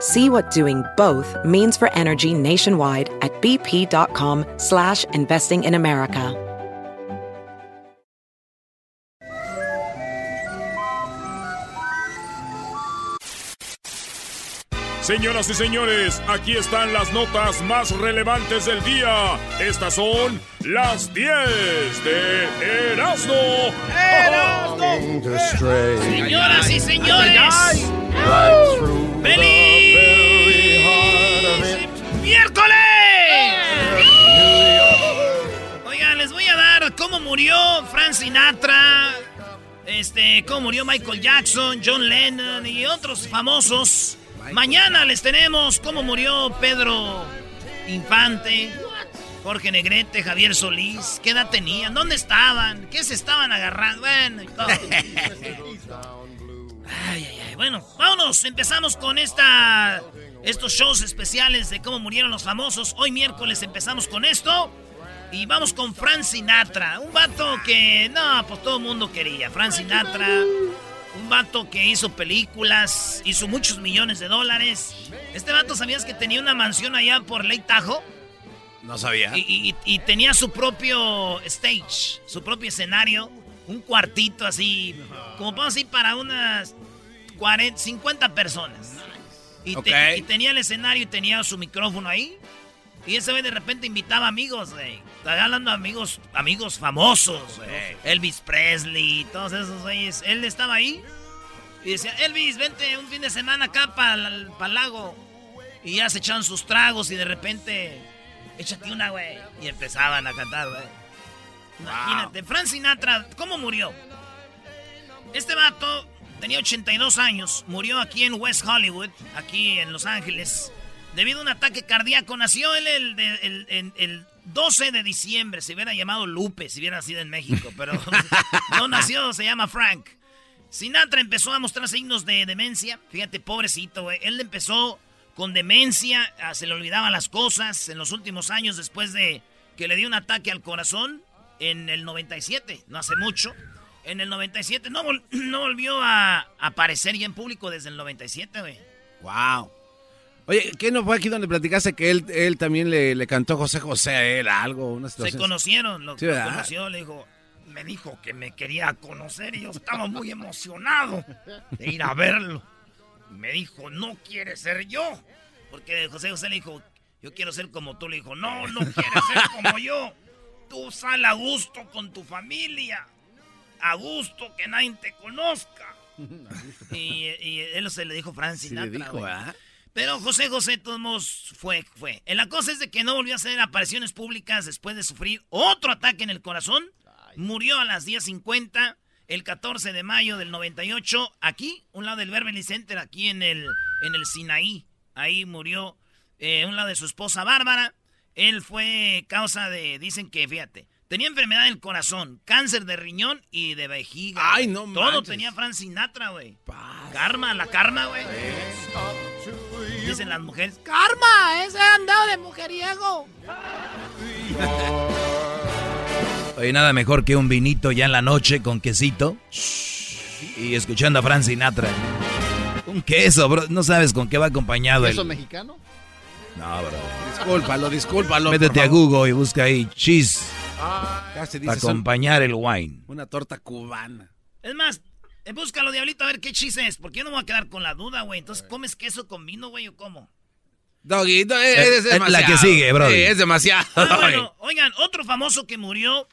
See what doing both means for energy nationwide at bp.com slash investing in America. Señoras y señores, aquí están las notas más relevantes del día. Estas son las 10 de Erasmo. Erasmo. Señoras y señores. ¡Feliz miércoles! Oigan, les voy a dar cómo murió Frank Sinatra, este, cómo murió Michael Jackson, John Lennon y otros famosos. Mañana les tenemos cómo murió Pedro Infante, Jorge Negrete, Javier Solís. ¿Qué edad tenían? ¿Dónde estaban? ¿Qué se estaban agarrando? Bueno, y todo. Ay, ay. Bueno, vámonos. Empezamos con esta, estos shows especiales de cómo murieron los famosos. Hoy miércoles empezamos con esto. Y vamos con Frank Sinatra. Un vato que, no, pues todo el mundo quería. Frank Sinatra. Un vato que hizo películas, hizo muchos millones de dólares. Este vato, ¿sabías que tenía una mansión allá por Lake Tahoe? No sabía. Y, y- y tenía su propio stage, su propio escenario, un cuartito así, como para así para unas 40, 50 personas. Y, te- Ok. y tenía el escenario y tenía su micrófono ahí. Y ese güey de repente invitaba amigos, güey. Estaba hablando de amigos, amigos famosos, güey. Elvis Presley, todos esos güeyes. Él estaba ahí y decía, Elvis, vente un fin de semana acá para el lago. Y ya se echaban sus tragos y de repente, échate una, güey. Y empezaban a cantar, güey. Imagínate, Frank Sinatra, ¿cómo murió? Este vato tenía 82 años, murió aquí en West Hollywood, aquí en Los Ángeles, debido a un ataque cardíaco. Nació él el, de- el- en- el 12 de diciembre, se hubiera llamado Lupe, si hubiera sido en México, pero no nació, se llama Frank. Sinatra empezó a mostrar signos de demencia. Fíjate, pobrecito, güey. Él empezó con demencia, ah, se le olvidaban las cosas en los últimos años después de que le dio un ataque al corazón en el 97, no hace mucho. En el 97 no, vol- no volvió a aparecer ya en público desde el 97, güey. Wow. Oye, ¿qué no fue aquí donde platicaste que él, él también le, le cantó José José a él algo? Una Se conocieron, lo, Sí, lo conoció, le dijo, me dijo que me quería conocer y yo estaba muy emocionado de ir a verlo. Me dijo, no quiere ser yo. Porque José José le dijo, yo quiero ser como tú. Le dijo, no, no quieres ser como yo. Tú sal a gusto con tu familia. A gusto que nadie te conozca. Y, y él se le dijo Frank Sí Sinatra. le dijo, güey. ¿verdad? Pero José José, modos, fue, fue. La cosa es de que no volvió a hacer apariciones públicas después de sufrir otro ataque en el corazón. Murió a las 10.50 el 14 de mayo del 98, aquí, un lado del Beverly Center, aquí en el, en el Sinaí. Ahí murió eh, un lado de su esposa Bárbara. Él fue causa de, dicen que, fíjate, tenía enfermedad del corazón, cáncer de riñón y de vejiga. Ay, no Todo manches. tenía Frank Sinatra, güey. Karma, la karma, güey. Dicen las mujeres, karma, ese andado de mujeriego. Oye, nada mejor que un vinito ya en la noche con quesito y escuchando a Frank Sinatra. Un queso, bro. No sabes con qué va acompañado ¿Eso el... mexicano? No, bro. Discúlpalo, discúlpalo. Métete por a. Google y busca ahí cheese Casi acompañar el wine. una torta cubana. Es más, eh, búscalo, diablito, a ver qué chiste es, porque yo no me voy a quedar con la duda, güey. Entonces, ¿comes queso con vino, güey, o cómo? Doggy, no, es, Eh, es eh, la demasiado. que sigue, brody. Sí, es demasiado. Ah, bueno, oigan, otro famoso que murió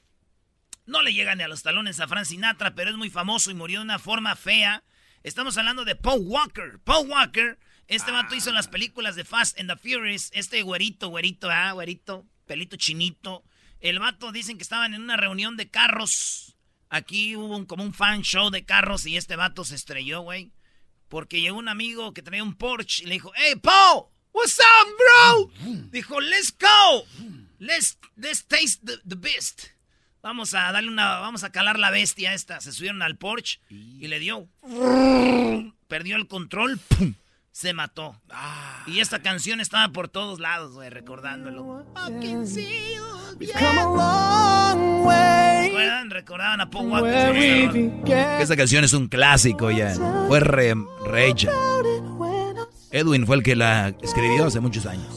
No le llega ni a los talones a Frank Sinatra, pero es muy famoso y murió de una forma fea. Estamos hablando de Paul Walker. Paul Walker, este vato hizo las películas de Fast and the Furious. Este güerito, güerito, ah, güerito, pelito chinito. El vato dicen que estaban en una reunión de carros. Aquí hubo como un fan show de carros y este vato se estrelló, güey. Porque llegó un amigo que traía un Porsche y le dijo, hey, Paul, what's up, bro? Dijo, let's go. Let's, let's taste the, the best. Vamos a darle una, vamos a calar la bestia esta. Se subieron al Porsche y le dio. Perdió el control, ¡pum! Se mató. Y esta canción estaba por todos lados, güey, recordándolo. ¿Recuerdan? Recordaban a Paul Walker. Esta canción es un clásico ya. Fue re, re Edwin fue el que la escribió hace muchos años.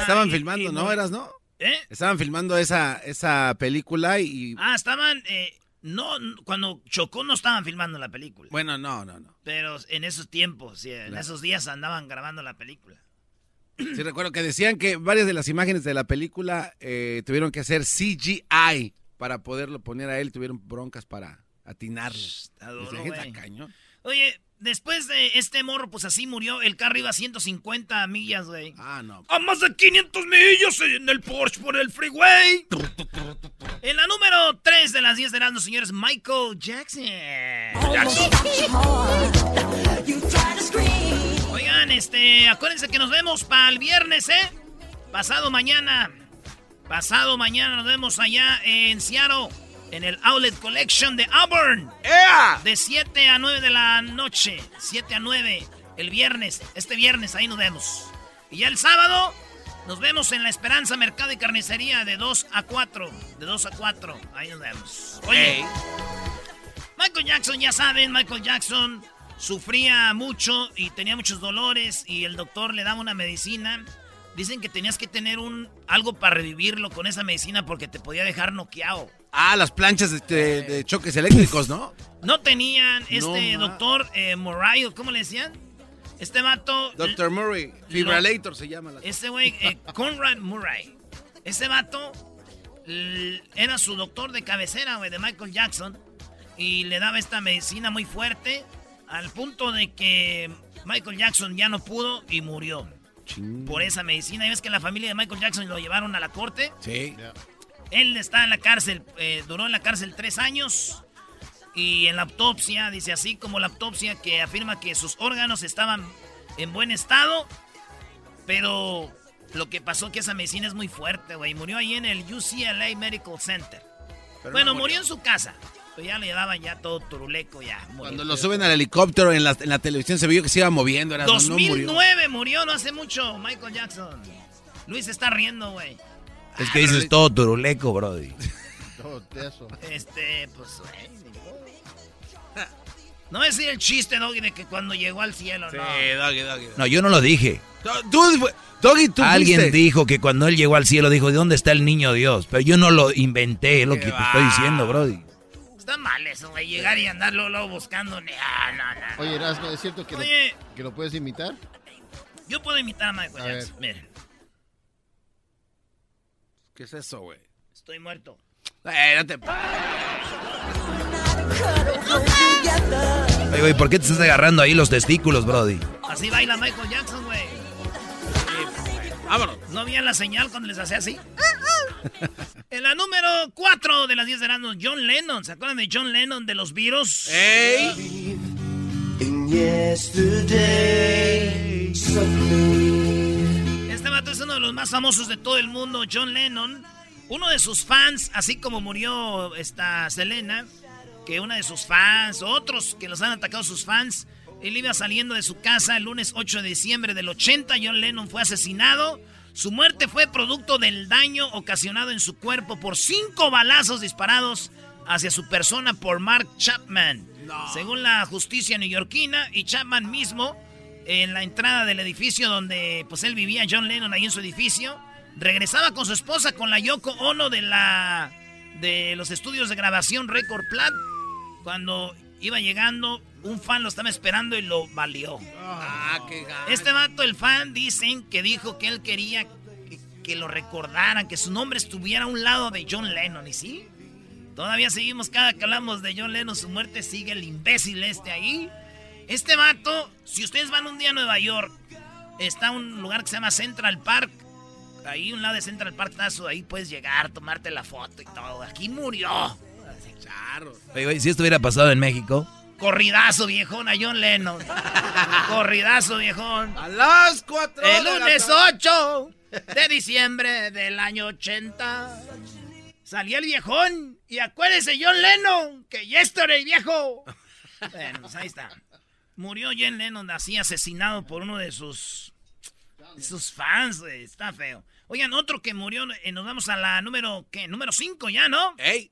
Estaban filmando, ¿no? ¿Eras, no? ¿Eh? Estaban filmando esa, esa película y... Ah, estaban... Eh, no, cuando chocó no estaban filmando la película. Bueno, no, no, no. Pero en esos tiempos, en esos días andaban grabando la película. Sí, recuerdo que decían que varias de las imágenes de la película eh, tuvieron que hacer CGI para poderlo poner a él. Tuvieron broncas para duro, Oye, después de este morro, pues así murió. El carro iba a 150 millas, güey. Ah, no. A más de 500 millas en el Porsche por el freeway. En la número 3 de las 10 de las señores, Michael Jackson. Oigan, este, acuérdense que nos vemos para el viernes, ¿eh? Pasado mañana. Pasado mañana nos vemos allá en Seattle en el Outlet Collection de Auburn. De 7 a 9 de la noche. 7 a 9 el viernes. Este viernes ahí nos vemos. Y ya el sábado nos vemos en La Esperanza Mercado y Carnicería de 2 a 4. De 2 a 4. Ahí nos vemos. Oye. Michael Jackson, ya saben, Michael Jackson sufría mucho y tenía muchos dolores y el doctor le daba una medicina. Dicen que tenías que tener un algo para revivirlo con esa medicina porque te podía dejar noqueado. Ah, las planchas de, choques eléctricos, ¿no? No tenían este doctor eh, Murray, ¿cómo le decían? Este vato. Doctor Murray, Fibrillator se llama. La este güey, eh, Conrad Murray. Este vato era su doctor de cabecera, güey, de Michael Jackson. Y le daba esta medicina muy fuerte. Al punto de que Michael Jackson ya no pudo y murió. Por esa medicina. Y ves que la familia de Michael Jackson lo llevaron a la corte. Sí. Él está en la cárcel, eh, duró en la cárcel tres años. Y en la autopsia, dice así como la autopsia que afirma que sus órganos estaban en buen estado. Pero lo que pasó que esa medicina es muy fuerte, güey. Murió ahí en el UCLA Medical Center. bueno, murió. en su casa. Pero ya le daban ya todo turuleco ya. Cuando lo suben al helicóptero en la, televisión se vio que se iba moviendo. Era, 2009 murió. no hace mucho Michael Jackson. Luis está riendo, güey. Es que dices todo turuleco, brody. Todo eso. Este, pues, No es el chiste, Doggy, de que cuando llegó al cielo, sí, no. Doggy, Doggy, No, yo no lo dije. Tú, Doggy, tú Alguien dijo que cuando él llegó al cielo dijo, ¿de dónde está el niño Dios? Pero yo no lo inventé, es lo que te estoy diciendo, Brody. Está mal eso, güey, llegar y andarlo luego buscando. Ah, no, no, Oye, Erasmo, ¿es cierto que, lo, que lo puedes imitar? Yo puedo imitar a Michael Jackson, miren. ¿Qué es eso, güey? Estoy muerto. Eh, no te... Oye, güey, ¿por qué te estás agarrando ahí los testículos, Brody? Así baila Michael Jackson, güey. Vámonos. ¿No había la señal cuando les hacía así? en la número 4 de las 10 de verano, John Lennon. ¿Se acuerdan de John Lennon de los virus? ¡Ey! Uno de los más famosos de todo el mundo, John Lennon. Uno de sus fans, así como murió esta Selena, que una de sus fans, otros que los han atacado sus fans, él iba saliendo de su casa el lunes 8 de diciembre del 80, John Lennon fue asesinado. Su muerte fue producto del daño ocasionado en su cuerpo por cinco balazos disparados hacia su persona por Mark Chapman. Según la justicia neoyorquina, y Chapman mismo en la entrada del edificio donde pues él vivía, John Lennon, ahí en su edificio. Regresaba con su esposa, con la Yoko Ono de la de los estudios de grabación Record Plat. Cuando iba llegando, un fan lo estaba esperando y lo valió. Ah, qué Este vato, el fan, dicen que dijo que él quería que, lo recordaran, que su nombre estuviera a un lado de John Lennon, ¿y sí? Todavía seguimos, cada que hablamos de John Lennon, su muerte sigue el imbécil este ahí. Este vato, si ustedes van un día a Nueva York, está un lugar que se llama Central Park. Ahí, un lado de Central Park, tazo, ahí puedes llegar, tomarte la foto y todo. Aquí murió. Oye, si esto hubiera pasado en México. Corridazo, viejón, a John Lennon. Corridazo, viejón. A las cuatro. El lunes 8 de diciembre del año 80. Salía el viejón. Y acuérdese, John Lennon, que ya el viejo. Bueno, pues ahí está. Murió John Lennon así asesinado por uno de sus, sus fans, Está feo. Oigan, otro que murió, eh, nos vamos a la número, ¿qué? Número 5 ya, ¿no? ¡Ey!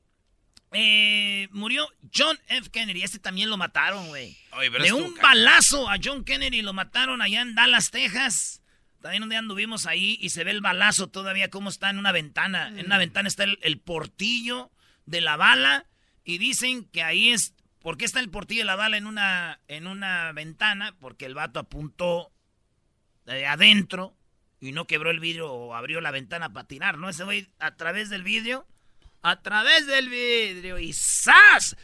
Eh, murió John F. Kennedy. Este también lo mataron, güey. De un balazo a John Kennedy lo mataron allá en Dallas, Texas. También día anduvimos ahí y se ve el balazo todavía como está en una ventana. En una ventana está el, portillo de la bala y dicen que ahí es... ¿Por qué está el portillo de la bala en una, en una ventana? Porque el vato apuntó de adentro y no quebró el vidrio o abrió la ventana para tirar, ¿no? Ese güey a través del vidrio a través del vidrio y ¡zas!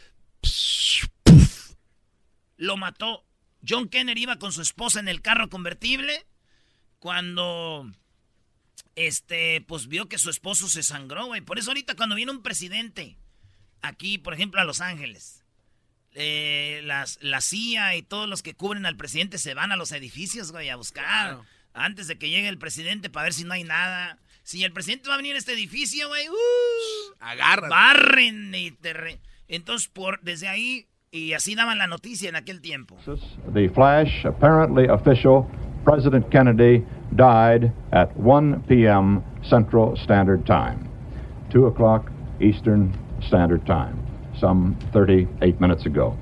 Lo mató. John Kennedy iba con su esposa en el carro convertible cuando este pues vio que su esposo se sangró, güey. Por eso ahorita cuando viene un presidente aquí, por ejemplo, a Los Ángeles, eh, las, la CIA y todos los que cubren al presidente se van a los edificios, güey, a buscar antes de que llegue el presidente para ver si no hay nada. Si el presidente va a venir a este edificio, güey, uh, agarra. Barren y te Entonces, por, desde ahí, y así daban la noticia en aquel tiempo. The flash, apparently official, President Kennedy died at 1 p.m. Central Standard Time, 2 o'clock Eastern Standard Time, some 38 minutes ago.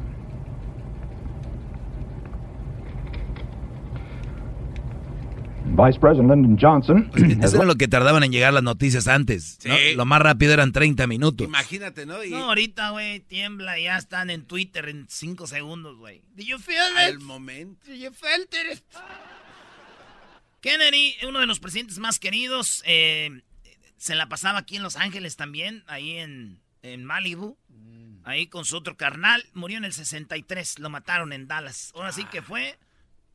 Vice President Lyndon Johnson. Eso era lo que tardaban en llegar las noticias antes. Lo más rápido eran 30 minutos. Imagínate, ¿no? No, ahorita, güey, tiembla y ya están en Twitter en 5 segundos, güey. ¿Did you feel it? El momento. Did you feel it? Kennedy, uno de los presidentes más queridos, eh, se la pasaba aquí en Los Ángeles también, ahí en, en Malibu. Mm. Ahí con su otro carnal. Murió en el 63, lo mataron en Dallas. Ahora sí que fue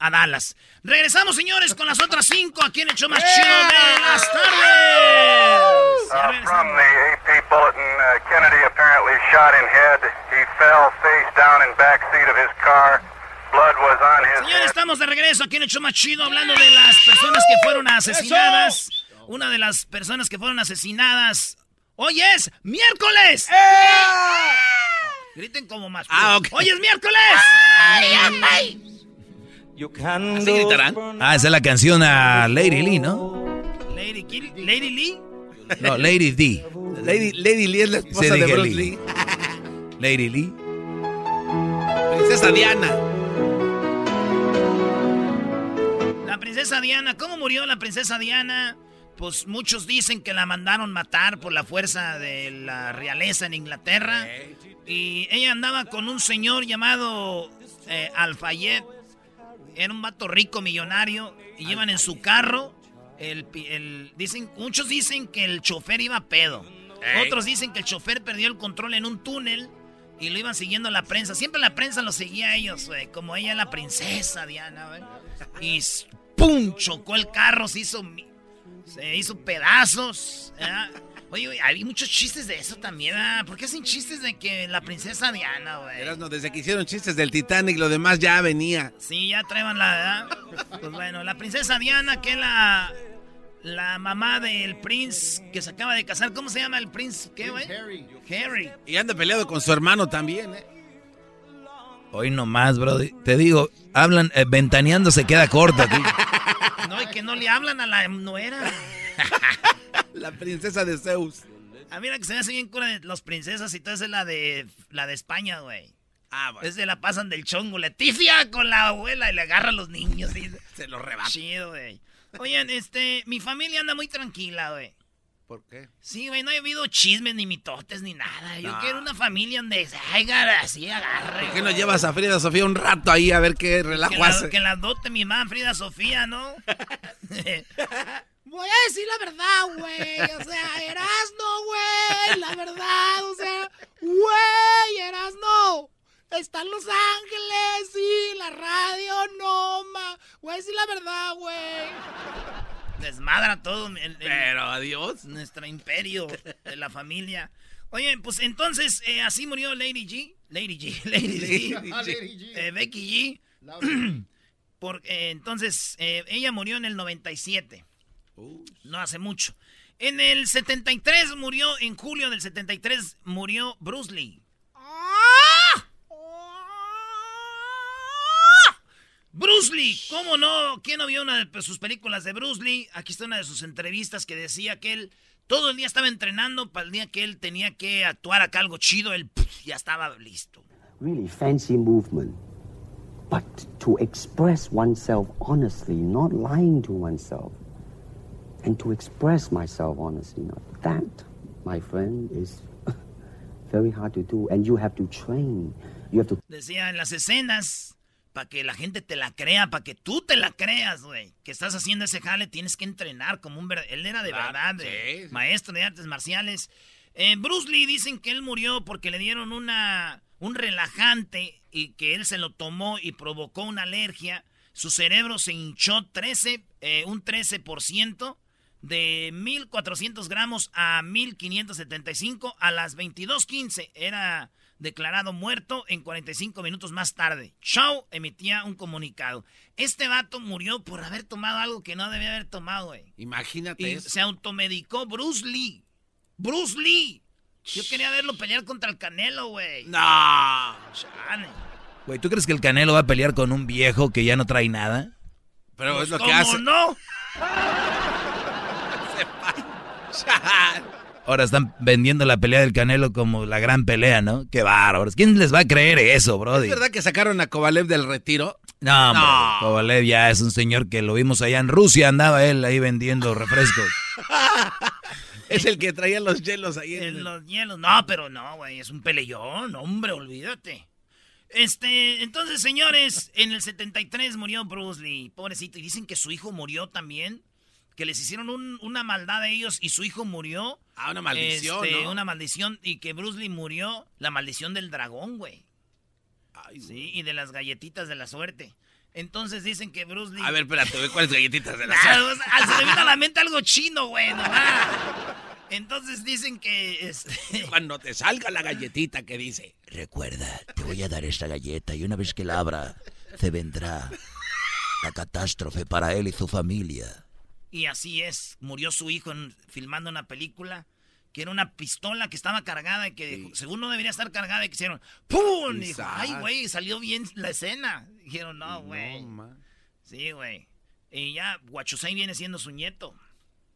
a Dallas. Regresamos, señores, con las otras cinco aquí en show más chido de las tardes. Uh, from the AP bulletin, uh, Kennedy apparently shot in head. He fell face down in back seat of his car. Blood was on his Señores, estamos de regreso aquí en show más chido hablando de las personas que fueron asesinadas. Una de las personas que fueron asesinadas hoy es miércoles. ¡Eh! Griten como más. Ah, okay. Hoy es miércoles. ¡Ay, ay, ay! ¿Así gritarán? Ah, esa es la canción a Lady Lee, ¿no? Lady, Lady Lee. No, Lady D. Lady, Lady Lee es la esposa de Bruce Lee. Lady Lee. Princesa Diana. La princesa Diana, ¿cómo murió la princesa Diana? Pues muchos dicen que la mandaron matar por la fuerza de la realeza en Inglaterra. Y ella andaba con un señor llamado eh, Alfayet era un vato rico, millonario, y llevan en su carro. El, dicen, muchos dicen que el chofer iba a pedo. Otros dicen que el chofer perdió el control en un túnel y lo iban siguiendo la prensa. Siempre la prensa lo seguía a ellos, como ella la princesa Diana, Y ¡pum! Chocó el carro, se hizo, se hizo pedazos. Oye, hay muchos chistes de eso también, ¿verdad? ¿Por qué hacen chistes de que la princesa Diana, güey? No, desde que hicieron chistes del Titanic, lo demás ya venía. Sí, ya traían la. Pues bueno, la princesa Diana, que es la, la mamá del prince que se acaba de casar. ¿Cómo se llama el prince? ¿Qué, güey? Harry. Harry. Y anda peleado con su hermano también, ¿eh? Hoy nomás, bro. Te digo, hablan, eh, ventaneando se queda corto aquí. No, y que no le hablan a la nuera. La princesa de Zeus. A mí la que se me hace bien cura de los princesas y todo es la de la de España, güey. Ah, bueno. Es de la pasan del chongo. Leticia con la abuela y le agarra a los niños y se los rebate. Chido, güey. Oigan, este, mi familia anda muy tranquila, güey. ¿Por qué? Sí, güey, no he habido chismes, ni mitotes, ni nada. Yo quiero una familia donde se haga así, agarre. ¿Por qué no llevas a Frida Sofía un rato ahí a ver qué relajo que hace? La, que la dote mi mamá Frida Sofía, ¿no? Voy a decir la verdad, güey. O sea, Erasno, güey. La verdad, o sea, güey, Erasno. Está en Los Ángeles, sí, la radio, no, ma. Voy a decir la verdad, güey desmadra todo. El, Pero adiós. Nuestro imperio de la familia. Oye, pues entonces, eh, así murió Lady G. Lady G. Lady G. Lady G. Eh, Becky G. Porque, entonces, eh, ella murió en el 97. No hace mucho. En el 73 murió, en julio del 73 murió Bruce Lee. Bruce Lee, ¿cómo no? ¿Quién no vio una de sus películas de Bruce Lee? Aquí está una de sus entrevistas que decía que él todo el día estaba entrenando para el día que él tenía que actuar acá algo chido, él ya estaba listo. Really fancy movement. But to express oneself honestly, not lying to oneself. And to express myself honestly, that, my friend, is very hard to do. And you have to train. You have to... Decía en las escenas para que la gente te la crea, para que tú te la creas, güey. Que estás haciendo ese jale, tienes que entrenar como un verdadero... Él era de verdad, maestro de artes marciales. Eh, Bruce Lee dicen que él murió porque le dieron una, un relajante y que él se lo tomó y provocó una alergia. Su cerebro se hinchó 13, eh, un 13% de 1400 gramos a 1575 a las 22.15. Era declarado muerto en 45 minutos más tarde. Shaw emitía un comunicado. Este vato murió por haber tomado algo que no debía haber tomado, güey. Imagínate y se automedicó Bruce Lee. Bruce Lee. Yo quería verlo pelear contra el Canelo, güey. No. Güey, ¿tú crees que el Canelo va a pelear con un viejo que ya no trae nada? Pero pues es lo que hace. no? Ahora están vendiendo la pelea del Canelo como la gran pelea, ¿no? Qué bárbaros. ¿Quién les va a creer eso, brody? ¿Es verdad que sacaron a Kovalev del retiro? No, hombre, Kovalev ya es un señor que lo vimos allá en Rusia, andaba él ahí vendiendo refrescos. es el que traía los hielos ahí. En, los hielos, no, pero no, güey, es un peleón, hombre, olvídate. Este, entonces, señores, en el 73 murió Bruce Lee, pobrecito, y dicen que su hijo murió también que les hicieron una maldad a ellos y su hijo murió. Ah, una maldición. Este, una maldición y que Bruce Lee murió. La maldición del dragón, güey. sí, y de las galletitas de la suerte. Entonces dicen que Bruce Lee. A ver, espérate, ¿cuáles galletitas de la suerte? se me vino a la mente algo chino, güey, Entonces dicen que. Este... Cuando te salga la galletita que dice: Recuerda, te voy a dar esta galleta y una vez que la abra, te vendrá la catástrofe para él y su familia. Y así es, murió su hijo filmando una película que era una pistola que estaba cargada y que según no debería estar cargada y que hicieron ¡Pum! Y dijo, ay, güey, salió bien la escena. Dijeron, no, güey. sí, güey. Y ya, Huachusei viene siendo su nieto.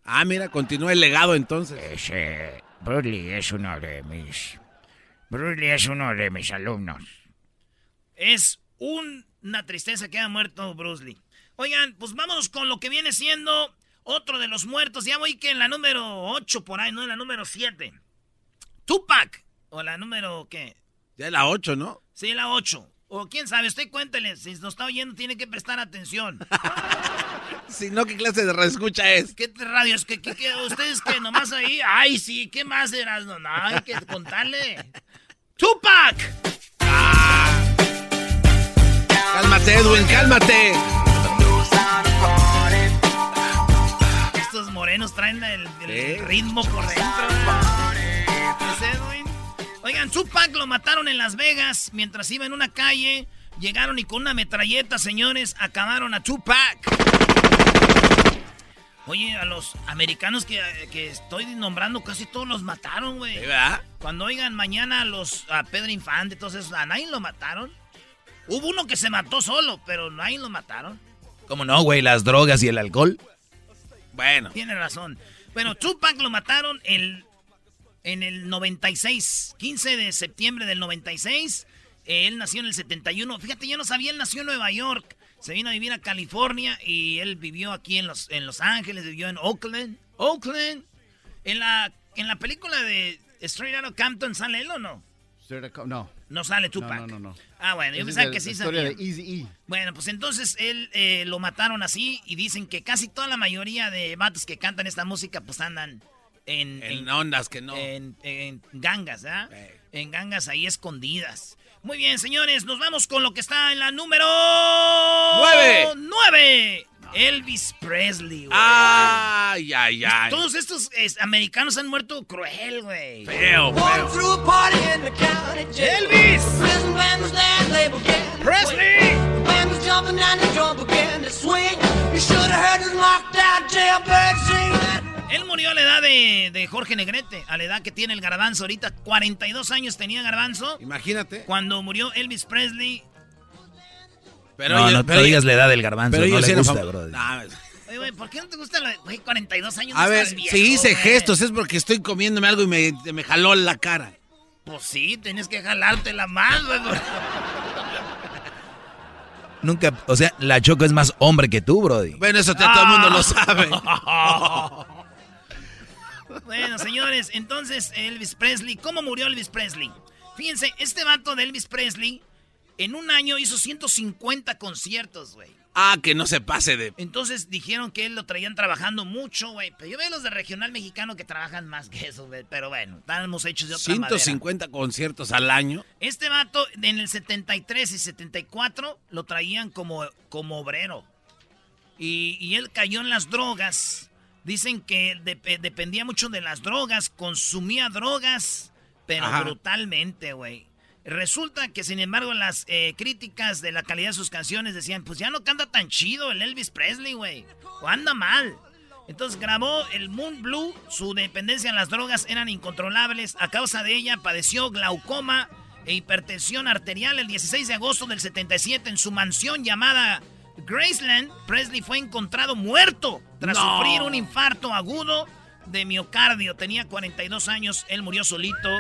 Ah, mira, continúa el legado entonces. Ese, Bruce es uno de mis... Bruce es uno de mis alumnos. Es una tristeza que haya muerto Bruce Lee. Oigan, pues vámonos con lo que viene siendo otro de los muertos, ya voy que en la número 8 por ahí, no en la número 7. Tupac. O la número, ¿qué? Ya la 8, ¿no? Sí, la 8. O quién sabe, usted cuéntele. Si nos está oyendo, tiene que prestar atención. si no, ¿qué clase de reescucha es? ¿Qué radio es? ¿Qué, ustedes que nomás ahí? Ay, sí, ¿qué más eras? No, no, hay que contarle. ¡Tupac! Ah. Cálmate, Edwin, cálmate. Estos morenos traen el, ritmo por dentro. Oigan, Tupac lo mataron en Las Vegas mientras iba en una calle. Llegaron y con una metralleta, señores, acabaron a Tupac. Oye, a los americanos que, estoy nombrando casi todos los mataron, güey. Cuando oigan mañana a los a Pedro Infante, entonces a nadie lo mataron. Hubo uno que se mató solo, pero nadie lo mataron. ¿Cómo no, güey? Las drogas y el alcohol. Bueno. Tiene razón. Bueno, Tupac lo mataron el, en el 96, 15 de septiembre del 96. Él nació en el 71. Fíjate, yo no sabía, él nació en Nueva York. Se vino a vivir a California y él vivió aquí en Los, en los Ángeles, vivió en Oakland. Oakland. En la, en la película de Straight Outta Compton, ¿sale él o no? No. No sale Tupac. No, no, no. Ah, bueno, yo pensaba que la sí historia sabía. de Easy Bueno, pues entonces él eh, lo mataron así y dicen que casi toda la mayoría de vatos que cantan esta música pues andan en... En ondas que no. En, en gangas, ¿ah? En gangas ahí escondidas. Muy bien, señores, nos vamos con lo que está en la número... ¡Nueve! ¡Nueve! Elvis Presley, güey. Ay, ay, ay. Todos estos americanos han muerto cruel, güey. Feo, feo. Elvis Presley. Él murió a la edad de, de Jorge Negrete, a la edad que tiene el garbanzo ahorita. 42 años tenía garbanzo. Imagínate. Cuando murió Elvis Presley. Pero no, yo- no pero te yo- digas la edad del garbanzo, pero no le gusta, fam- bro. Nah, Oye, güey, ¿por qué no te gusta la... Güey, 42 años a no ver, estás viejo, si hice güey. gestos es porque estoy comiéndome algo y me, me jaló la cara. Pues sí, tienes que jalártela más, güey. Nunca, o sea, la Choco es más hombre que tú, Brody. Bueno, eso ya todo el mundo lo sabe. Bueno, señores, entonces Elvis Presley, ¿cómo murió Elvis Presley? Fíjense, este vato de Elvis Presley en un año hizo 150 conciertos, güey. Ah, que no se pase de... Entonces dijeron que él lo traían trabajando mucho, güey. Pero yo veo los de regional mexicano que trabajan más que eso, güey. Pero bueno, estamos hechos de otra manera. 150 conciertos al año. Este vato en el 73 y 74 lo traían como, como obrero. Y, y él cayó en las drogas. Dicen que dep- dependía mucho de las drogas, consumía drogas, pero Ajá. brutalmente, güey. Resulta que, sin embargo, las eh, críticas de la calidad de sus canciones decían, pues ya no canta tan chido el Elvis Presley, güey. O anda mal. Entonces grabó el Moon Blue, su dependencia en las drogas eran incontrolables. A causa de ella padeció glaucoma e hipertensión arterial el 16 de agosto del 77 en su mansión llamada Graceland. Presley fue encontrado muerto tras No. sufrir un infarto agudo de miocardio. Tenía 42 años, él murió solito,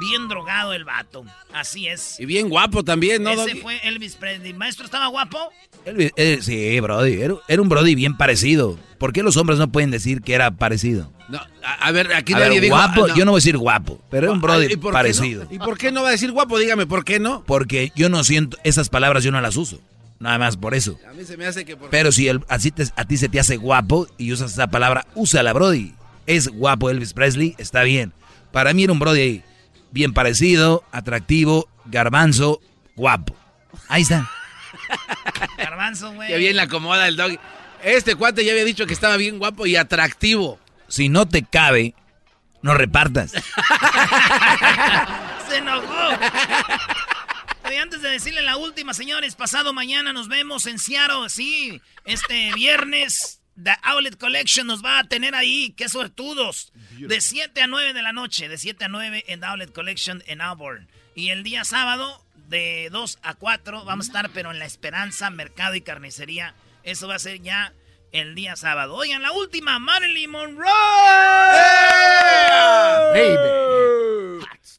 bien drogado el vato. Así es. Y bien guapo también, ¿no, Ese Doggy? fue Elvis Presley. ¿Maestro estaba guapo? Elvis- eh, sí, Brody, era, era un Brody bien parecido. ¿Por qué los hombres no pueden decir que era parecido? No, a, a ver, aquí A nadie ver, dijo... guapo, ah, yo no voy a decir guapo, pero era un Brody ¿Y por qué parecido. no? ¿Y por qué no va a decir guapo? Dígame, ¿por qué no? Porque yo no siento, esas palabras yo no las uso. Nada más por eso. A mí se me hace que... por- Pero si el, así te- a ti se te hace guapo y usas esa palabra, úsala, Brody. Es guapo Elvis Presley, está bien. Para mí era un Brody bien parecido, atractivo, garbanzo, guapo. Ahí está. Garbanzo, güey. Que bien la acomoda el Doggy. Este cuate ya había dicho que estaba bien guapo y atractivo. Si no te cabe, no repartas. Se enojó. Oye, antes de decirle la última, señores, pasado mañana nos vemos en Seattle, sí, este viernes. The Outlet Collection nos va a tener ahí, qué suertudos. De 7 a 9 de la noche, de 7 a 9 en The Outlet Collection en Auburn. Y el día sábado, de 2 a 4, vamos a estar, pero en La Esperanza, Mercado y Carnicería. Eso va a ser ya el día sábado. Oigan, la última, Marilyn Monroe.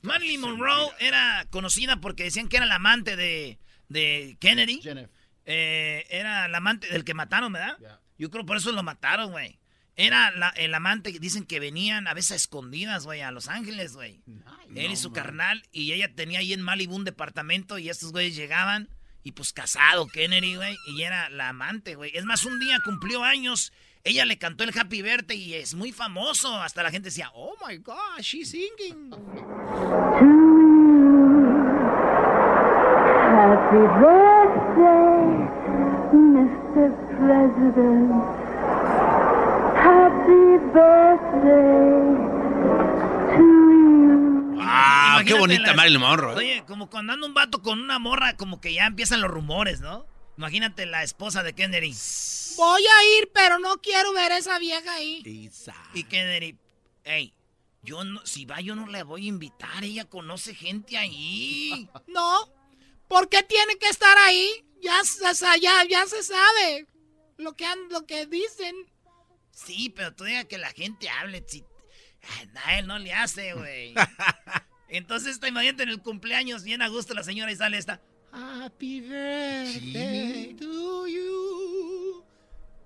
Marilyn Monroe era conocida porque decían que era la amante de, de Kennedy. Eh, era la amante del que mataron, ¿verdad? Yo creo por eso lo mataron, güey. Era la- el amante que dicen que venían a veces a escondidas, güey, a Los Ángeles, güey. Él y su carnal. Y ella tenía ahí en Malibu un departamento y estos güeyes llegaban. Y pues casado Kennedy, güey. Y era la amante, güey. Es más, un día cumplió años. Ella le cantó el Happy Birthday y es muy famoso. Hasta la gente decía, oh my gosh, she's singing. Happy birthday, Mr. President. Happy birthday to you. Ah, qué Imagínate bonita las- Marilyn Monroe. ¿eh? Oye, como cuando anda un vato con una morra, como que ya empiezan los rumores, ¿no? Imagínate la esposa de Kennedy. Voy a ir, pero no quiero ver a esa vieja ahí. Y Kennedy, hey, yo no, si va yo no le voy a invitar, ella conoce gente ahí. No, ¿por qué tiene que estar ahí? Ya, ya, ya se sabe lo que, han- lo que dicen. Sí, pero tú diga que la gente hable. Si, a él no le hace, güey. Entonces, te imagínate en el cumpleaños, bien a gusto la señora y sale esta. Happy birthday to you.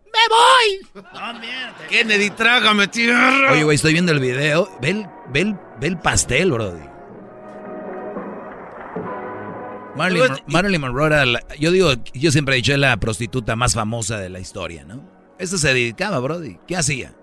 ¡Me voy! voy! Kennedy, trágame tierra. Oye, güey, estoy viendo el video. Ve el, ve el, ve el pastel, brody. Marilyn, Marilyn Monroe era la- yo digo, yo siempre he dicho, es la prostituta más famosa de la historia, ¿no? Esta se dedicaba, brody. ¿Qué hacía?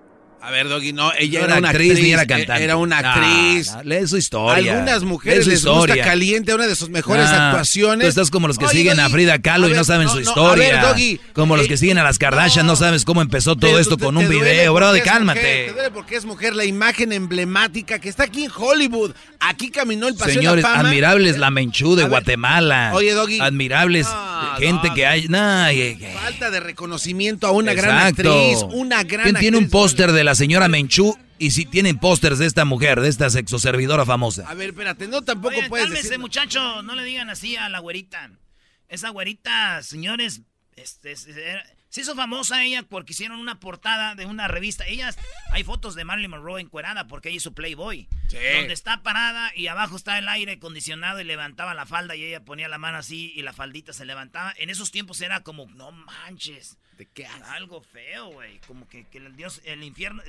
A ver, Doggy, no, ella No era, una actriz, ni era eh, cantante. Era una No, actriz. no, lee su historia. Algunas mujeres les gusta historia. caliente, una de sus mejores Ah, actuaciones. Tú estás como los que Oye, siguen a Frida Kahlo a y no saben su no, historia. a ver, Doggy, como los eh, que siguen a las Kardashian no sabes cómo empezó todo te- esto te- con te un video, brody, es cálmate. mujer, te duele porque es mujer, la imagen emblemática que está aquí en Hollywood. Aquí caminó el paseo Señores, de la fama. admirables la Menchú de Guatemala. oye, Doggy. Admirables No, gente no, que hay. Falta de reconocimiento a una gran Exacto. actriz. Una gran ¿Quién tiene un póster de la señora Menchú? Y si tienen pósters de esta mujer, de esta sexoservidora famosa. A ver, espérate, no tampoco Oye, puedes cálmese, decir. muchacho, no le digan así a la güerita. Esa güerita, señores, este, es- era- se hizo famosa ella porque hicieron una portada de una revista. Ella, hay fotos de Marilyn Monroe encuerada porque ella hizo Playboy. Sí. Donde está parada y abajo está el aire acondicionado y levantaba la falda y ella ponía la mano así y la faldita se levantaba. En esos tiempos era como, no manches. ¿De qué haces? Algo feo, güey. Como que, que el Dios, el infierno,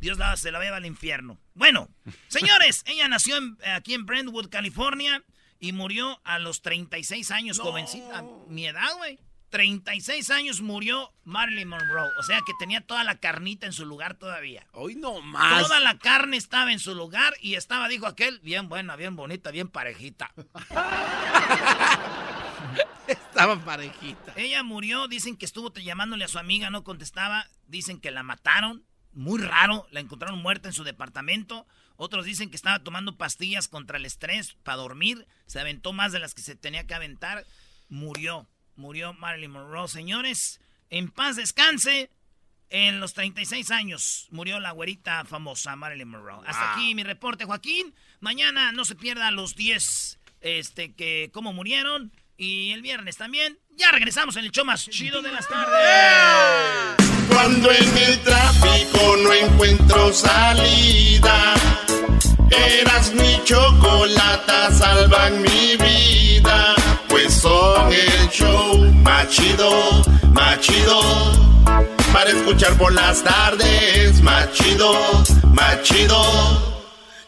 Dios la- se la lleva al infierno. Bueno, señores, ella nació en- aquí en Brentwood, California, y murió a los 36 años, jovencita. Mi edad, güey. 36 años murió Marilyn Monroe. O sea que tenía toda la carnita en su lugar todavía. Hoy no más. Toda la carne estaba en su lugar y estaba, dijo aquel, bien buena, bien bonita, bien parejita. Estaba parejita. Ella murió, dicen que estuvo llamándole a su amiga, no contestaba. Dicen que la mataron, muy raro, la encontraron muerta en su departamento. Otros dicen que estaba tomando pastillas contra el estrés para dormir. Se aventó más de las que se tenía que aventar. Murió, murió Marilyn Monroe. Señores, en paz descanse. En los 36 años murió la güerita famosa Marilyn Monroe. Hasta aquí mi reporte, Joaquín. Mañana no se pierda los 10 este, que cómo murieron. Y el viernes también. Ya regresamos en el show más chido de las tardes. Cuando en el tráfico no encuentro salida, eras mi chocolata, salvan mi vida. Pues son el show más chido, más chido. Para escuchar por las tardes, más chido, más chido.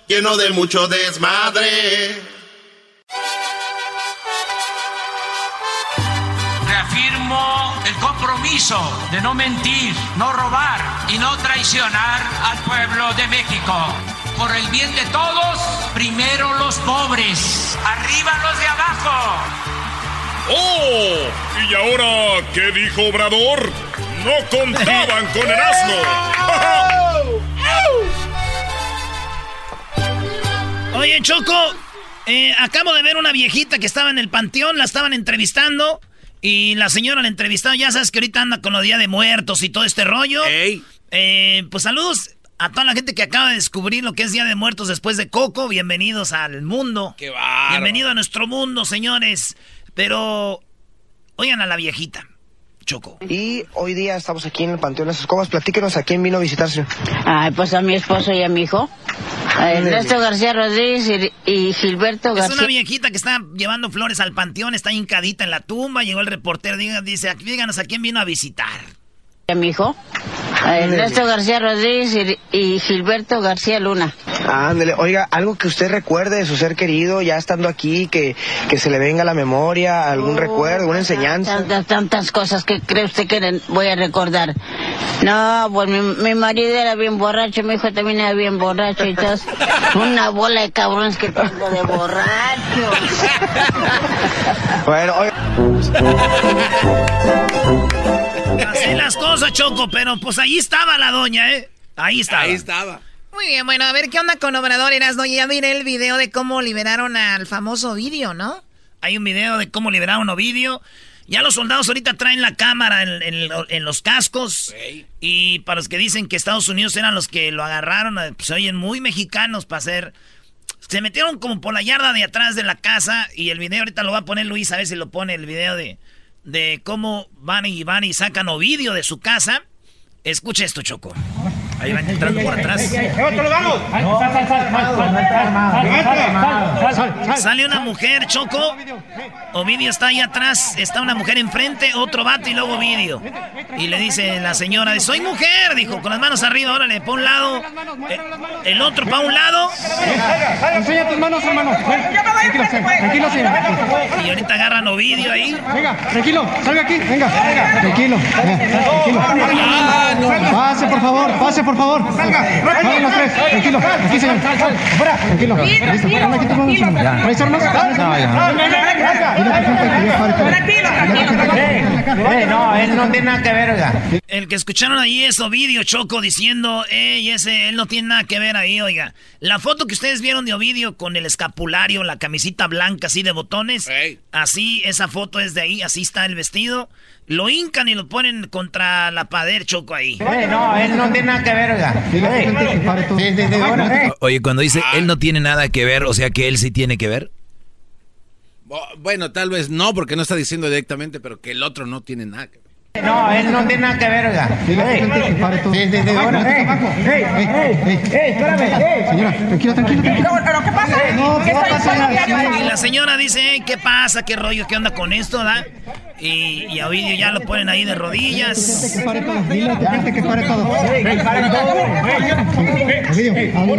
Lleno de mucho desmadre. Reafirmo el compromiso de no mentir, no robar y no traicionar al pueblo de México. Por el bien de todos, primero los pobres, arriba los de abajo. ¡Oh! ¿Y ahora qué dijo Obrador? No contaban con el asno. Oye, Choco, eh, acabo de ver una viejita que estaba en el panteón, la estaban entrevistando. Y la señora la entrevistaba, ya sabes que ahorita anda con los Día de Muertos y todo este rollo. Eh, pues saludos a toda la gente que acaba de descubrir lo que es Día de Muertos después de Coco. Bienvenidos al mundo. Qué bárbaro. Bienvenido a nuestro mundo, señores. Pero, oigan a la viejita. Choco. Y hoy día estamos aquí en el Panteón de las Escobas. Platíquenos a quién vino a visitar, señor. Ay, pues a mi esposo y a mi hijo. A Ernesto García Rodríguez y, Gilberto Es García. una viejita que está llevando flores al panteón, está hincadita en la tumba. Llegó el reportero, dice, díganos a quién vino a visitar. A mi hijo. Ernesto García Rodríguez y, Gilberto García Luna. Ándele, oiga, algo que usted recuerde de su ser querido ya estando aquí, que, que se le venga a la memoria, algún recuerdo, alguna enseñanza. Tantas, tantas cosas que cree usted que voy a recordar. No, pues mi, mi marido era bien borracho, mi hijo también era bien borracho y todo. Una bola de cabrones que tengo de borrachos. Bueno, Así las cosas, Choco, pero pues ahí estaba la doña, ¿eh? Ahí estaba. Ahí estaba. Muy bien, bueno, a ver qué onda con Obrador Erasmo. Ya miré el video de cómo liberaron al famoso Ovidio, ¿no? Hay un video de cómo liberaron Ovidio. Ya los soldados ahorita traen la cámara en, en- en los cascos. Y para los que dicen que Estados Unidos eran los que lo agarraron, eh, pues, se oyen muy mexicanos para hacer. Se metieron como por la yarda de atrás de la casa. Y el video ahorita lo va a poner Luis, a ver si lo pone el video de, de cómo van y van y sacan Ovidio de su casa. Escucha esto, Choco. Ahí van entrando por atrás. Sale una mujer, Choco. Ovidio está ahí atrás. Está una mujer enfrente, otro vato y luego Ovidio. Y le dice la señora, soy mujer, dijo, con las manos arriba, órale, para un lado. Eh, el otro para un lado. Enseña tus manos, hermano. Tranquilo, tranquilo, señor. Y ahorita agarran Ovidio ahí. Venga, tranquilo, salga aquí, venga. Tranquilo, tranquilo. Pase, por favor, pase, por favor. Los tres, tranquilo. Aquí, señor. Tranquilo. Listo, ponle aquí tus manos, hermano. ¿Traes armas? No, no, él no tiene nada que ver, oiga. El que escucharon ahí es Ovidio Choco diciendo, ey, ese, él no tiene nada que ver ahí, oiga. La foto que ustedes vieron de Ovidio con el escapulario, la camisita blanca así de botones, así, esa foto es de ahí, así está el vestido. Lo hincan y lo ponen contra la pared, Choco, ahí. no, él no tiene nada que ver, oiga. Oye, cuando dice él no tiene nada que ver, o sea que él sí tiene que ver. Bueno, tal vez no, porque no está diciendo directamente, pero que el otro no tiene nada que ver. No, él no tiene nada que ver, oiga. Sí, sí, sí, bueno, ey, ey, ey, ey, espérame, Señora, tranquilo, tranquilo. ¿Pero qué pasa? No, no pasa nada. Y la señora dice, "Ey, ¿qué pasa? ¿Qué rollo? ¿Qué onda con esto, da? Y, y a Ovidio ya lo ponen ahí de rodillas. Que pare todo, dile a tu gente que pare todo. todo. Ovidio,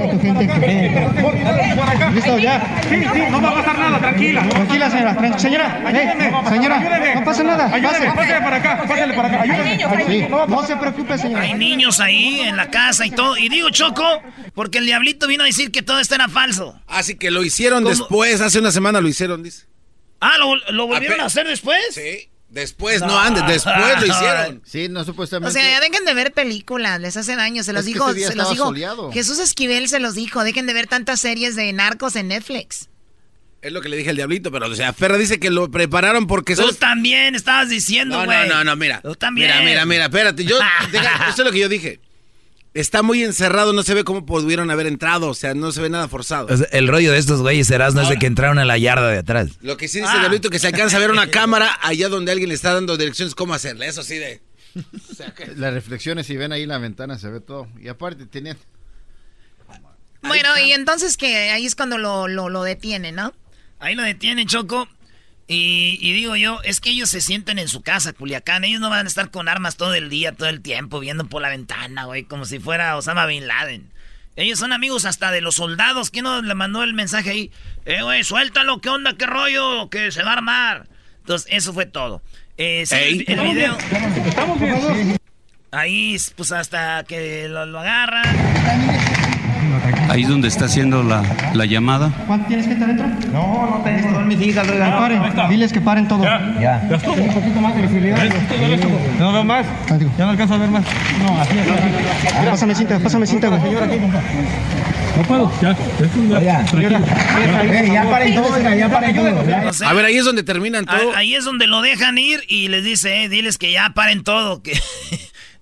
a tu gente que pare. Listo, ya. Sí, sí, no va a pasar nada, tranquila. Tranquila, señora. Señora, eh, señora, no pasa nada. Ayúdeme, Pase. pásale para acá, para acá. Ayúdeme. Sí, No se preocupe, señora. Hay niños ahí en la casa y todo. Y digo Choco, porque el diablito vino a decir que todo esto era falso. Así que lo hicieron ¿Cómo? después, hace una semana lo hicieron, dice. Ah, ¿lo, lo volvieron a hacer después? Sí. Después, no antes, después lo hicieron. Sí, no O supuestamente. sea, ya dejen de ver películas, les hace daño, se los Es dijo, se los dijo. soleado. Jesús Esquivel se los dijo, dejen de ver tantas series de narcos en Netflix. Es lo que le dije al diablito, pero o sea, Ferra dice que lo prepararon porque Tú también estabas diciendo, No, güey. no, no, no, mira. Tú también. Mira, mira, mira, espérate. Yo, deja- esto es lo que yo dije. Está muy encerrado, no se ve cómo pudieron haber entrado, o sea, no se ve nada forzado. O sea, el rollo de estos güeyes serás no es de que entraron a la yarda de atrás. Lo que sí dice el diablito que se alcanza a ver una cámara allá donde alguien le está dando direcciones cómo hacerle. Eso sí de. Las reflexiones, si ven ahí la ventana, se ve todo. Y aparte, tenían. Bueno, y entonces que ahí es cuando lo, lo, lo detienen, ¿no? Ahí lo detienen, Choco. Y, y digo yo, es que ellos se sienten en su casa, Culiacán. Ellos no van a estar con armas todo el día, todo el tiempo, viendo por la ventana, güey, como si fuera Osama Bin Laden. Ellos son amigos hasta de los soldados. ¿Quién nos le mandó el mensaje ahí? Eh, güey, suéltalo, ¿qué onda, qué rollo? Que se va a armar. Entonces, eso fue todo. Eh, sí, el, el video. Ahí, pues hasta que lo, lo agarran. Ahí es donde está haciendo la, la llamada. ¿Cuánto tienes gente adentro? No, no tengo todas mis hijas, Que paren, diles que paren todo. Ya. Un poquito más de visibilidad. No veo más. Ya no alcanzo a ver más. No, así es. así. Pásame cinta, pásame cinta, güey. No puedo. Ya. Eh, ya paren todo, ya paren todo. Ya, A ver, ahí es donde terminan todo. ahí es donde lo dejan ir y les dice, eh, diles que ya paren todo, que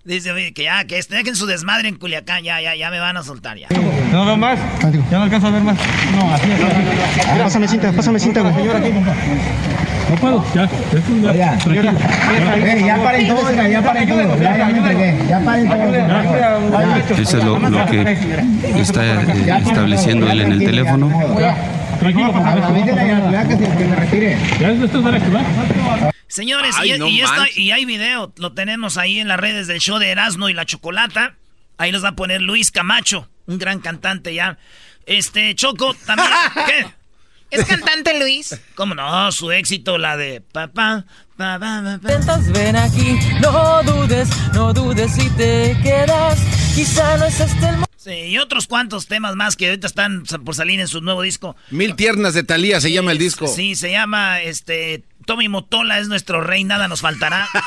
dice oye, que ya, que dejen su desmadre en Culiacán, ya, ya, ya me van a soltar ya. No veo más. Ya no alcanzo a ver más. No, así es. así. Pásame cinta, pásame cinta, güey. No puedo. Ya. Ya paren todo, oiga, ya paren todo. Ya, ya paren todo. Ya. Eso es lo, lo que está eh, estableciendo él en el teléfono. Tranquilo, por favor. Ya esto es para activar. Señores, Ay, y, no y esto- y hay video, lo tenemos ahí en las redes del show de Erasmo y la Chocolata. Ahí los va a poner Luis Camacho, un gran cantante ya. Este, Choco, también, ¿qué? ¿Es cantante Luis? ¿Cómo no? Su éxito, la de papá, pa, pa, pa, pa. Intentas, ven aquí, no dudes, no dudes si te quedas. Quizá no es este el momento. Sí, y otros cuantos temas más que ahorita están por salir en su nuevo disco. Mil tiernas de Talía se llama el disco. Sí, se llama, este, Tommy Motola es nuestro rey, nada nos faltará.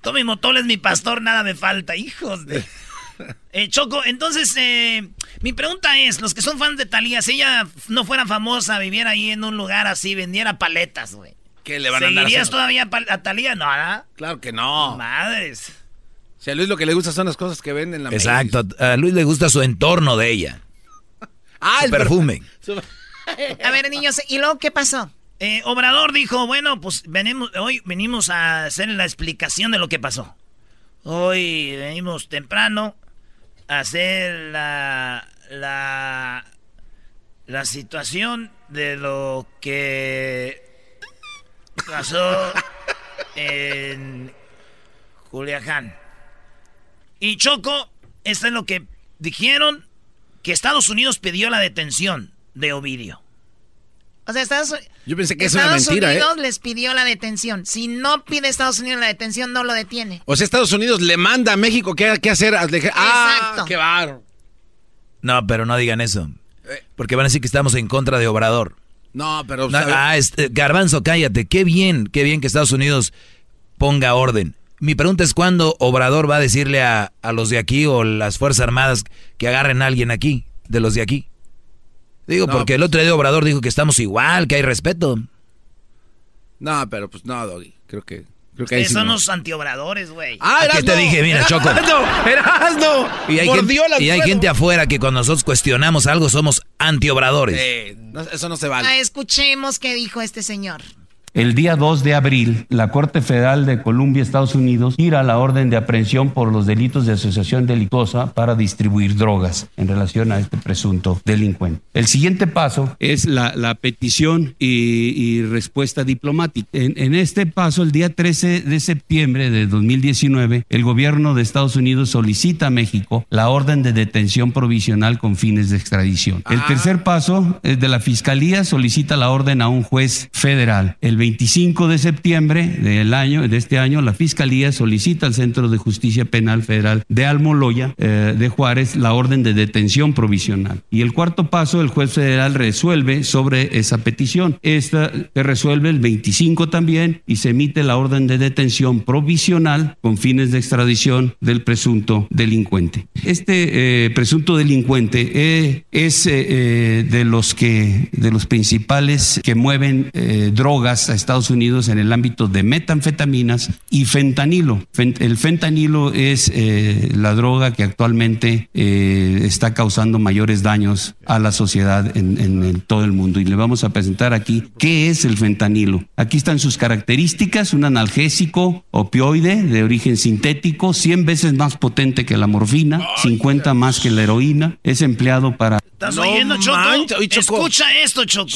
Tommy Motola es mi pastor, nada me falta, hijos de... Eh, Choco, entonces, eh, mi pregunta es, los que son fans de Talía, si ella no fuera famosa, viviera ahí en un lugar así, vendiera paletas, güey. ¿Qué le van a andar ¿Seguirías todavía a Talía? No, ¿verdad? Claro que no. Madres. Si a Luis lo que le gusta son las cosas que venden en la Exacto. A Luis le gusta su entorno de ella. Ah, Su el perfume. A ver, niños, ¿y luego qué pasó? Eh, Obrador dijo, bueno, pues venimos, hoy venimos a hacer la explicación de lo que pasó. Hoy venimos temprano a hacer la, la, la situación de lo que pasó en Culiacán. Y Choco, esto es lo que dijeron que Estados Unidos pidió la detención de Ovidio. O sea, Estados, Yo pensé que eso Estados era mentira, ¿eh? Unidos les pidió la detención. Si no pide Estados Unidos la detención, no lo detiene. O sea, Estados Unidos le manda a México qué, qué hacer. Ah, Exacto. qué bárbaro. No, pero no digan eso. Porque van a decir que estamos en contra de Obrador. No, pero... No, ah, este, Garbanzo, cállate. Qué bien, qué bien que Estados Unidos ponga orden. Mi pregunta es cuándo Obrador va a decirle a, a los de aquí o las Fuerzas Armadas que agarren a alguien aquí, de los de aquí. Digo, No, porque el otro día Obrador dijo que estamos igual, que hay respeto. No, pero pues no, Doggy. Creo que... Creo que ahí sí son no. los antiobradores, güey. Ah, ¿A qué te dije? Mira, Choco. Erasmo, Erasmo. Y hay, gente, Mordió la y hay gente afuera que cuando nosotros cuestionamos algo somos antiobradores. Eh, no, eso no se vale. Ah, escuchemos qué dijo este señor. El día 2 de abril, la Corte Federal de Columbia, Estados Unidos, gira la orden de aprehensión por los delitos de asociación delictuosa para distribuir drogas en relación a este presunto delincuente. El siguiente paso es la, la petición y, y respuesta diplomática. En, en este paso, el día 13 de septiembre de 2019, el gobierno de Estados Unidos solicita a México la orden de detención provisional con fines de extradición. El tercer paso es de la Fiscalía solicita la orden a un juez federal. El 25 de septiembre del año, de este año, la Fiscalía solicita al Centro de Justicia Penal Federal de Almoloya eh, de Juárez la orden de detención provisional. Y el cuarto paso, el juez federal resuelve sobre esa petición. Esta se resuelve el 25 también y se emite la orden de detención provisional con fines de extradición del presunto delincuente. Este eh, presunto delincuente eh, es de los que de los principales que mueven drogas a Estados Unidos en el ámbito de metanfetaminas y fentanilo. Fen- el fentanilo es eh, la droga que actualmente eh, está causando mayores daños a la sociedad en, en- en todo el mundo. Y le vamos a presentar aquí qué es el fentanilo. Aquí están sus características, un analgésico opioide de origen sintético, 100 veces más potente que la morfina, 50 más que la heroína, es empleado para ¿Estás No oyendo, Choco? Escucha esto, Choco.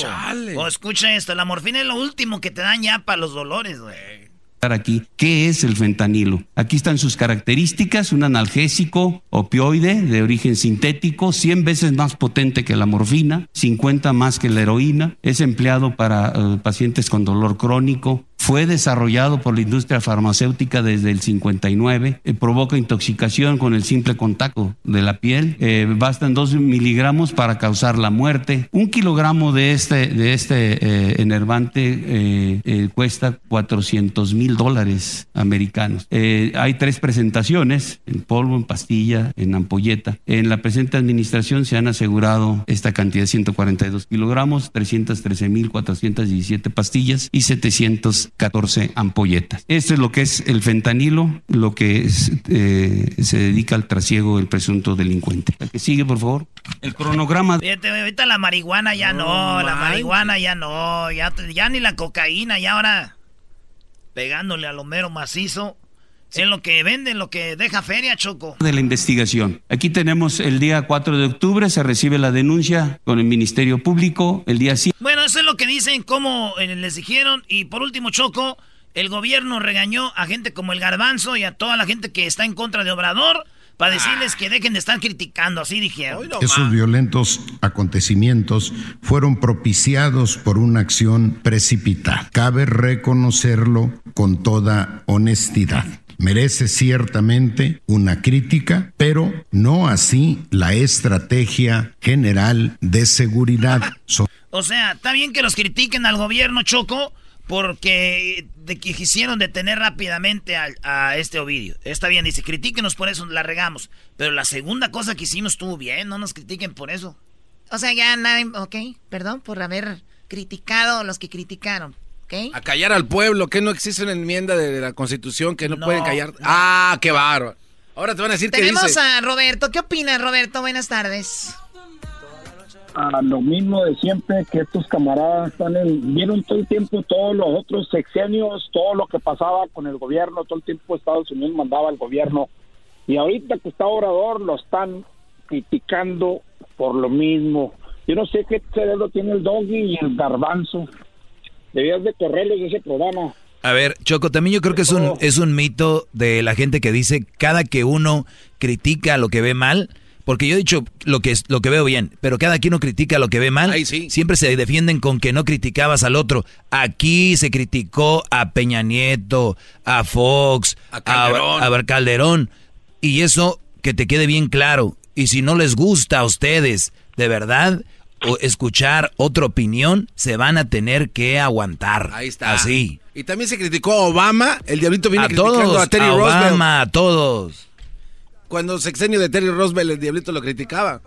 O escucha esto. La morfina es lo último que te dan ya para los dolores, güey. aquí qué es el fentanilo. Aquí están sus características, un analgésico opioide de origen sintético, 100 veces más potente que la morfina, 50 más que la heroína, es empleado para eh, pacientes con dolor crónico, fue desarrollado por la industria farmacéutica desde el 59, eh, provoca intoxicación con el simple contacto de la piel, eh, bastan 2 miligramos para causar la muerte. Un kilogramo de este, de este eh, enervante eh, eh, cuesta 400 mil dólares americanos. Eh, hay tres presentaciones, en polvo, en pastilla, en ampolleta. En la presente administración se han asegurado esta cantidad de 142 kilogramos, 313 mil 417 pastillas y 714 ampolletas. Esto es lo que es el fentanilo, lo que es, eh, se dedica al trasiego del presunto delincuente. La que sigue, por favor. El cronograma. Fíjate, ahorita la marihuana ya no, la marihuana ya no, ya, ya ni la cocaína, ya ahora pegándole al Homero macizo. Es lo que vende, lo que deja feria, Choco. de la investigación. Aquí tenemos el día 4 de octubre, se recibe la denuncia con el Ministerio Público, el día 5. Bueno, eso es lo que dicen, cómo eh, les dijeron. Y por último, Choco, el gobierno regañó a gente como el Garbanzo y a toda la gente que está en contra de Obrador para decirles que dejen de estar criticando, así dijeron. Esos violentos acontecimientos fueron propiciados por una acción precipitada. Cabe reconocerlo con toda honestidad. Merece ciertamente una crítica, pero no así la estrategia general de seguridad. So- O sea, está bien que los critiquen al gobierno, Choco, porque de que quisieron detener rápidamente a, a este Ovidio. Está bien, dice, critíquenos por eso, la regamos. Pero la segunda cosa que hicimos estuvo bien, no nos critiquen por eso. O sea, ya nadie, ok, perdón por haber criticado a los que criticaron, A callar al pueblo, que no existe una enmienda de la Constitución que no, No, pueden callar. no. Ah, qué bárbaro. Ahora te van a decir que Tenemos dice. a Roberto. ¿Qué opinas, Roberto? Buenas tardes. a lo mismo de siempre, que estos camaradas están en, vieron todo el tiempo todos los otros sexenios, todo lo que pasaba con el gobierno, todo el tiempo Estados Unidos mandaba al gobierno, y ahorita que está Obrador lo están criticando por lo mismo. Yo no sé qué cerebro tiene el doggy y el garbanzo. Debías de correrles de ese programa. A ver, Choco, también yo creo que es un, es un mito de la gente que dice cada que uno critica lo que ve mal, porque yo he dicho lo que, es, lo que veo bien, pero cada quien uno critica lo que ve mal, siempre se defienden con que no criticabas al otro. Aquí se criticó a Peña Nieto, a Fox, a Calderón. a, a Calderón, y eso que te quede bien claro. Y si no les gusta a ustedes, de verdad, o escuchar otra opinión, se van a tener que aguantar. Ahí está. Así. Y también se criticó a Obama. El diablito viene A criticando todos, a Terry a Roosevelt. Obama, a todos. Cuando sexenio de Terry Roosevelt, el diablito lo criticaba.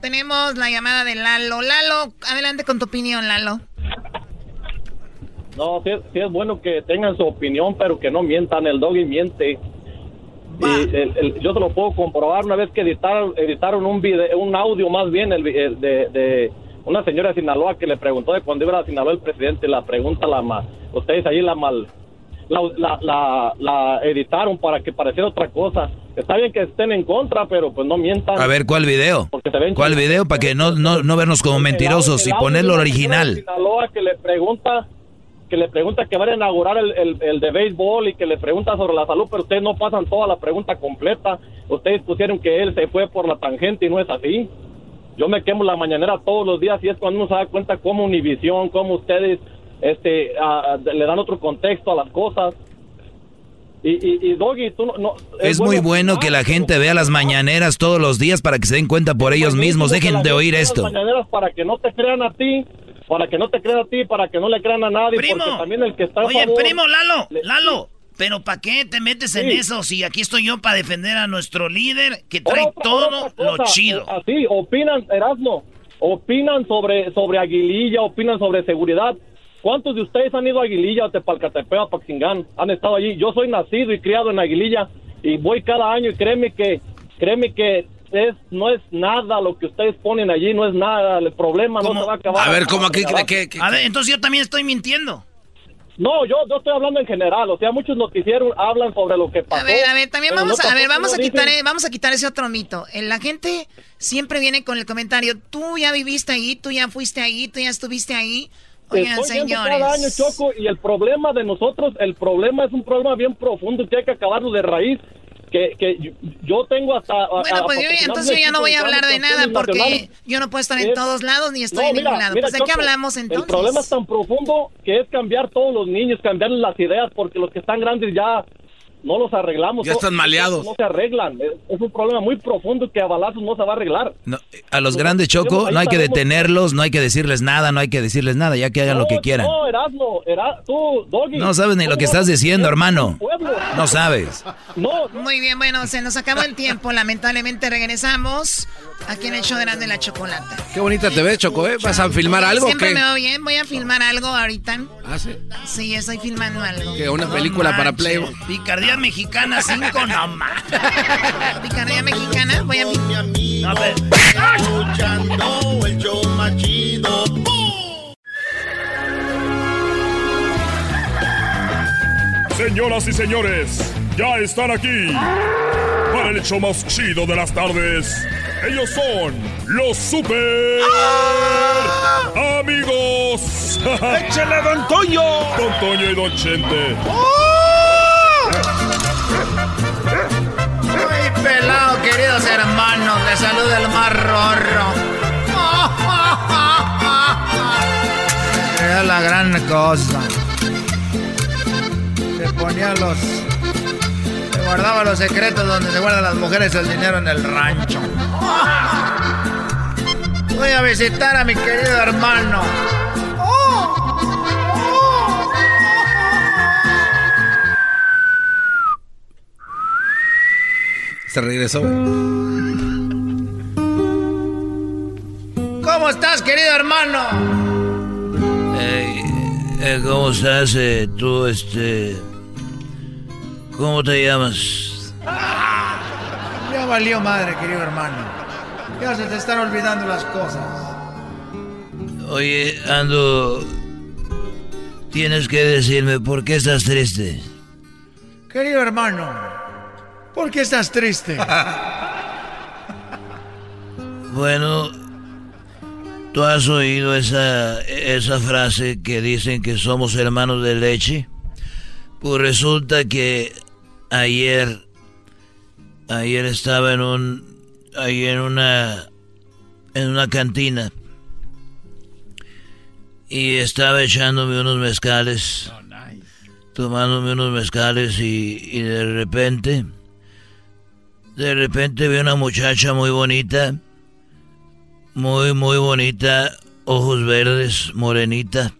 Tenemos la llamada de Lalo. Lalo, adelante con tu opinión, Lalo. No, sí es bueno que tengan su opinión, pero que no mientan. El doggy miente. Y el- el- yo te lo puedo comprobar una vez que editaron, editaron un video, un audio más bien el, de, de una señora de Sinaloa que le preguntó de cuando iba a Sinaloa el presidente. La pregunta la mal. Ustedes ahí la mal. La, la, la, la editaron para que pareciera otra cosa. Está bien que estén en contra, pero pues no mientan. A ver, ¿cuál video? Porque se ven ¿Cuál video? Para que no, no, no vernos como mentirosos y ponerlo original. Sinaloa que le pregunta que le pregunta que van a inaugurar el, el, el de béisbol y que le pregunta sobre la salud, pero ustedes no pasan toda la pregunta completa. Ustedes pusieron que él se fue por la tangente y no es así. Yo me quemo la mañanera todos los días y es cuando uno se da cuenta cómo Univisión, cómo ustedes este, ah, le dan otro contexto a las cosas. Y, y, y Doggy, tú no... no- Es muy bueno que la gente vea las mañaneras todos los días para que se den cuenta por ellos mismos. Dejen de oír esto. Las mañaneras para que no te crean a ti, para que no te crean a ti, para que no le crean a nadie, Primo. porque también el que está a Oye, favor- primo, Lalo, Lalo. Pero ¿para qué te metes en eso si aquí estoy yo para defender a nuestro líder que trae otra- todo otra lo chido? eh, Así, opinan, Erasmo, opinan sobre, sobre Aguililla, opinan sobre seguridad. ¿Cuántos de ustedes han ido a Aguililla, a Tepalcatepec, a Paxingán? Han estado allí. Yo soy nacido y criado en Aguililla y voy cada año y créeme que, créeme que es, no es nada lo que ustedes ponen allí, no es nada. El problema no se va a acabar. A ver, ¿cómo aquí? ¿qué- qué- A ver, entonces yo también estoy mintiendo. No, yo, yo estoy hablando en general. O sea, muchos noticieros hablan sobre lo que pasó. A ver, a ver, también vamos no a, a ver, vamos a quitar, dicen- eh, vamos a quitar ese otro mito. La gente siempre viene con el comentario, tú ya viviste ahí, tú ya fuiste ahí, tú ya estuviste ahí. Oigan, Estoy señores. cada año, Choco, y el problema de nosotros, el problema es un problema bien profundo que hay que acabarlo de raíz. Que, que yo, tengo hasta. Bueno, a pues yo, entonces yo ya no voy a hablar de nada porque yo no puedo estar en Es- todos lados ni estoy No, en mira, ningún lado. mira, pues de qué hablamos entonces. El problema es tan profundo que es cambiar todos los niños, cambiarles las ideas, porque los que están grandes ya no los arreglamos. Ya No- están maleados. No se arreglan. Es, es un problema muy profundo que a balazos no se va a arreglar. No, a los grandes Choco no hay que detenerlos, no hay que decirles nada, no hay que decirles nada, ya que hagan lo que quieran. No, Erasmo, Era, tú, Doggy. No sabes ni lo que estás diciendo, hermano. No sabes. No. Muy bien, bueno, se nos acabó el tiempo. Lamentablemente regresamos aquí en el show de Grande la Chocolata. Qué bonita te ves, Choco, ¿eh? ¿Vas a filmar algo o Siempre qué? me veo bien. Voy a filmar algo ahorita. Ah, sí. Sí, estoy filmando algo. Que una película para. Playboy. Picardía Mexicana 5, no más. Picardía mexicana. Voy a A ver. Escuchando el show más chido. Señoras y señores, ya están aquí para el hecho más chido de las tardes. Ellos son los super amigos. ¡Échale, don Toño! Don Toño y Don Chente. Muy pelado, queridos hermanos. Les saluda el mar rorro. Era la gran cosa. Se ponía los. Guardaba los secretos donde se guardan las mujeres el dinero en el rancho. Voy a visitar a mi querido hermano. Se regresó. ¿Cómo estás, querido hermano? Eh, ¿Cómo estás eh, tú, este... ¿Cómo te llamas? Ya valió madre, querido hermano. Ya se te están olvidando las cosas. Oye, Ando, tienes que decirme por qué estás triste. Querido hermano, ¿por qué estás triste? Bueno, ¿tú has oído esa, esa frase que dicen que somos hermanos de leche? Pues resulta que ayer, ayer estaba en un, ahí en una, en una cantina y estaba echándome unos mezcales, tomándome unos mezcales y, y de repente, de repente vi una muchacha muy bonita, muy, muy bonita, ojos verdes, morenita,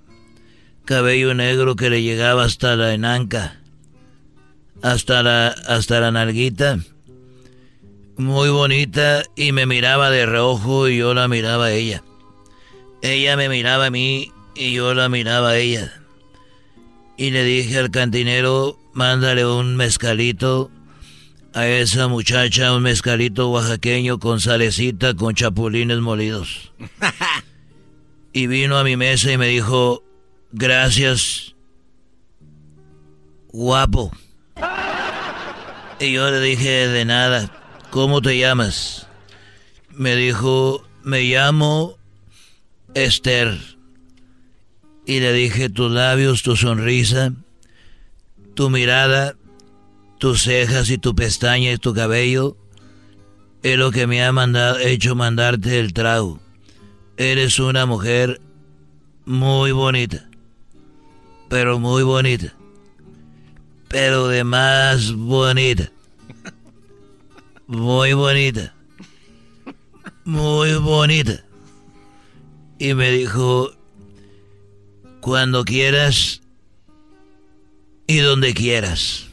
cabello negro que le llegaba hasta la enanca, hasta la, hasta la nalguita, muy bonita y me miraba de reojo y yo la miraba a ella. Ella me miraba a mí y yo la miraba a ella. Y le dije al cantinero, mándale un mezcalito a esa muchacha, un mezcalito oaxaqueño con salecita, con chapulines molidos. y vino a mi mesa y me dijo, gracias, guapo. Y yo le dije, de nada, ¿cómo te llamas? Me dijo, me llamo Esther. Y le dije, tus labios, tu sonrisa, tu mirada, tus cejas y tu pestaña y tu cabello es lo que me ha hecho mandarte el trago. Eres una mujer muy bonita, pero muy bonita, pero de más bonita, muy bonita, muy bonita. Y me dijo, cuando quieras y donde quieras.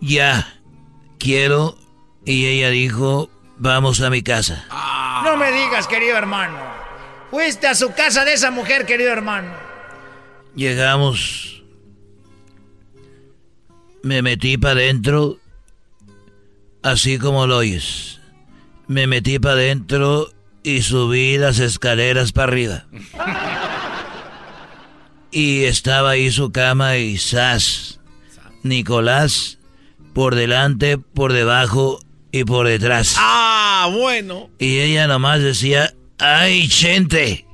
Ya, quiero. Y ella dijo, vamos a mi casa. No me digas, querido hermano. Fuiste a su casa de esa mujer, querido hermano. Llegamos. Me metí para adentro, así como lo oyes. Me metí para adentro y subí las escaleras para arriba. Y estaba ahí su cama y sas. Nicolás por delante, por debajo y por detrás. Ah, bueno. Y ella nomás decía, ¡ay, gente!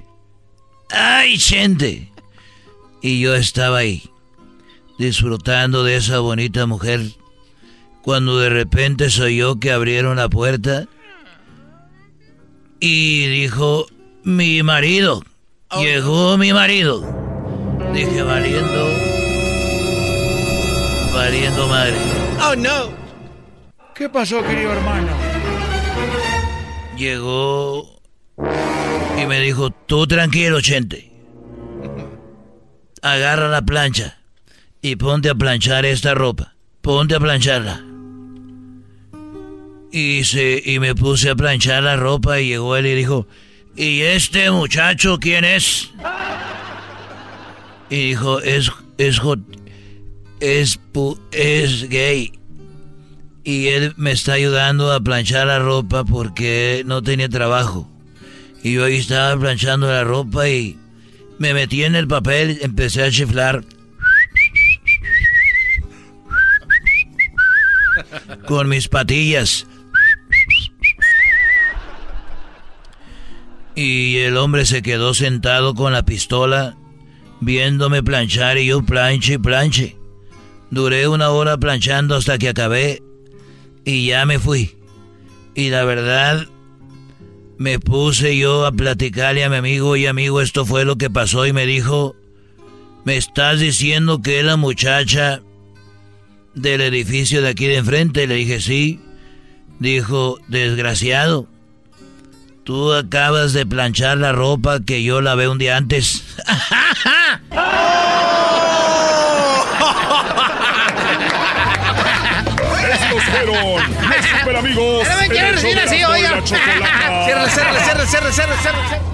¡ay, gente! Y yo estaba ahí, disfrutando de esa bonita mujer, cuando de repente soy yo que abrieron la puerta y dijo, mi marido, llegó mi marido. Dije, valiendo, valiendo madre. Oh, no. ¿Qué pasó, querido hermano? Llegó y me dijo, tú tranquilo, Chente. Agarra la plancha y ponte a planchar esta ropa. Ponte a plancharla. Y, se, y me puse a planchar la ropa y llegó él y dijo, ¿y este muchacho quién es? Y dijo, es, es, es, es gay. Y él me está ayudando a planchar la ropa porque no tenía trabajo. Y yo ahí estaba planchando la ropa y me metí en el papel, empecé a chiflar. Con mis patillas. Y el hombre se quedó sentado con la pistola, viéndome planchar y yo planche y planche. Duré una hora planchando hasta que acabé y ya me fui. Y la verdad, me puse yo a platicarle a mi amigo y amigo, esto fue lo que pasó y me dijo, ¿me estás diciendo que la muchacha del edificio de aquí de enfrente? Le dije, sí. Dijo, desgraciado, tú acabas de planchar la ropa que yo lavé un día antes. Estos fueron los super amigos. No me quiero decir de así, oiga. cierre, cierre, cierre, cierre, cierre.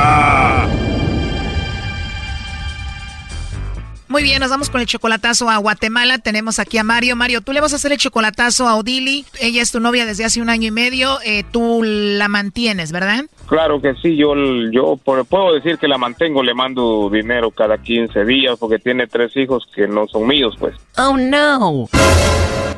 Muy bien, nos vamos con el chocolatazo a Guatemala. Tenemos aquí a Mario. Mario, tú le vas a hacer el chocolatazo a Odili. Ella es tu novia desde hace un año y medio. Eh, tú la mantienes, ¿verdad? Claro que sí, yo, yo por- puedo decir que la mantengo, le mando dinero cada 15 días porque tiene tres hijos que no son míos, pues. Oh, no.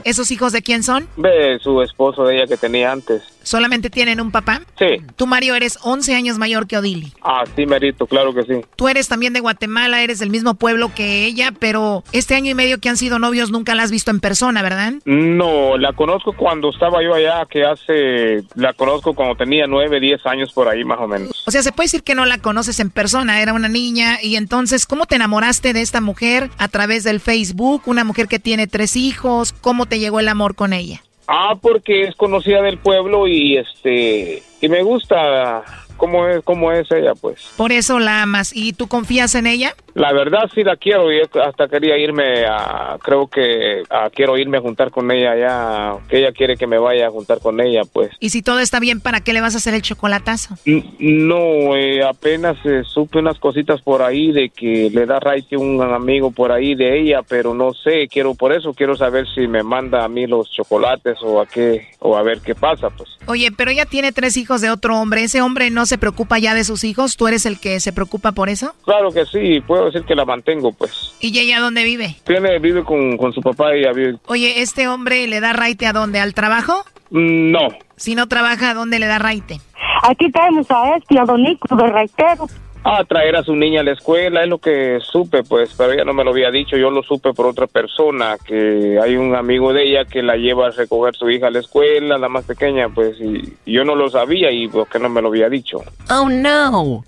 ¿Esos hijos de quién son? Ve su esposo de ella que tenía antes. ¿Solamente tienen un papá? Sí, Tú, Mario, eres 11 años mayor que Odili. así merito, claro que sí. Tú eres también de Guatemala, eres del mismo pueblo que ella, pero este año y medio que han sido novios nunca la has visto en persona, ¿verdad? No, la conozco cuando estaba yo allá, que hace, la conozco cuando tenía 9, 10 años por ahí más o menos. O sea, se puede decir que no la conoces en persona, era una niña. Y entonces, ¿cómo te enamoraste de esta mujer a través del Facebook? Una mujer que tiene tres hijos. ¿Cómo te llegó el amor con ella? Ah, porque es conocida del pueblo y este, y me gusta cómo es, cómo es ella, pues. Por eso la amas. ¿Y tú confías en ella? La verdad sí la quiero y hasta quería irme a, creo que a- quiero irme a juntar con ella ya, que ella quiere que me vaya a juntar con ella, pues. Y si todo está bien, ¿para qué le vas a hacer el chocolatazo? No, eh, apenas eh, supe unas cositas por ahí de que le da raite un amigo por ahí de ella, pero no sé, quiero por eso quiero saber si me manda a mí los chocolates o a qué o a ver qué pasa, pues. Oye, pero ella tiene tres hijos de otro hombre. ¿Ese hombre no se preocupa ya de sus hijos? ¿Tú eres el que se preocupa por eso? Claro que sí, puedo decir que la mantengo, pues. ¿Y ella dónde vive? Tiene vive con, con su papá y ella vive Oye, ¿este hombre le da raite a dónde? ¿Al trabajo? Mm, no. Si no trabaja, ¿a dónde le da raite? Aquí tenemos a este, a Don Nico, de raitero. a traer a su niña a la escuela, es lo que supe, pues, pero ella no me lo había dicho, yo lo supe por otra persona, que hay un amigo de ella que la lleva a recoger su hija a la escuela, la más pequeña, pues, y, y yo no lo sabía y pues que no me lo había dicho. Oh, no.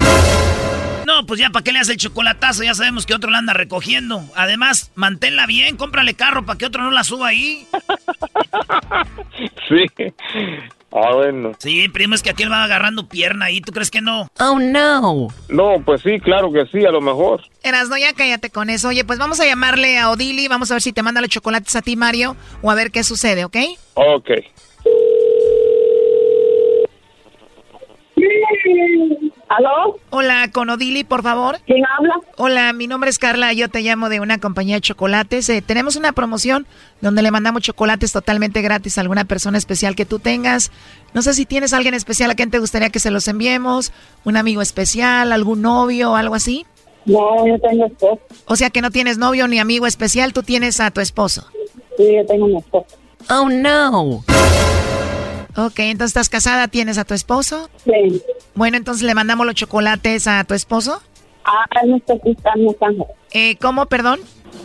No, pues ya para qué le hace el chocolatazo, ya sabemos que otro la anda recogiendo. Además, manténla bien, cómprale carro para que otro no la suba ahí. Sí. Ah, bueno. Sí, primo, es que aquel va agarrando pierna ahí, ¿tú crees que no? Oh, no. No, pues sí, claro que sí, a lo mejor. Erasno, ya cállate con eso. Oye, pues vamos a llamarle a Odili, vamos a ver si te manda los chocolates a ti, Mario, o a ver qué sucede, ¿ok? Ok. ¿Aló? Hola, con Odili, por favor. ¿Quién habla? Hola, mi nombre es Carla, yo te llamo de una compañía de chocolates. Eh, tenemos una promoción donde le mandamos chocolates totalmente gratis a alguna persona especial que tú tengas. No sé si tienes alguien especial a quien te gustaría que se los enviemos, un amigo especial, algún novio o algo así. No, yo tengo esposo. O sea que no tienes novio ni amigo especial, tú tienes a tu esposo. Sí, yo tengo mi esposo. Oh, no. Ok, entonces estás casada, tienes a tu esposo. Sí. Bueno, entonces le mandamos los chocolates a tu esposo. Ah, él no está aquí, está en Los Ángeles. Eh, ¿Cómo, perdón?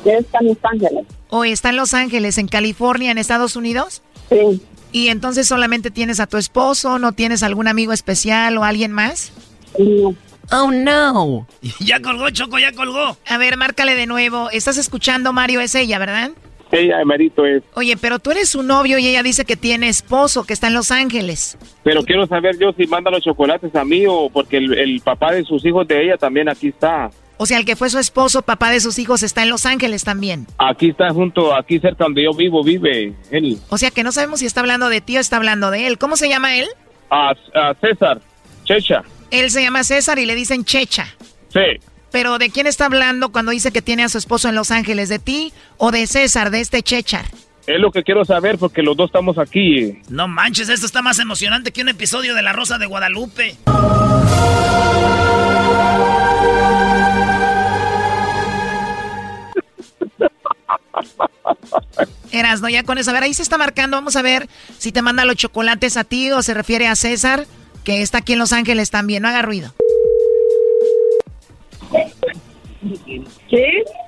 Él está en Los Ángeles. ¿O está en Los Ángeles, en California, en Estados Unidos? Sí. ¿Y entonces solamente tienes a tu esposo? ¿No tienes algún amigo especial o alguien más? No. Oh, no. Ya colgó, Choco, ya colgó. A ver, márcale de nuevo. ¿Estás escuchando, Mario? Es ella, ¿verdad? Ella, Emerito, es. Oye, pero tú eres su novio y ella dice que tiene esposo, que está en Los Ángeles. Pero quiero saber yo si manda los chocolates a mí o porque el, el papá de sus hijos de ella también aquí está. O sea, el que fue su esposo, papá de sus hijos, está en Los Ángeles también. Aquí está junto, aquí cerca donde yo vivo, vive él. O sea, que no sabemos si está hablando de ti o está hablando de él. ¿Cómo se llama él? A, a César, Checha. Él se llama César y le dicen Checha. Sí. Pero ¿de quién está hablando cuando dice que tiene a su esposo en Los Ángeles? ¿De ti o de César, de este Chechar? Es lo que quiero saber porque los dos estamos aquí. No manches, esto está más emocionante que un episodio de La Rosa de Guadalupe. Eras, ¿no? Ya con eso. A ver, ahí se está marcando. Vamos a ver si te manda los chocolates a ti o se refiere a César, que está aquí en Los Ángeles también. No haga ruido. ¿Sí?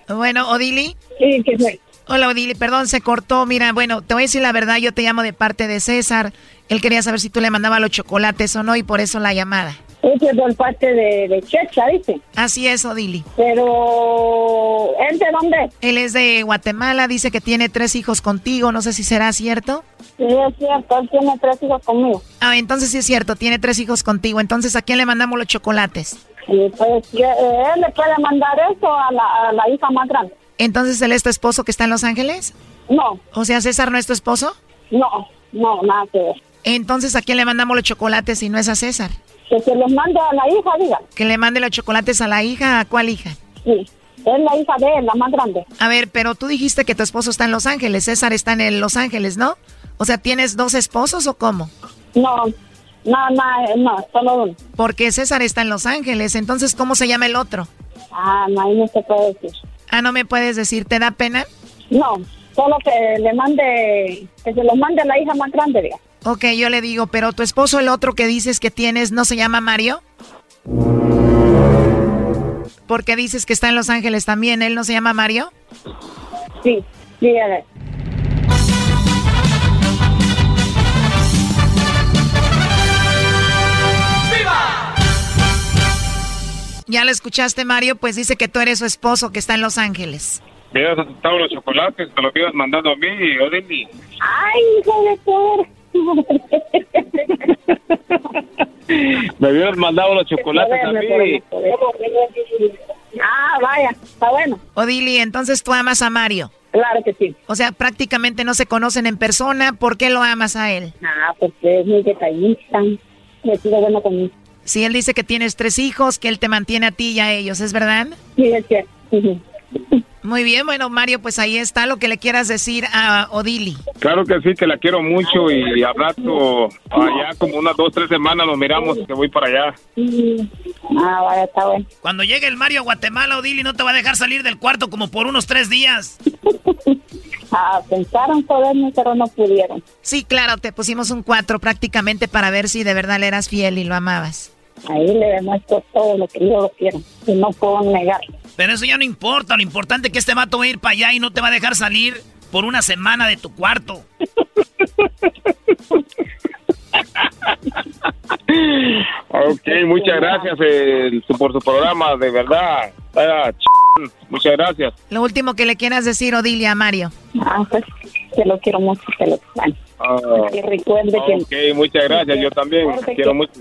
Bueno, Odili. Sí, ¿qué fue? Hola, Odili. Perdón, se cortó. Mira, bueno, te voy a decir la verdad. Yo te llamo de parte de César. Él quería saber si tú le mandabas los chocolates o no y por eso la llamada. Ese es por parte de, de Checha, dice. Así es, Odili. Pero, ¿él de dónde? Él es de Guatemala. Dice que tiene tres hijos contigo. No sé si será cierto. Sí, es cierto, él tiene tres hijos conmigo. Ah, entonces sí es cierto. Tiene tres hijos contigo. Entonces, ¿a quién le mandamos los chocolates? Y pues que, eh, él le puede mandar eso a la, a la hija más grande. Entonces, ¿él es tu esposo que está en Los Ángeles? No. O sea, César no es tu esposo? No, no, nada que ver. Entonces, ¿a quién le mandamos los chocolates si no es a César? Que se los mande a la hija, diga. Que le mande los chocolates a la hija, ¿a cuál hija? Sí, es la hija de él, la más grande. A ver, pero tú dijiste que tu esposo está en Los Ángeles, César está en Los Ángeles, ¿no? O sea, ¿tienes dos esposos o cómo? No, no, no, no, solo uno. Porque César está en Los Ángeles, entonces, ¿cómo se llama el otro? Ah, no, ahí no se puede decir. Ah, ¿no me puedes decir? ¿Te da pena? No, solo que le mande, que se los mande a la hija más grande, diga. Ok, yo le digo, pero tu esposo, el otro que dices que tienes, ¿no se llama Mario? Porque dices que está en Los Ángeles también, ¿él no se llama Mario? Sí, sí, a ver. Ya lo escuchaste, Mario, pues dice que tú eres su esposo que está en Los Ángeles. Me hubieras aceptado los chocolates, te los hubieras mandado a mí, Odili. Ay, hijo de por. Me hubieras mandado los chocolates a mí. Ah, vaya, está bueno. Odili, entonces tú amas a Mario. Claro que sí. O sea, prácticamente no se conocen en persona. ¿Por qué lo amas a él? Ah, porque es muy detallista. Me sido bueno conmigo. Si él dice que tienes tres hijos, que él te mantiene a ti y a ellos, ¿es verdad? Sí, es cierto. Muy bien, bueno, Mario, pues ahí está lo que le quieras decir a Odili. Claro que sí, que la quiero mucho y a rato, allá como unas dos, tres semanas nos miramos, que voy para allá. Ah, vaya, está bueno. Cuando llegue el Mario a Guatemala, Odili no te va a dejar salir del cuarto como por unos tres días. Ah, pensaron poderme, pero no pudieron. Sí, claro, te pusimos un cuatro prácticamente para ver si de verdad le eras fiel y lo amabas. Ahí le demuestro todo lo que yo lo quiero. Y no puedo negarlo. Pero eso ya no importa. Lo importante es que este vato va a ir para allá y no te va a dejar salir por una semana de tu cuarto. Ok, muchas gracias eh, por su programa, de verdad. Ah, ch- Muchas gracias. Lo último que le quieras decir, Odili, a Mario. Ah, pues que lo quiero mucho, que lo extraño. Ah, Que recuerde que... ok, muchas gracias, yo también quiero que- mucho.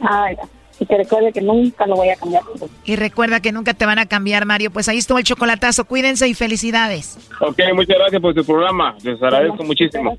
Ay, y que recuerde que nunca lo voy a cambiar. Y recuerda que nunca te van a cambiar, Mario. Pues ahí estuvo el chocolatazo. Cuídense y felicidades. Ok, muchas gracias por su programa, les agradezco muchísimo.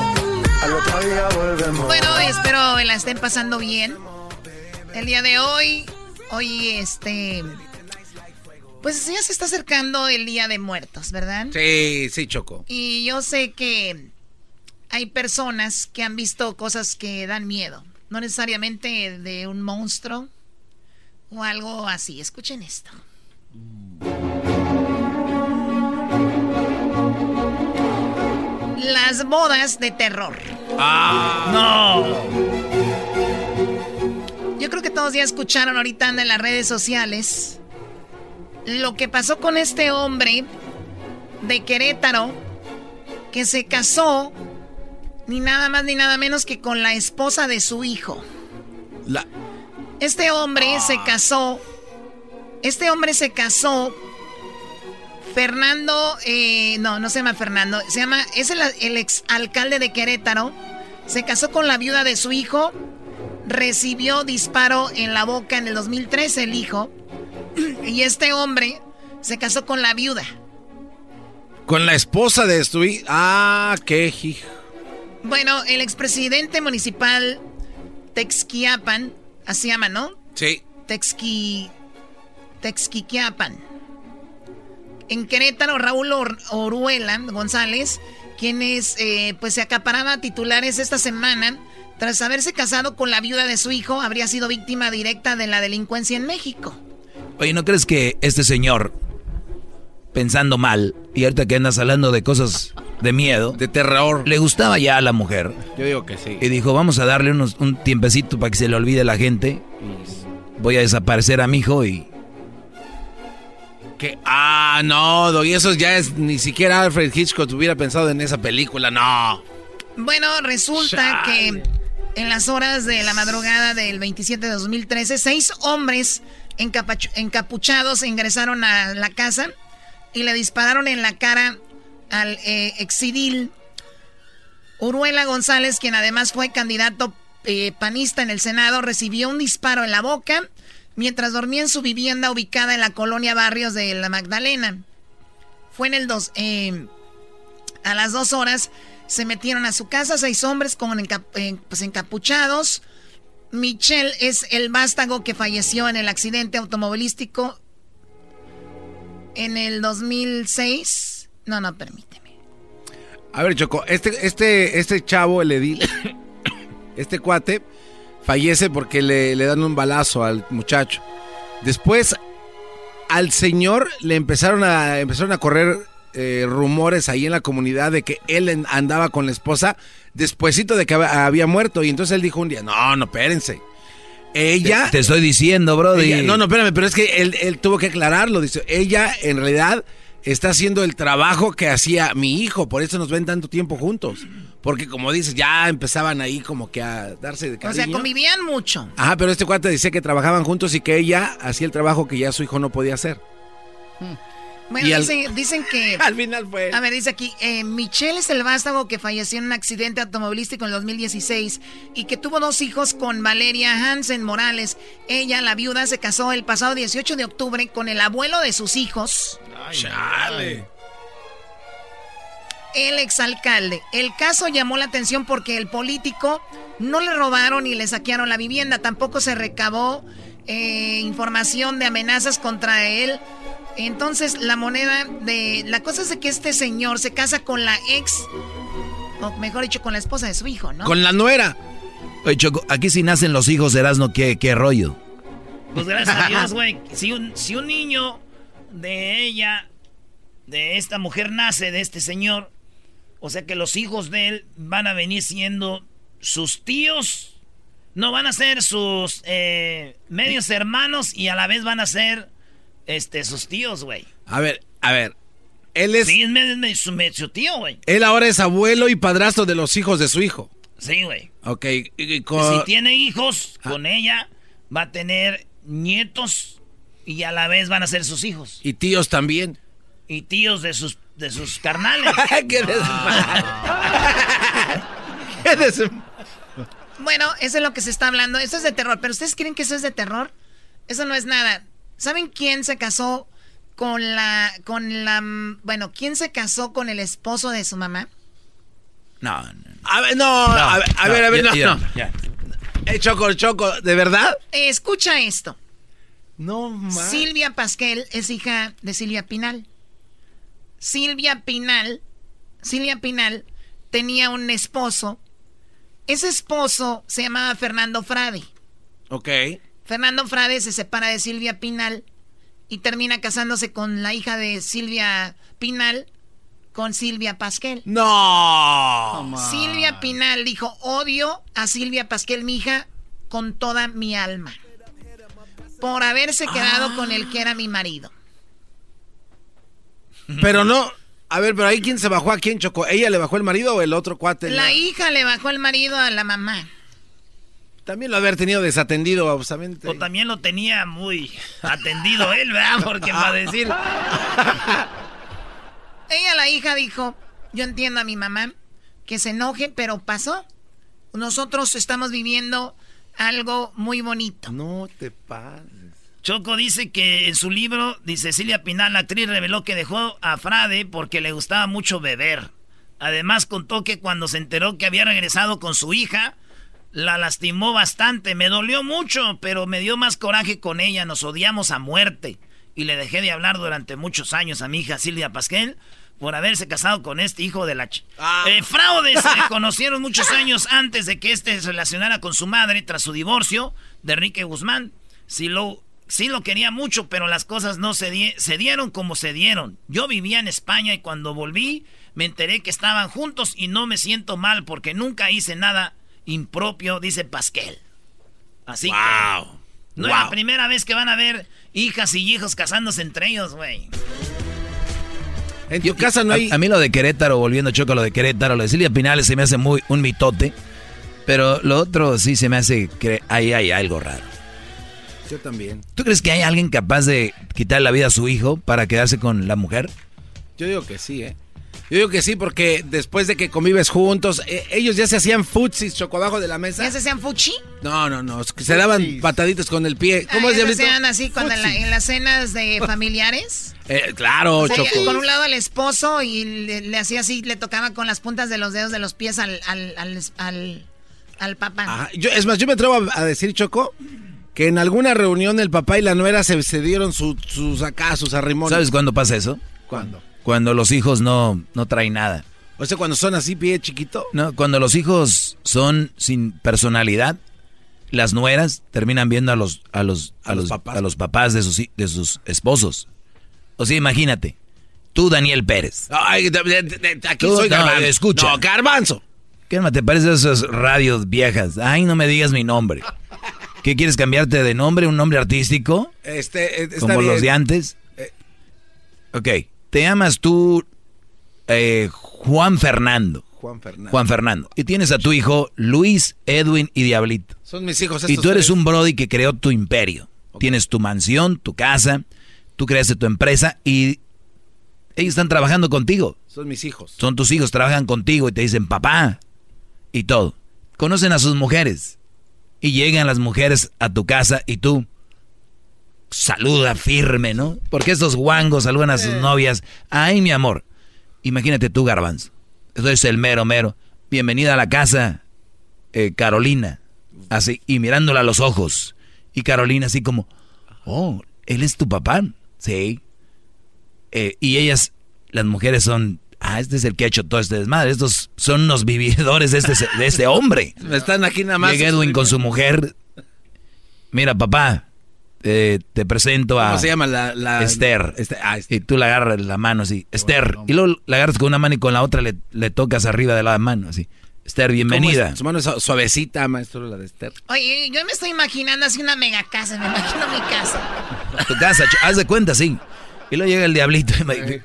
Bueno, espero la estén pasando bien. El día de hoy, hoy este... Pues ya se está acercando el Día de Muertos, ¿verdad? Sí, sí, Choco. Y yo sé que hay personas que han visto cosas que dan miedo. No necesariamente de un monstruo o algo así. Escuchen esto. Las bodas de terror. Ah, no. Yo creo que todos ya escucharon ahorita anda en las redes sociales lo que pasó con este hombre de Querétaro que se casó ni nada más ni nada menos que con la esposa de su hijo. La- Este hombre se casó. Este hombre se casó. Fernando, eh, no, no se llama Fernando, se llama, es el, el ex alcalde de Querétaro. Se casó con la viuda de su hijo. Recibió disparo en la boca en el 2013 el hijo. Y este hombre se casó con la viuda. Con la esposa de su hi- Ah, qué hijo. Bueno, el expresidente municipal Texquiapan, así se llama, ¿no? Sí. Texqui... Texquiquiapan. En Querétaro, Raúl Or- Oruela González, quienes eh, pues se acaparaba titulares esta semana, tras haberse casado con la viuda de su hijo, habría sido víctima directa de la delincuencia en México. Oye, ¿no crees que este señor, pensando mal, y ahorita que andas hablando de cosas de miedo, de terror, le gustaba ya a la mujer? Yo digo que sí. Y dijo, vamos a darle unos, un tiempecito para que se le olvide la gente. Voy a desaparecer a mi hijo y... Que, ah, no, Doggy, eso ya es, ni siquiera Alfred Hitchcock hubiera pensado en esa película, no. Bueno, resulta que en las horas de la madrugada del 27 de 2013, seis hombres encapuchados ingresaron a la casa y le dispararon en la cara al eh, exidil Uruela González, quien además fue candidato eh, panista en el Senado, recibió un disparo en la boca mientras dormía en su vivienda ubicada en la colonia Barrios de la Magdalena. Fue en el dos, eh, a las dos horas se metieron a su casa seis hombres con eh, pues, encapuchados. Michelle es el vástago que falleció en el accidente automovilístico en el 2006. No, no, permíteme. A ver, Choco, este, este, este chavo, el edil, este cuate, fallece porque le, le dan un balazo al muchacho. Después, al señor le empezaron a, empezaron a correr eh, rumores ahí en la comunidad de que él andaba con la esposa despuesito de que había muerto. Y entonces él dijo un día, no, no, espérense. Ella... Te, estoy diciendo, bro. no, no, espérame, pero es que él, él tuvo que aclararlo. Dice, ella en realidad está haciendo el trabajo que hacía mi hijo, por eso nos ven tanto tiempo juntos. Porque como dices, ya empezaban ahí como que a darse de cariño. O sea, convivían mucho. Ajá, pero este cuate decía que trabajaban juntos y que ella hacía el trabajo que ya su hijo no podía hacer. Hmm. Bueno, dicen, que... al final fue... A ver, dice aquí, eh, Michelle es el vástago que falleció en un accidente automovilístico en 2016 y que tuvo dos hijos con Valeria Hansen Morales. Ella, la viuda, se casó el pasado 18 de octubre con el abuelo de sus hijos. Chale. El exalcalde. El caso llamó la atención porque el político no le robaron ni le saquearon la vivienda. Tampoco se recabó eh, información de amenazas contra él entonces, la moneda de. La cosa es de que este señor se casa con la ex. O mejor dicho, con la esposa de su hijo, ¿no? Con la nuera. Oye, Choco, aquí si nacen los hijos de Erasmo, ¿qué, qué rollo? Pues gracias a Dios, güey. Si un, si un niño de ella, de esta mujer, nace de este señor, o sea que los hijos de él van a venir siendo sus tíos, no van a ser sus eh, medios hermanos y a la vez van a ser este, sus tíos, güey. A ver, a ver. Él es. Sí, es su, tío, güey. Él ahora es abuelo y padrastro de los hijos de su hijo. Sí, güey. Ok. Y, si tiene hijos ah. con ella, va a tener nietos y a la vez van a ser sus hijos. Y tíos también. Y tíos de sus, de sus carnales. ¡Qué ¿Qué Bueno, eso es lo que se está hablando. Eso es de terror. ¿Pero ustedes creen que eso es de terror? Eso no es nada. ¿Saben quién se casó con la, con la, bueno, quién se casó con el esposo de su mamá? No, no. A ver, no, a ver, a ver, a ver, no, no. Eh, choco, Choco, ¿de verdad? escucha esto. No, más. Silvia Pasquel es hija de Silvia Pinal. Silvia Pinal, Silvia Pinal tenía un esposo. Ese esposo se llamaba Fernando Frade. Ok. Fernando Frade se separa de Silvia Pinal y termina casándose con la hija de Silvia Pinal, con Silvia Pasquel. No. Silvia Pinal dijo, odio a Silvia Pasquel, mi hija, con toda mi alma. Por haberse quedado con el que era mi marido. Pero no, a ver, pero ahí quién se bajó a quién chocó. ¿Ella le bajó el marido o el otro cuate? La hija le bajó el marido a la mamá. También lo haber tenido desatendido, obviamente. O también lo tenía muy atendido él, ¿verdad? Porque va a decir. Ella, la hija, dijo: Yo entiendo a mi mamá que se enoje, pero pasó. Nosotros estamos viviendo algo muy bonito. No te pases. Choco dice que en su libro, dice Silvia Pinal, la actriz reveló que dejó a Frade porque le gustaba mucho beber. Además contó que cuando se enteró que había regresado con su hija, la lastimó bastante, me dolió mucho, pero me dio más coraje con ella, nos odiamos a muerte. Y le dejé de hablar durante muchos años a mi hija Silvia Pasquel por haberse casado con este hijo de la... Ch ah. eh, fraudes se conocieron muchos años antes de que este se relacionara con su madre tras su divorcio de Enrique Guzmán. Sí lo, sí lo quería mucho, pero las cosas no se, se dieron como se dieron. Yo vivía en España y cuando volví me enteré que estaban juntos y no me siento mal porque nunca hice nada impropio, dice Pasquel. Así wow. No es la primera vez que van a ver hijas y hijos casándose entre ellos, güey. En tu casa no hay... A, mí lo de Querétaro, volviendo Choco, lo de Querétaro, lo de Silvia Pinales se me hace muy un mitote. Pero lo otro sí se me hace que ahí hay algo raro. Yo también. ¿Tú crees que hay alguien capaz de quitar la vida a su hijo para quedarse con la mujer? Yo digo que sí, ¿eh? Yo digo que sí, porque después de que convives juntos, eh, ellos ya se hacían futsis, choco abajo de la mesa. ¿Ya se hacían fuchi? No, no, no, es que se daban pataditas con el pie. ¿Cómo Ah, es, ¿ya se hacían así cuando en, la- en las cenas de familiares? Eh, claro, O sea, Choco. Con un lado al esposo y le, le hacía así, le tocaba con las puntas de los dedos de los pies al, al, al, al, al papá. Ajá, yo- es más, yo me atrevo a, a decir, Choco, que en alguna reunión el papá y la nuera se, se dieron su- sus acá, sus arrimones. ¿Sabes cuándo pasa eso? ¿Cuándo? Cuando los hijos no, no traen nada. O sea, cuando son así, pie chiquito. No, cuando los hijos son sin personalidad, las nueras terminan viendo a los a los a, los, papás, a los papás de sus de sus esposos. O sea, imagínate, tú Daniel Pérez. Ay, de- de- de- aquí Tú, soy no, garbanzo. escucha. No, garbanzo. ¿Qué te parece a esas radios viejas? Ay, no me digas mi nombre. ¿Qué quieres cambiarte de nombre? ¿Un nombre artístico? Este, eh, está Como los de antes. Eh. Ok, te llamas tú eh, Juan Fernando. Juan Fernando. Juan Fernando. Y tienes a tu hijo Luis, Edwin y Diablito. Son mis hijos Y tú eres tres. un Brody que creó tu imperio. Tienes tu mansión, tu casa, tú creaste tu empresa y ellos están trabajando contigo. Son mis hijos. Son tus hijos, trabajan contigo y te dicen papá y todo. Conocen a sus mujeres y llegan las mujeres a tu casa y tú saluda firme, ¿no? Porque estos guangos saludan a sus novias. Ay, mi amor. Imagínate tú, garbanzo. Eso es el mero, mero. Bienvenida a la casa, eh, Carolina. Así, y mirándola a los ojos. Y Carolina así como, oh, ¿él es tu papá? Sí. Eh, y ellas, las mujeres son, ah, este es el que ha hecho todo este desmadre. Estos son los vividores de este, de este hombre. Están aquí nada más. Llega Edwin con su mujer. Mira, papá, eh, te presento a... ¿Cómo se llama la...? la- Esther. Este- ah, Esther. Y tú la agarras la mano así, Esther. Y luego la agarras con una mano y con la otra le, le tocas arriba de la mano, así. Esther, bienvenida. ¿Cómo es? Su mano es suavecita, maestro, la de Esther. Oye, yo me estoy imaginando así una mega casa, me imagino mi casa. Tu casa, haz de cuenta, sí. Y luego llega el diablito.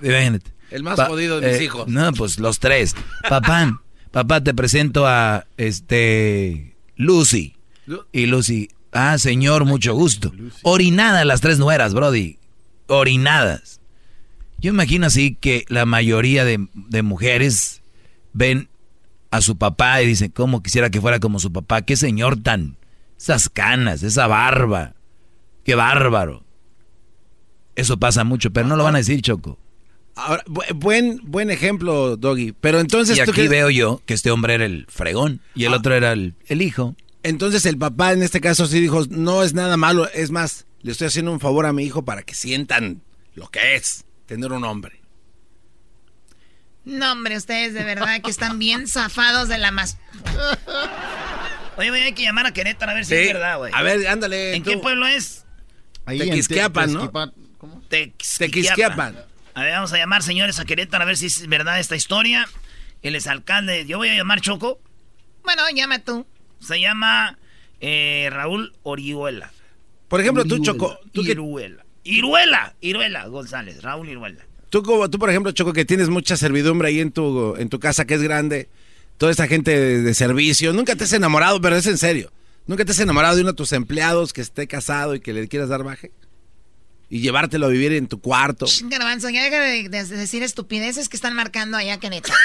imagínate. El más jodido de mis hijos. No, pues los tres. Papá, papá, te presento a este Lucy. Y Lucy, ah, señor, mucho gusto. Orinadas las tres nueras, Brody. Orinadas. Yo imagino así que la mayoría de, de mujeres ven a su papá y dicen, ¿cómo quisiera que fuera como su papá? Qué señor tan... Esas canas, esa barba. Qué bárbaro. Eso pasa mucho, pero no lo van a decir, Choco. Ahora, bu- buen, buen ejemplo, Doggy. Pero entonces y tú aquí veo yo que este hombre era el fregón y el otro era el, el hijo. Entonces el papá en este caso sí dijo, no es nada malo, es más, le estoy haciendo un favor a mi hijo para que sientan lo que es tener un hombre. No, hombre, ustedes de verdad que están bien zafados de la más... Oye, güey, hay que llamar a Querétaro a ver si es verdad, güey. A ver, ándale. ¿En tú. qué pueblo es? Ahí en Tequisquiapan, Te- ¿no? Tequisquiapan, ¿cómo? Tequisquiapan. A ver, vamos a llamar, señores, a Querétaro a ver si es verdad esta historia. Él es alcalde. Yo voy a llamar Choco. Bueno, llama tú. Se llama eh, Raúl Orihuela. Por ejemplo, tú, Choco, tú que- Iruela. Iruela. Iruela González. Raúl Iruela. Tú, como, tú, por ejemplo, Choco, que tienes mucha servidumbre ahí en tu, en tu casa que es grande, toda esta gente de, de servicio, nunca te has enamorado, pero es en serio. ¿Nunca te has enamorado de uno de tus empleados que esté casado y que le quieras dar baje? Y llevártelo a vivir en tu cuarto. Garbanzo, ya deja de, de decir estupideces que están marcando allá, Keneta.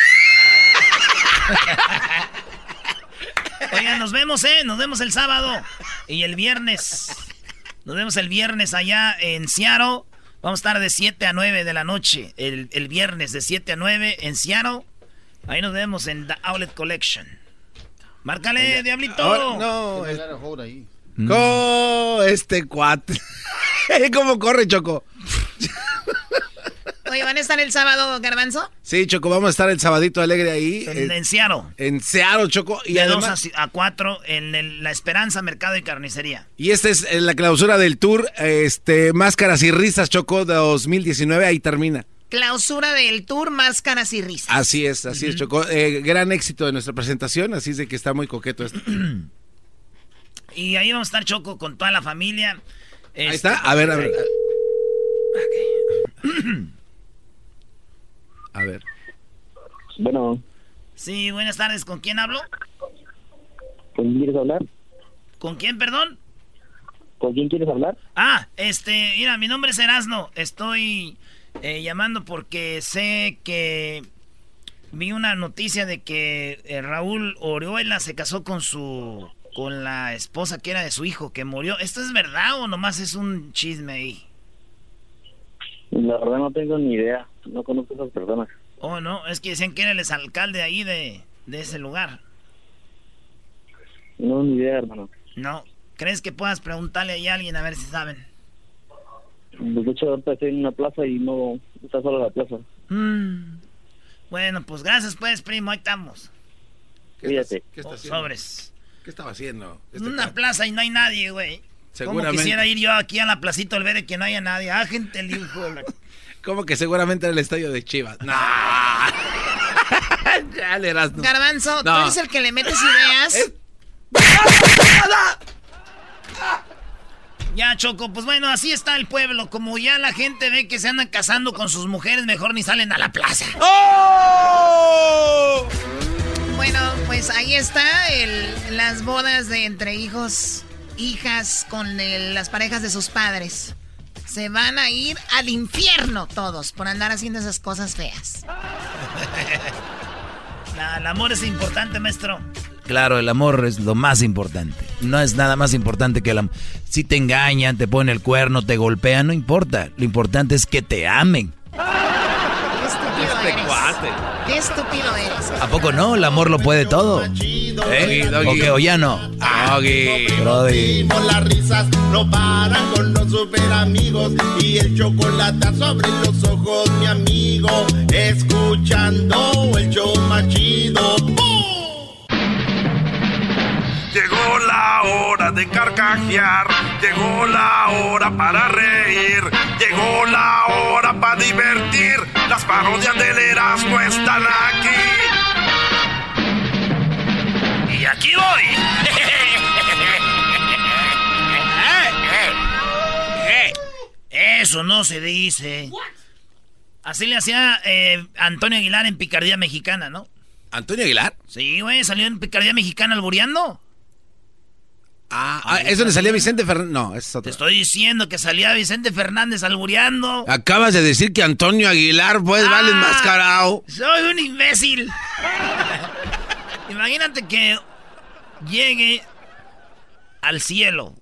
Oigan, nos vemos, ¿eh? Nos vemos el sábado y el viernes. Nos vemos el viernes allá en Seattle. Vamos a estar de 7 a 9 de la noche. El, el viernes de 7 a 9 en Seattle. Ahí nos vemos en The Outlet Collection. Márcale, Diablito. Ahora, no, Tiene es- que Co- este cuate. ¿Cómo corre, Choco? Oye, ¿van a estar el sábado, Garbanzo? Sí, Choco, vamos a estar el sabadito alegre ahí. En, eh, en Seattle. en Seattle, Choco. Y de 2 además, a 4 en el- La Esperanza Mercado y Carnicería. y esta es eh, la clausura del tour, este, Máscaras y Risas, Choco, 2019, ahí termina. Clausura del tour Máscaras y Risas. Así es, así es, Choco. Eh, gran éxito de nuestra presentación, así es de que está muy coqueto esto. Y ahí vamos a estar Choco con toda la familia. Ahí Este, está. A ver, a ver. A ver. Bueno, Sí, buenas tardes. ¿Con quién hablo? ¿con quién quieres hablar? ¿Con quién, perdón? ¿Con quién quieres hablar? Ah, este, mira, mi nombre es Erasno. Estoy eh, llamando porque sé que vi una noticia de que eh, Raúl Orihuela se casó con su con la esposa que era de su hijo que murió. ¿Esto es verdad o nomás es un chisme ahí? La verdad no tengo ni idea. No conozco a esas personas. Oh, no, es que decían que era el exalcalde ahí de, de ese lugar. No, ni idea, hermano. No, ¿crees que puedas preguntarle ahí a alguien a ver si saben? Pues, De hecho, ahorita estoy en una plaza y no está sola la plaza. Mm. Bueno, pues gracias pues, primo, ahí estamos. Cuídate. ¿Qué está Oh, haciendo? sobres. ¿Qué estaba haciendo? En una plaza y no hay nadie, güey. Como Seguramente. quisiera ir yo aquí a la placita al ver de que no haya nadie. Ah, gente, la- Como que seguramente era el estadio de Chivas. No. ya le eras. no. Garbanzo, No. tú eres el que le metes ideas. Ya, Choco, pues bueno, así está el pueblo. Como ya la gente ve que se andan casando con sus mujeres, mejor ni salen a la plaza. ¡Oh! Bueno, pues ahí está el- las bodas de entre hijos, hijas con el- las parejas de sus padres. Se van a ir al infierno todos por andar haciendo esas cosas feas. La- el amor es importante, maestro. Claro, el amor es lo más importante. No es nada más importante que el amor. Si te engañan, te ponen el cuerno, te golpean, no importa. Lo importante es que te amen. Qué estúpido eres. Qué estúpido eres. ¿A poco no? El amor lo puede todo. ¿Eh? ¿O qué? ¿O ya no? Doggy. Brody. Las risas no paran con los super amigos y el chocolate sobre los ojos, mi amigo, escuchando el show más chido. Llegó la hora de carcajear, llegó la hora para reír, llegó la hora para divertir. Las parodias del Erasmo están aquí. Y aquí voy. Eso no se dice. Así le hacía eh, Antonio Aguilar en Picardía Mexicana, ¿no? ¿Antonio Aguilar? Sí, güey, salió en Picardía Mexicana albureando. Ah, ah, ¿eso le salía Vicente Fernández? No, es otro. Te estoy diciendo que salía Vicente Fernández albureando. Acabas de decir que Antonio Aguilar, pues, vale Ah. enmascarado. Soy un imbécil. Imagínate que llegue al cielo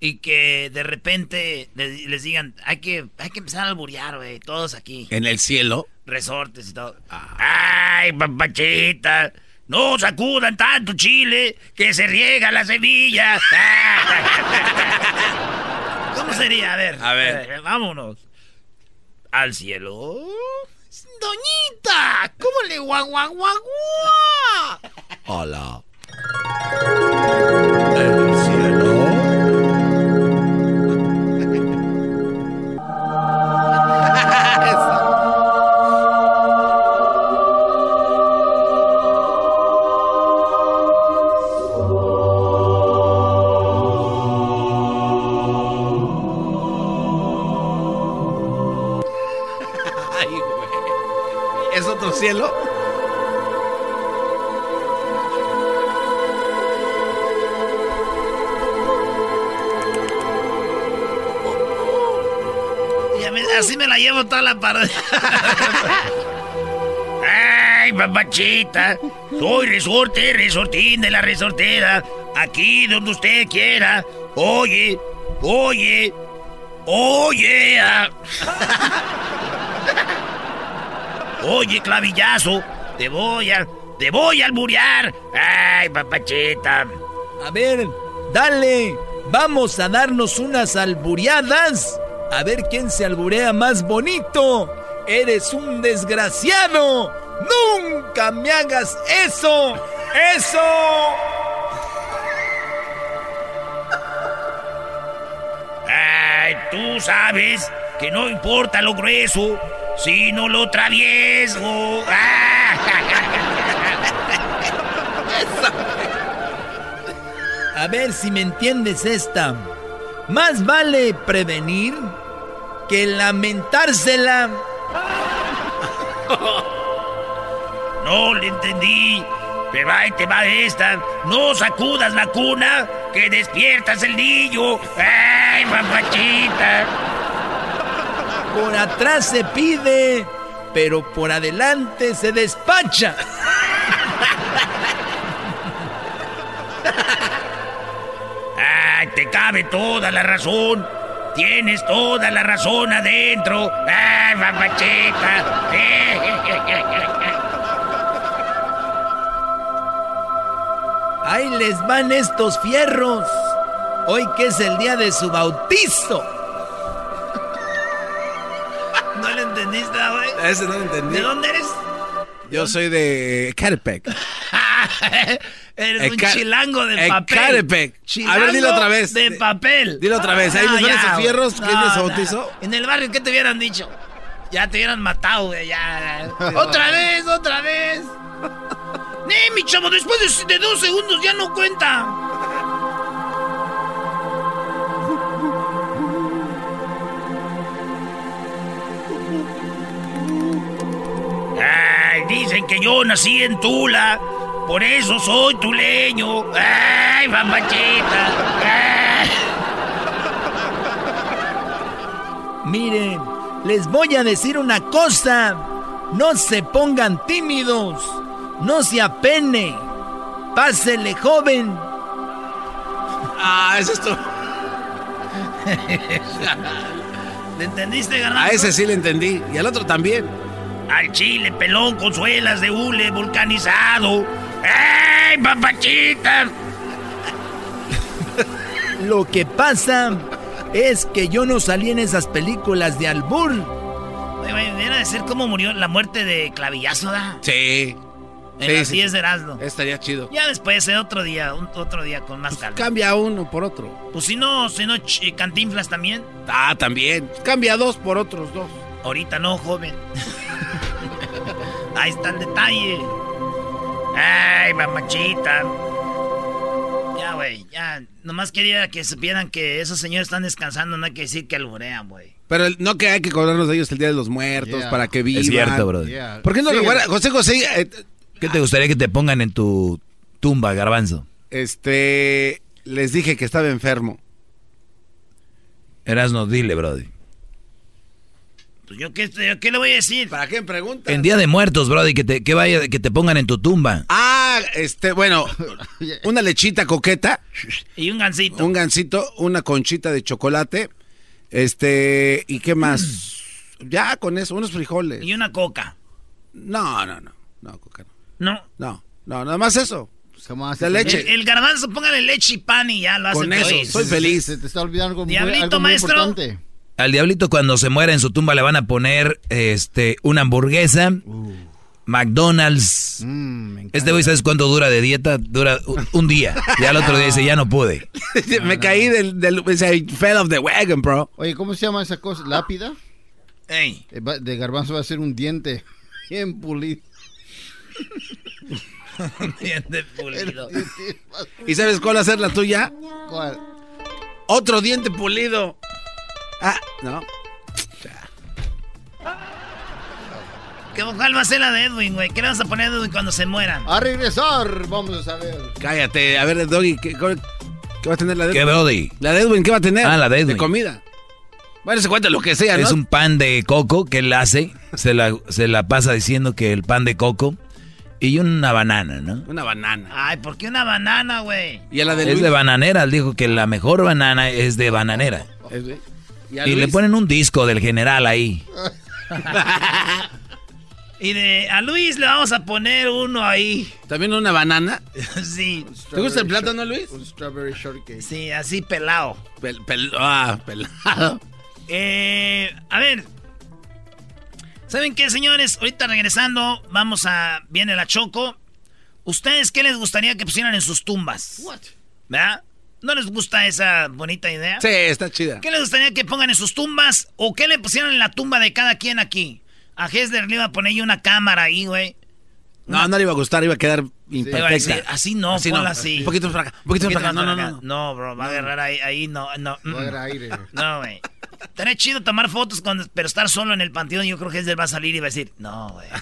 y que de repente le- les digan, hay que, hay que empezar a alburear, güey, todos aquí. En el cielo. Resortes y todo. Ay, papachita, no sacudan tanto chile que se riega la semilla. ¿Cómo sería? A ver. A ver. eh, vámonos. Al cielo. Doñita, ¿cómo le guau? Hola. Así me la llevo toda la tarde. Ay, papachita. Soy resorte, resortín de la resortera. Aquí donde usted quiera. Oye, oye, oye. Oye, clavillazo. Te voy a, te voy a alburear. Ay, papachita. A ver, dale. Vamos a darnos unas alburiadas. A ver quién se alburea más bonito. Eres un desgraciado. Nunca me hagas eso. Eso. Ay, tú sabes que no importa lo grueso, sino lo travieso. A ver si me entiendes esta. Más vale prevenir que lamentársela. No le entendí. Pero ahí te va esta. No sacudas la cuna, que despiertas el niño. ¡Ay, papachita! Por atrás se pide, pero por adelante se despacha. ¡Ay, te cabe toda la razón! Tienes toda la razón adentro. ¡Ay, papachita! Ahí les van estos fierros. Hoy que es el día de su bautizo. Entendiste, güey? Ese no lo entendí. ¿De dónde eres? Yo soy de Catepec. Eres un chilango de papel. A ver, dilo otra vez. De papel. Dilo otra vez. Ahí No, les ya, esos fierros. ¿Quién No, les no. bautizó? En el barrio, ¿qué te hubieran dicho? Ya te hubieran matado, güey. Ya. otra vez, otra vez. ¡Nee, mi chavo! Después de, de dos segundos ya no cuenta. Dicen que yo nací en Tula. Por eso soy tuleño. Ay, papachita. Ay. Miren, les voy a decir una cosa. No se pongan tímidos. No se apene. Pásele, joven. Ah, eso es todo. ¿Le entendiste, A Garbanzo? ese sí le entendí. Y al otro también. Al chile, pelón con suelas de hule vulcanizado. ¡Ay, papachita! Lo que pasa es que yo no salí en esas películas de albur. Oye, güey, viene a decir cómo murió la muerte de Clavillazo, ¿da? Sí. En Sí, las sí. 10 de Erasmo. Estaría chido. Ya después, eh, otro día, un- otro día con más calma. Cambia uno por otro. Pues si no, si no, ch- cantinflas también. Ah, también. Cambia dos por otros dos. Ahorita no, joven. Ahí está el detalle. Ay, mamachita. Ya, güey, ya. Nomás quería que supieran que esos señores están descansando, no hay que decir que alburean, güey. Pero no que hay que cobrarnos de ellos el Día de los Muertos Yeah. para que vivan. Es cierto, brother. Yeah. ¿Por qué no recuerda? José José, eh, ¿Qué te gustaría que te pongan en tu tumba, garbanzo? este, les dije que estaba enfermo. Erasno, dile, brody. Pues yo qué, yo qué le voy a decir. ¿Para qué pregunta? En Día de Muertos, brody, que te, que vaya, que te pongan en tu tumba. Ah, este, bueno, una lechita coqueta. Y un gansito. Un gansito, una conchita de chocolate. Este, ¿y qué más? ya con eso, unos frijoles. Y una coca. No, no, no. No, coca No. no. No, no, nada más eso. De leche. El, el garbanzo, póngale leche y pan y ya lo hacen Con eso, feliz. soy feliz. Se te está olvidando algo muy, Diablito, algo muy maestro. importante. Al diablito cuando se muera en su tumba le van a poner este una hamburguesa, McDonald's. este güey, ¿sabes cuánto dura de dieta? Dura un, día. Ya el otro día dice, ya no pude. Me caí del, del fell off the wagon, bro. Oye, ¿cómo se llama esa cosa? ¿Lápida? Ey. Eh, va- De garbanzo va a ser un diente bien pulido. Diente pulido. ¿Y sabes cuál va a ser la tuya? ¿Cuál? Otro diente pulido. Ah, no. ¿Qué cuál va a ser la de Edwin, güey? ¿Qué le vas a poner a Edwin cuando se muera? A regresar, vamos a saber. Cállate. A ver, Doggy, ¿qué, qué va a tener la de ¿Qué, brody? La de Edwin, ¿qué va a tener? Ah, la de Edwin. De comida. Bueno, se cuenta lo que sea, ¿no? Es un pan de coco que él hace. Se la, se la pasa diciendo que el pan de coco. Y una banana, ¿no? Una banana. Ay, ¿por qué una banana, güey? Y a la de Es Luis. de bananera. Él dijo que la mejor banana es de bananera. Es de- ¿Y, le ponen un disco del general ahí. Y de a Luis le vamos a poner uno ahí. ¿También una banana? sí. ¿Te gusta el plátano, Luis? Un strawberry shortcake. Sí, así pelado. Pel- pel- ah, pelado. Eh, a ver. ¿Saben qué, señores? Ahorita regresando, vamos a. Viene la Choco. ¿Ustedes qué les gustaría que pusieran en sus tumbas? ¿Verdad? ¿No les gusta esa bonita idea? Sí, está chida. ¿Qué les gustaría que pongan en sus tumbas? ¿O qué le pusieran en la tumba de cada quien aquí? A Hesler le iba a poner yo una cámara ahí, güey. No, no le iba a gustar, iba a quedar imperfecta. así no, Así ponla no. así. Un poquito más para acá, un poquito más para acá. No, no, no. no. No, bro, va a agarrar ahí, ahí no, no. mm. Va a agarrar aire. No, güey. Estaría chido tomar fotos, con, pero estar solo en el panteón, yo creo que él va a salir y va a decir, no, güey.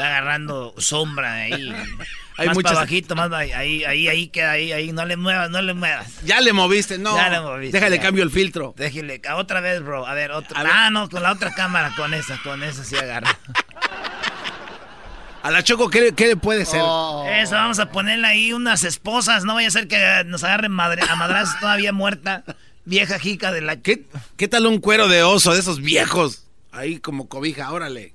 Está agarrando sombra ahí. Hay más muchas- para bajito, más ahí, ahí, ahí, queda ahí, ahí, no le muevas, no le muevas. Ya le moviste, no. Ya le moviste, Déjale ya. cambio el filtro. Déjele, a otra vez, bro. A ver, otra. A ver. Ah, no, con la otra cámara, con esa, con esa sí agarra. A la Choco, ¿qué, qué le puede ser? Oh. Eso, vamos a ponerle ahí unas esposas. No vaya a ser que nos agarren madre, a madrazos todavía muerta. Vieja jica de la... ¿Qué, ¿Qué tal un cuero de oso de esos viejos? Ahí como cobija, órale.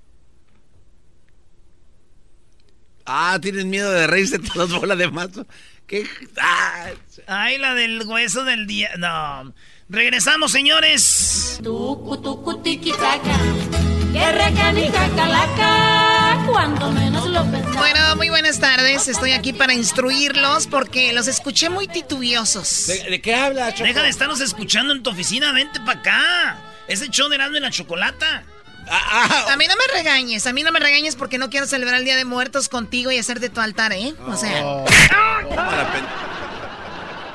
Ah, tienes miedo de reírse todas bolas de mazo. ¿Qué? Ah, Ay, la del hueso del día. No. Regresamos, señores. Tucu, tucu, tiki, taca. Que recanica, calaca. Cuando menos lo pensaba. Bueno, muy buenas tardes. Estoy aquí para instruirlos porque los escuché muy titubiosos. ¿De, de qué habla, Choco? Deja de estarnos escuchando en tu oficina. Vente para acá. Es el show de Erasmo y la Chocolata. Ah, A mí no me regañes, a mí no me regañes porque no quiero celebrar el Día de Muertos contigo y hacerte tu altar, ¿eh? O sea,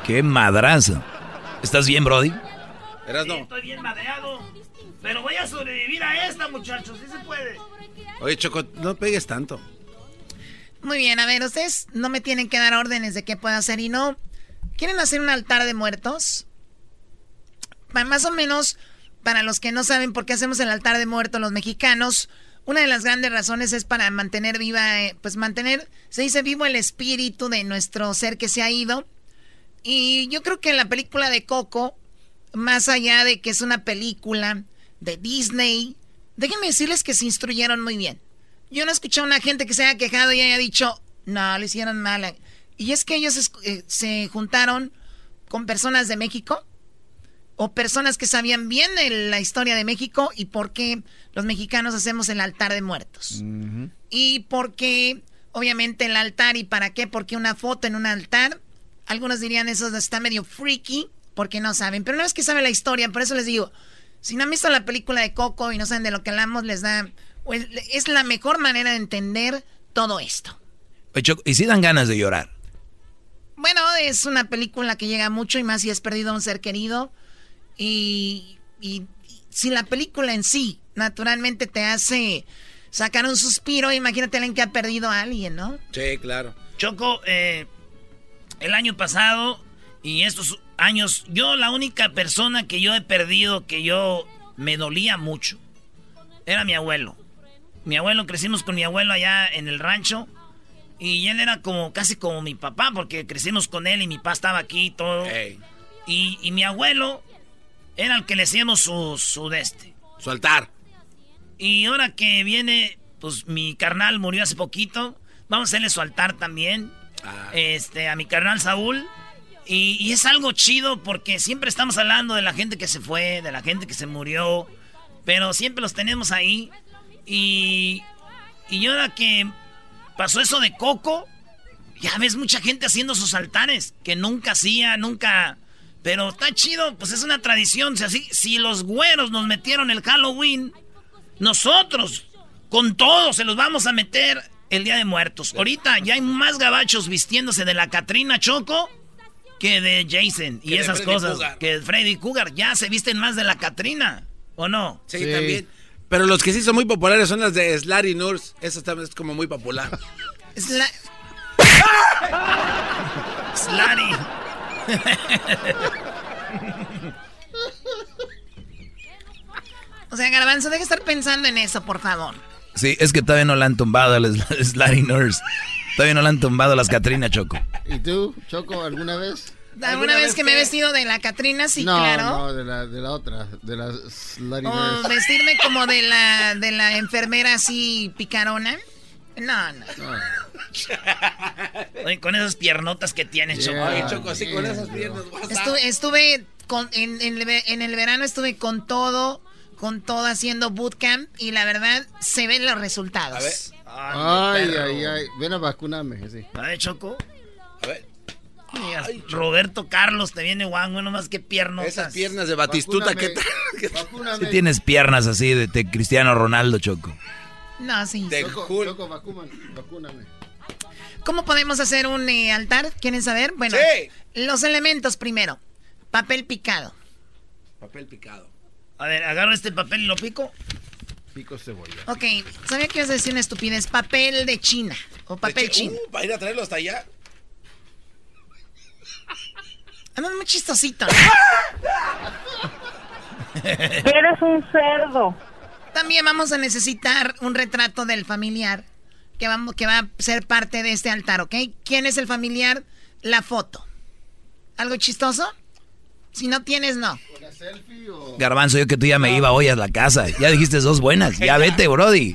¡Qué madrazo! ¿Estás bien, Brody? Eras Sí, estoy bien madreado. Pero voy a sobrevivir a esta, muchachos. Sí se puede. Oye, Choco, no pegues tanto. muy bien, a ver, ustedes no me tienen que dar órdenes de qué puedo hacer y no. ¿Quieren hacer un altar de muertos? Más o menos, para los que no saben por qué hacemos el altar de muertos los mexicanos, una de las grandes razones es para mantener viva, eh, pues mantener, se dice vivo el espíritu de nuestro ser que se ha ido. Y yo creo que en la película de Coco, más allá de que es una película de Disney, déjenme decirles que se instruyeron muy bien. Yo no he escuchado a una gente que se haya quejado y haya dicho, no, le hicieron mal. Y es que ellos eh, se juntaron con personas de México o personas que sabían bien de la historia de México y por qué los mexicanos hacemos el altar de muertos. Y porque, obviamente, el altar y para qué, porque una foto en un altar, algunos dirían eso está medio freaky, porque no saben. Pero no es que saben la historia, por eso les digo, si no han visto la película de Coco y no saben de lo que hablamos, les da, pues, es la mejor manera de entender todo esto. ¿y si dan ganas de llorar? Bueno, es una película que llega mucho y más si has perdido a un ser querido. Y, y si la película en sí naturalmente te hace sacar un suspiro, imagínate a alguien que ha perdido a alguien, ¿no? Sí, claro. Choco, eh, el año pasado y estos años, yo la única persona que yo he perdido que yo me dolía mucho era mi abuelo. Mi abuelo, crecimos con mi abuelo allá en el rancho y él era como casi como mi papá porque crecimos con él y mi papá estaba aquí y todo. Y, y mi abuelo era el que le hacíamos su, su de este. Su altar. Y ahora que viene, pues mi carnal murió hace poquito. Vamos a hacerle su altar también. Este, a mi carnal Saúl. Y, y es algo chido porque siempre estamos hablando de la gente que se fue, de la gente que se murió. Pero siempre los tenemos ahí. Y, y ahora que pasó eso de Coco, ya ves mucha gente haciendo sus altares que nunca hacía, nunca. Pero está chido, pues es una tradición. Si, así, si los güeros nos metieron el Halloween, nosotros con todo se los vamos a meter el Día de Muertos. Ahorita ya hay más gabachos vistiéndose de la Catrina Choco que de Jason y esas cosas. Cougar. Que Freddy Cougar. Ya se visten más de la Catrina, ¿o no? Sí, también. Pero los que sí son muy populares son las de Slary Nurse. Esa también es como muy popular. Sla- Slary. o sea, Garbanzo, deja de estar pensando en eso, por favor. Sí, es que todavía no la han tumbado a las Slary Nurse. Todavía no la han tumbado a las Catrina Choco. ¿Y tú, Choco, alguna vez? ¿Alguna vez que me he vestido de la Catrina? Sí, no, claro. no, de la, de la otra, de la Slutty O vestirme como de la, de la enfermera así picarona. No, no. Oye, con esas piernotas que tienes, Choco. Oye, Choco, así con esas piernas. Estuve, estuve con, en, en el ve- en el verano estuve con todo, con todo haciendo bootcamp y la verdad se ven los resultados. A ver. Ay, ay, ay. Ven a vacunarme, sí. A ver, Choco. A ver. Roberto Carlos te viene guango, nomás que piernotas. Esas piernas de Batistuta, ¿qué tal? Si tienes piernas así de, de Cristiano Ronaldo Choco. No, sí. De Choco, Hulk. Choco, vacúname. ¿Cómo podemos hacer un eh, altar? ¿Quieren saber? Bueno, Sí. los elementos primero. Papel picado. Papel picado. A ver, agarro este papel y lo pico. Pico cebolla. Ok, sabía que ibas a decir una estupidez. Papel de China. O papel De- chino. Uh, ¿Para ir a traerlo hasta allá? Andas muy chistosito. ¿no? Eres un cerdo. También vamos a necesitar un retrato del familiar que, vamos, que va a ser parte de este altar, ¿ok? ¿Quién es el familiar? La foto. ¿Algo chistoso? Si no tienes, no. Garbanzo, yo que tú ya me iba hoy a la casa. Ya dijiste dos buenas. Ya vete, Brody.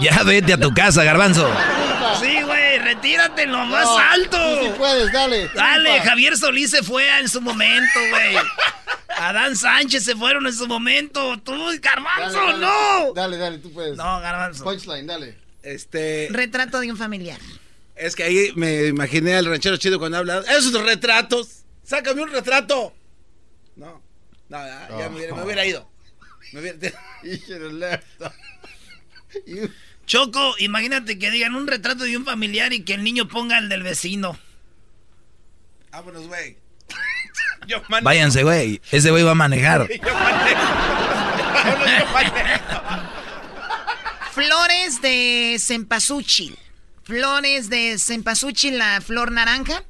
Ya vete a tu casa, Garbanzo. Retírate en lo más No, alto. tú sí puedes, dale. Dale, triunfa. Javier Solís se fue en su momento, güey. Adán Sánchez se fueron en su momento. Tú, Garbanzo, Dale, dale, no. Dale, dale, tú puedes. No, Garbanzo. Punchline, dale. Este. Retrato de un familiar. Es que ahí me imaginé al ranchero chido cuando habla. Esos retratos. Sácame un retrato. No. No, ya, ya me, hubiera, me hubiera ido. Me hubiera- Choco, imagínate que digan un retrato de un familiar y que el niño ponga el del vecino. Vámonos, güey. Váyanse, güey. Ese güey va a manejar. Yo manejo. Vámonos, yo manejo. Flores de cempasúchil. Flores de cempasúchil, la flor naranja.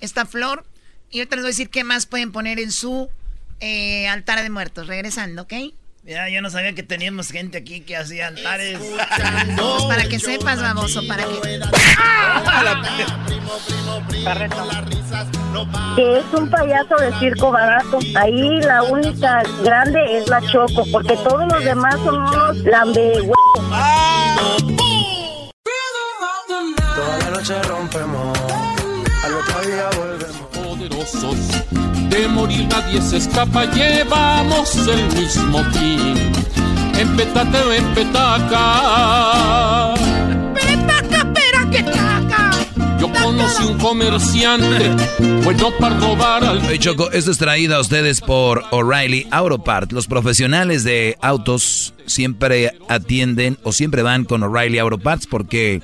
Esta flor. Y ahorita les voy a decir qué más pueden poner en su eh, altar de muertos. Regresando, ¿ok? Ya, yo no sabía que teníamos gente aquí que hacía altares. Pues para que sepas, baboso, para que... Que es un payaso de circo barato. Ahí la única grande es la Choco, porque todos los demás son unos lambe Toda la noche rompemos, al otro día volvemos. De morir nadie se escapa, llevamos el mismo fin. En petate o en petaca. ¡Petaca, pera, que taca! Yo conocí un comerciante, bueno para robar al. Oye, Choco, esto es traído a ustedes por O'Reilly Auto Parts. Los profesionales de autos siempre atienden o siempre van con O'Reilly Auto Parts porque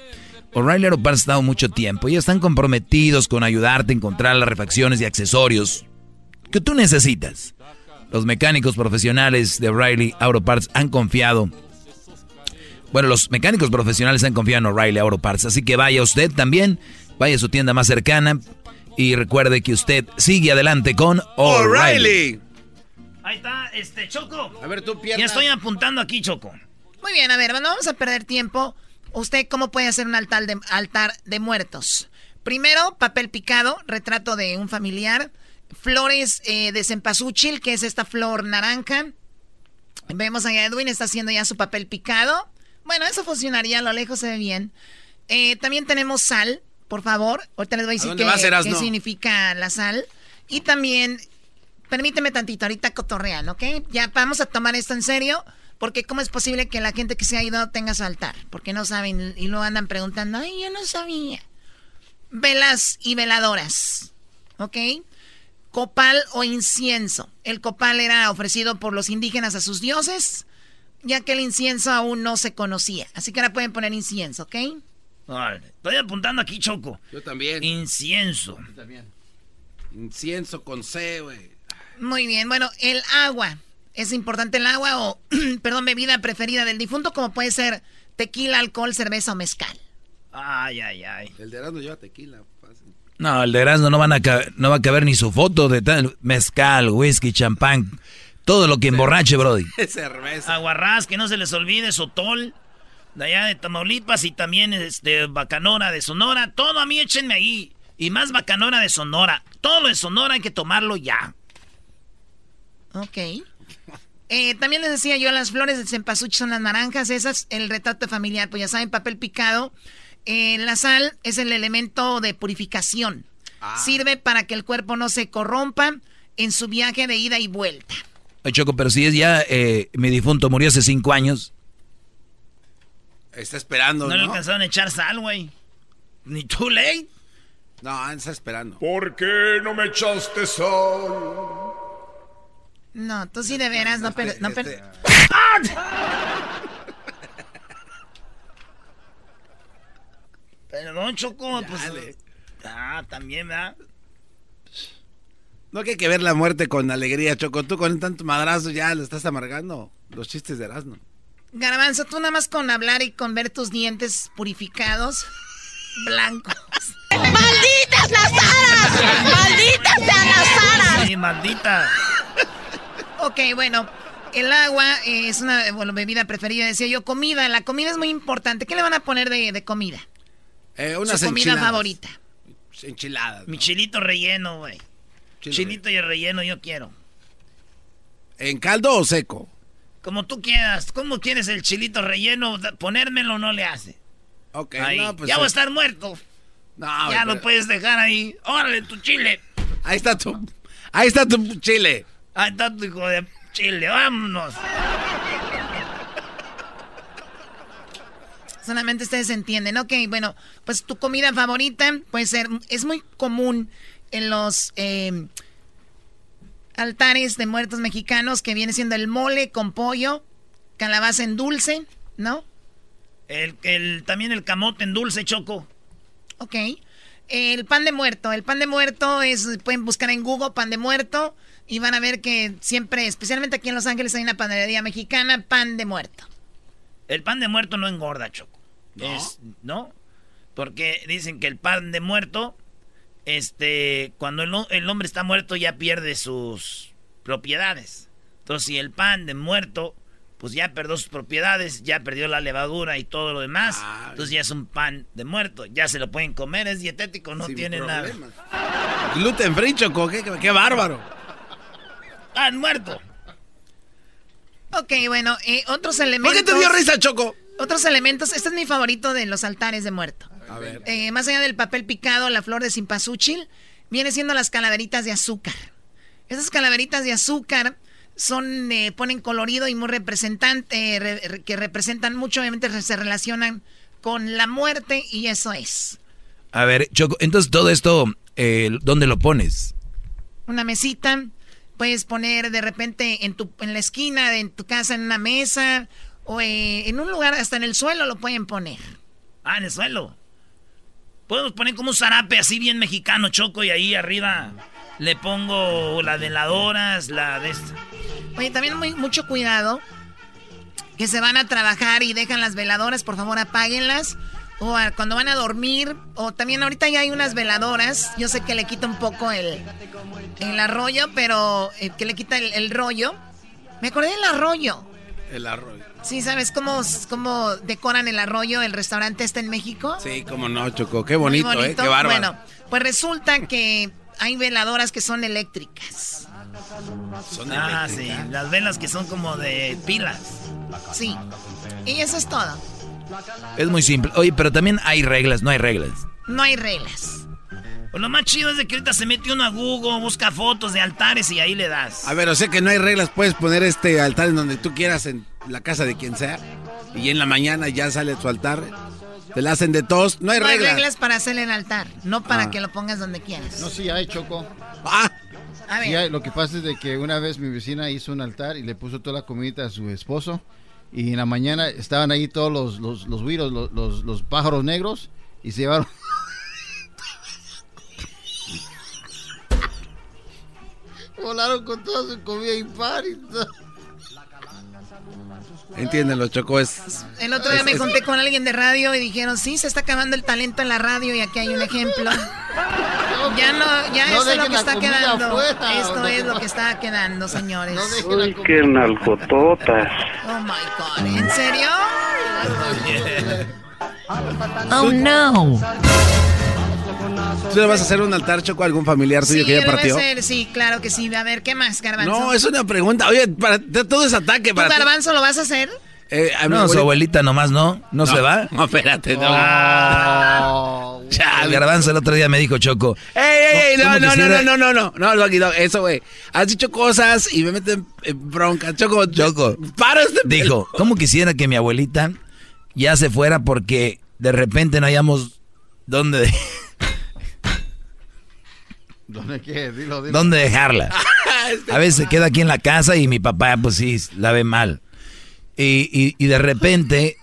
O'Reilly Auto Parts ha estado mucho tiempo y están comprometidos con ayudarte a encontrar las refacciones y accesorios que tú necesitas. Los mecánicos profesionales de O'Reilly Auto Parts han confiado. Bueno, los mecánicos profesionales han confiado en O'Reilly Auto Parts, así que vaya usted también, vaya a su tienda más cercana y recuerde que usted sigue adelante con O'Reilly. Ahí está, este, Choco. A ver, tú pierna. Ya estoy apuntando aquí, Choco. Muy bien, a ver, no vamos a perder tiempo. ¿Usted cómo puede hacer un altar de, altar de muertos? Primero, papel picado, retrato de un familiar. Flores eh, de cempasúchil, que es esta flor naranja. Vemos a Edwin, está haciendo ya su papel picado. Bueno, eso funcionaría, a lo lejos se ve bien. Eh, también tenemos sal, por favor. Ahorita les voy a decir vas, qué significa la sal. Y también, permíteme tantito, ahorita cotorrean, ¿ok? Ya vamos a tomar esto en serio. Porque cómo es posible que la gente que se ha ido tenga su altar. Porque no saben y lo andan preguntando, ay, yo no sabía. Velas y veladoras, ¿ok? Copal o incienso. El copal era ofrecido por los indígenas a sus dioses, ya que el incienso aún no se conocía. Así que ahora pueden poner incienso, ¿ok? Vale, Estoy apuntando aquí, Choco. Yo también. Incienso. Yo también. Incienso con C, güey. Muy bien, bueno, el agua. Es importante el agua o, perdón, bebida preferida del difunto, como puede ser tequila, alcohol, cerveza o mezcal. Ay, ay, ay. El de Erasmo lleva tequila. fácil. No, el de Erasmo no, van a no va a caber ni su foto de tal mezcal, whisky, champán, todo lo que emborrache, Brody. Cerveza. Aguarrás, que no se les olvide, Sotol, de allá de Tamaulipas y también este, Bacanora de Sonora. Todo a mí échenme ahí. Y más Bacanora de Sonora. Todo lo de Sonora hay que tomarlo ya. Ok. Eh, también les decía yo, las flores del cempasúchil son las naranjas, esas, el retrato familiar, pues ya saben, papel picado. Eh, la sal es el elemento de purificación. Sirve para que el cuerpo no se corrompa en su viaje de ida y vuelta. Ay, Choco, pero si es ya, eh, mi difunto murió hace cinco años. Está esperando, No, ¿no? le alcanzaron a echar sal, güey. Ni too late. No, está esperando. ¿Por qué no me echaste sal? No, tú sí de veras, no, pero... No, pero- Pero no, Choco, pues... Ah, también, ¿verdad? No que hay que ver la muerte con alegría, Choco. Tú con tanto madrazo ya le estás amargando los chistes de Erasmo. Garbanzo, tú nada más con hablar y con ver tus dientes purificados, blancos. ¡Malditas las aras! ¡Malditas sean las aras! Sí, maldita. Ok, bueno, el agua es una bueno, bebida preferida, decía yo. Comida, la comida es muy importante. ¿Qué le van a poner de, de comida? Eh, unas Su comida enchiladas. favorita. Enchiladas. Mi chilito relleno, güey. Chilito y el relleno yo quiero. ¿En caldo o seco? Como tú quieras. ¿Cómo quieres el chilito relleno? Ponérmelo no le hace. Ok, Ahí. no, pues, ya voy a estar muerto. No, ya pero- lo puedes dejar ahí. Órale, tu chile. Ahí está tu. Ahí está tu chile. Ahí está tu hijo de chile. Vámonos. Solamente ustedes entienden. Ok, bueno, pues tu comida favorita puede ser, es muy común en los eh, altares de muertos mexicanos que viene siendo el mole con pollo, calabaza en dulce, ¿no? El, el, también el camote en dulce, Choco. Ok. El pan de muerto. El pan de muerto es, pueden buscar en Google pan de muerto y van a ver que siempre, especialmente aquí en Los Ángeles, hay una panadería mexicana, pan de muerto. El pan de muerto no engorda, Choco. ¿No? Es- ¿no? Porque dicen que el pan de muerto, este, cuando el, ho- el hombre está muerto ya pierde sus propiedades. Entonces, si el pan de muerto, pues ya perdió sus propiedades, ya perdió la levadura y todo lo demás, entonces ya es un pan de muerto. Ya se lo pueden comer, es dietético, no Sin tiene nada. problemas. Gluten free, Choco. Qué, qué bárbaro. Pan muerto. Ok, bueno, eh, otros ¿Por elementos. qué te dio risa, Choco? Otros elementos. Este es mi favorito de los altares de muerto. A ver. Eh, más allá del papel picado, la flor de cempasúchil, viene siendo las calaveritas de azúcar. Esas calaveritas de azúcar son, eh, ponen colorido y muy representante, re- re- que representan mucho, obviamente se relacionan con la muerte y eso es. A ver, Choco, entonces todo esto, eh, ¿dónde lo pones? Una mesita, puedes poner de repente en, tu, en la esquina de en tu casa, en una mesa, o eh, en un lugar, hasta en el suelo lo pueden poner. Ah, en el suelo. Podemos poner como un zarape así bien mexicano, Choco, y ahí arriba le pongo las veladoras, la de esta. Oye, también muy, mucho cuidado. Que se van a trabajar y dejan las veladoras, por favor apáguenlas. O a- cuando van a dormir. O también ahorita ya hay unas veladoras. Yo sé que le quita un poco el, el arroyo, pero eh, que le quita el, el rollo. Me acordé del arroyo. El arroz. Sí, ¿sabes cómo, cómo decoran el arroyo? El restaurante está en México. Sí, cómo no, Choco. Qué bonito, Muy ¿eh? Qué bárbaro. Bueno, pues resulta que hay veladoras que son eléctricas. Son Ah, sí, eléctricas. las velas que son como de pilas. Sí. Y eso es todo. Es muy simple. Oye, pero también hay reglas, no hay reglas. No hay reglas. Pues lo más chido es de que ahorita se mete uno a Google, busca fotos de altares y ahí le das. A ver, o sea que no hay reglas. Puedes poner este altar en donde tú quieras, en la casa de quien sea. Y en la mañana ya sale tu altar. Te la hacen de tos. No hay no hay reglas. reglas para hacer el altar, no para Ah. que lo pongas donde quieras. No, sí hay, Choco. Ah, A Sí hay. Lo que pasa es de que una vez mi vecina hizo un altar y le puso toda la comida a su esposo. Y en la mañana estaban ahí todos los, los, los güiros, los, los, los pájaros negros. Y se llevaron... Volaron con toda su comida impar y todo. Entiéndelo, Choco. Es... el otro día me junté con alguien de radio y dijeron, sí, se está acabando el talento en la radio y aquí hay un ejemplo. Ya no, ya No esto es lo que está quedando. esto es lo que está quedando, señores. Uy, qué nalgototas. Oh my God, ¿en serio? Oh no. ¿Tú le vas a hacer un altar, Choco, a algún familiar tuyo Sí, que ya voy a partió? hacer, sí, claro que sí. A ver, ¿qué más, Garbanzo? No, es una pregunta. Oye, para todo es ataque. ¿Tú, Para Garbanzo, lo vas a hacer? Eh, a No, su abuelita- nomás no, no, se va. No, espérate, no. Oh. El garbanzo el otro día me dijo Choco. ¡Ey, ey, ey! No, ¿Cómo no, no, quisiera- no, no, no, no, no, Doggy Dog, eso, güey. Has dicho cosas y me meten en bronca. Choco, Choco. para este... Dijo, ¿cómo quisiera que mi abuelita ya se fuera porque de repente no hayamos dónde, ¿Dónde qué? Dilo, dilo. dónde dejarla? A veces se queda aquí en la casa y mi papá, pues sí, la ve mal. Y, y- y de repente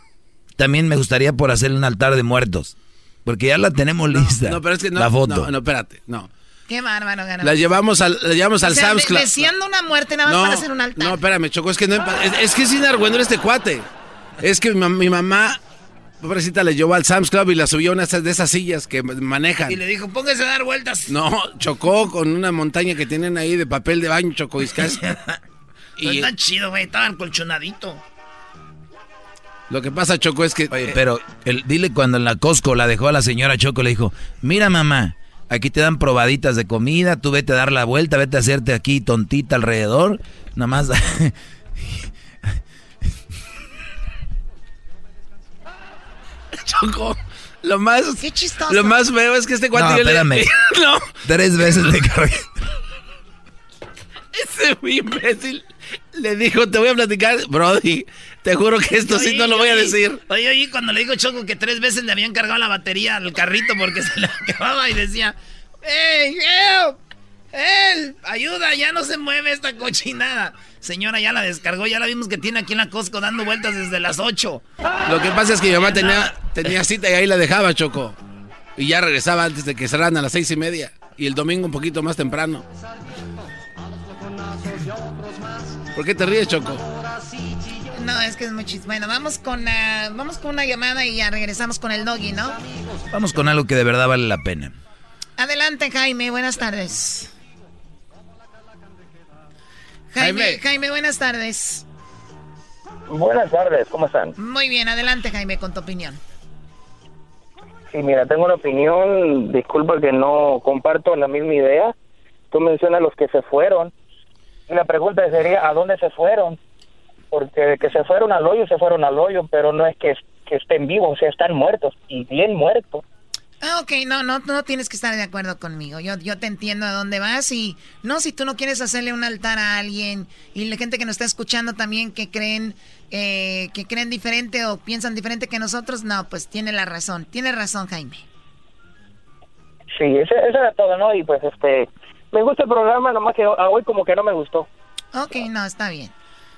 también me gustaría por hacerle un altar de muertos. Porque ya la tenemos lista. No, pero es que no. La foto. No, no, espérate, no. Qué bárbaro. La llevamos al, la llevamos O al sea, Sam's Club. deseando una muerte nada más No, para hacer un altar. No, espérame, Choco, es que no es, es que es inargüendero este cuate. Es que mi mamá, pobrecita, le llevó al Sam's Club y la subió a una de esas sillas que manejan. Y le dijo, póngase a dar vueltas. No, chocó con una montaña que tienen ahí de papel de baño, Choco, y casi- Pero y está chido, güey. Estaba colchonadito. lo que pasa, Choco, es que... Oye, pero el, dile cuando en la Costco la dejó a la señora Choco, le dijo, mira mamá, aquí te dan probaditas de comida, tú vete a dar la vuelta, vete a hacerte aquí tontita alrededor, nada más... Choco, lo más... Qué chistoso. Lo más feo es que este cuate... No, yo le- espérame. no, Tres veces le cargué. ese muy imbécil le dijo, te voy a platicar, Brody, te juro que esto sí no lo voy a decir. Oye, oye, cuando le dijo Choco que tres veces le habían cargado la batería al carrito porque se le acababa y decía, ¡Hey, help! ¡Help! ¡Ayuda! Ya no se mueve esta cochinada. Señora, ya la descargó, ya la vimos que tiene aquí en la Costco dando vueltas desde las 8. Lo que pasa es que mi mamá tenía, tenía cita y ahí la dejaba, Choco. Y ya regresaba antes de que cerraran a las seis y media. Y el domingo un poquito más temprano. ¿Por qué te ríes, Choco? No, es que es muy chistoso. Bueno, vamos con, ah, vamos con una llamada y ya regresamos con el doggy, ¿no? Vamos con algo que de verdad vale la pena. Adelante, Jaime. Buenas tardes. Jaime, Jaime. Jaime, buenas tardes. Buenas tardes, ¿cómo están? Muy bien, adelante, Jaime, con tu opinión. Sí, mira, tengo una opinión, disculpa que no comparto la misma idea. Tú mencionas los que se fueron. Y la pregunta sería, ¿a dónde se fueron? Porque de que se fueron al hoyo, se fueron al hoyo, pero no es que, que estén vivos, o sea, están muertos, y bien muertos. Ah, ok, no, no, no tienes que estar de acuerdo conmigo. Yo, yo te entiendo a dónde vas y no, si tú no quieres hacerle un altar a alguien y la gente que nos está escuchando también que creen eh, que creen diferente o piensan diferente que nosotros, no, pues tiene la razón, tiene razón Jaime. Sí, eso, eso era todo, ¿no? Y pues, este, me gusta el programa, nomás que a hoy como que no me gustó. Ok, no, está bien.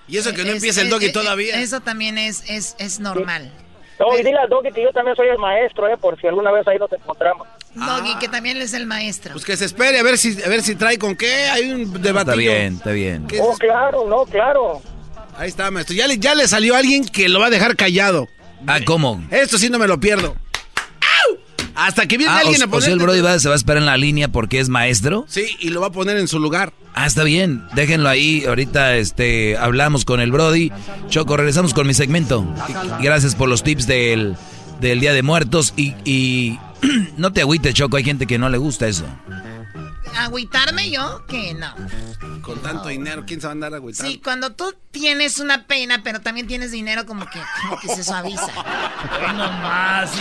Y eso que no Es- empieza el es- doggy es- todavía. Eso también es, es, es normal. No, y dile al Doggy que yo también soy el maestro, ¿eh? Por si alguna vez ahí nos encontramos. Doggy, que también es el maestro. Pues que se espere a ver si, a ver si trae con qué. Hay un debate. Está bien, está bien. Oh, claro, no, claro. Ahí está, maestro. Ya le, ya le salió alguien que lo va a dejar callado. Ah, ¿cómo? Esto sí no me lo pierdo. Hasta que viene Ah, alguien o, a o poner. sea, el Brody va- se va a esperar en la línea porque es maestro. Sí, y lo va a poner en su lugar. Ah, está bien. Déjenlo ahí. Ahorita este, hablamos con el Brody. Choco, regresamos con mi segmento. Gracias por los tips del, del Día de Muertos. Y, y no te agüites, Choco. Hay gente que no le gusta eso. ¿Agüitarme yo? Que no. Con tanto dinero, ¿quién se va a andar agüitando? Sí, cuando tú tienes una pena, pero también tienes dinero, como que, como que se suaviza. no más.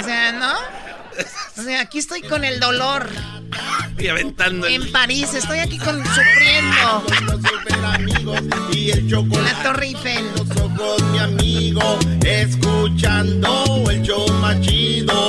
O sea, ¿no? O sea, aquí estoy con el dolor. Y aventando. En París, estoy aquí con sufriendo. En la Torre Eiffel. ojos, mi amigo, escuchando el show más chido.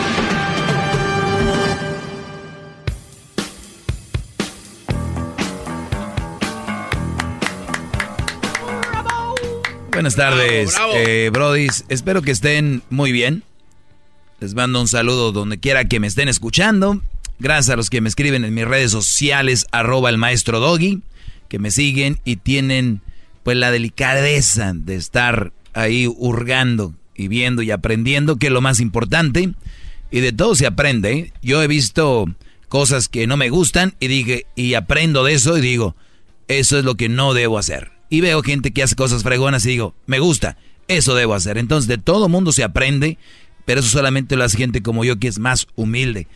Buenas tardes, Bravo, bravo. eh, Brodis. Espero que estén muy bien. Les mando un saludo donde quiera que me estén escuchando. Gracias a los que me escriben en mis redes sociales, arroba el maestro Doggy, que me siguen y tienen pues la delicadeza de estar ahí hurgando y viendo y aprendiendo, que es lo más importante. Y de todo se aprende. ¿eh? Yo he visto cosas que no me gustan y dije, y aprendo de eso y digo, eso es lo que no debo hacer. Y veo gente que hace cosas fregonas y digo, me gusta, eso debo hacer. Entonces de todo mundo se aprende, pero eso solamente lo hace gente como yo que es más humilde.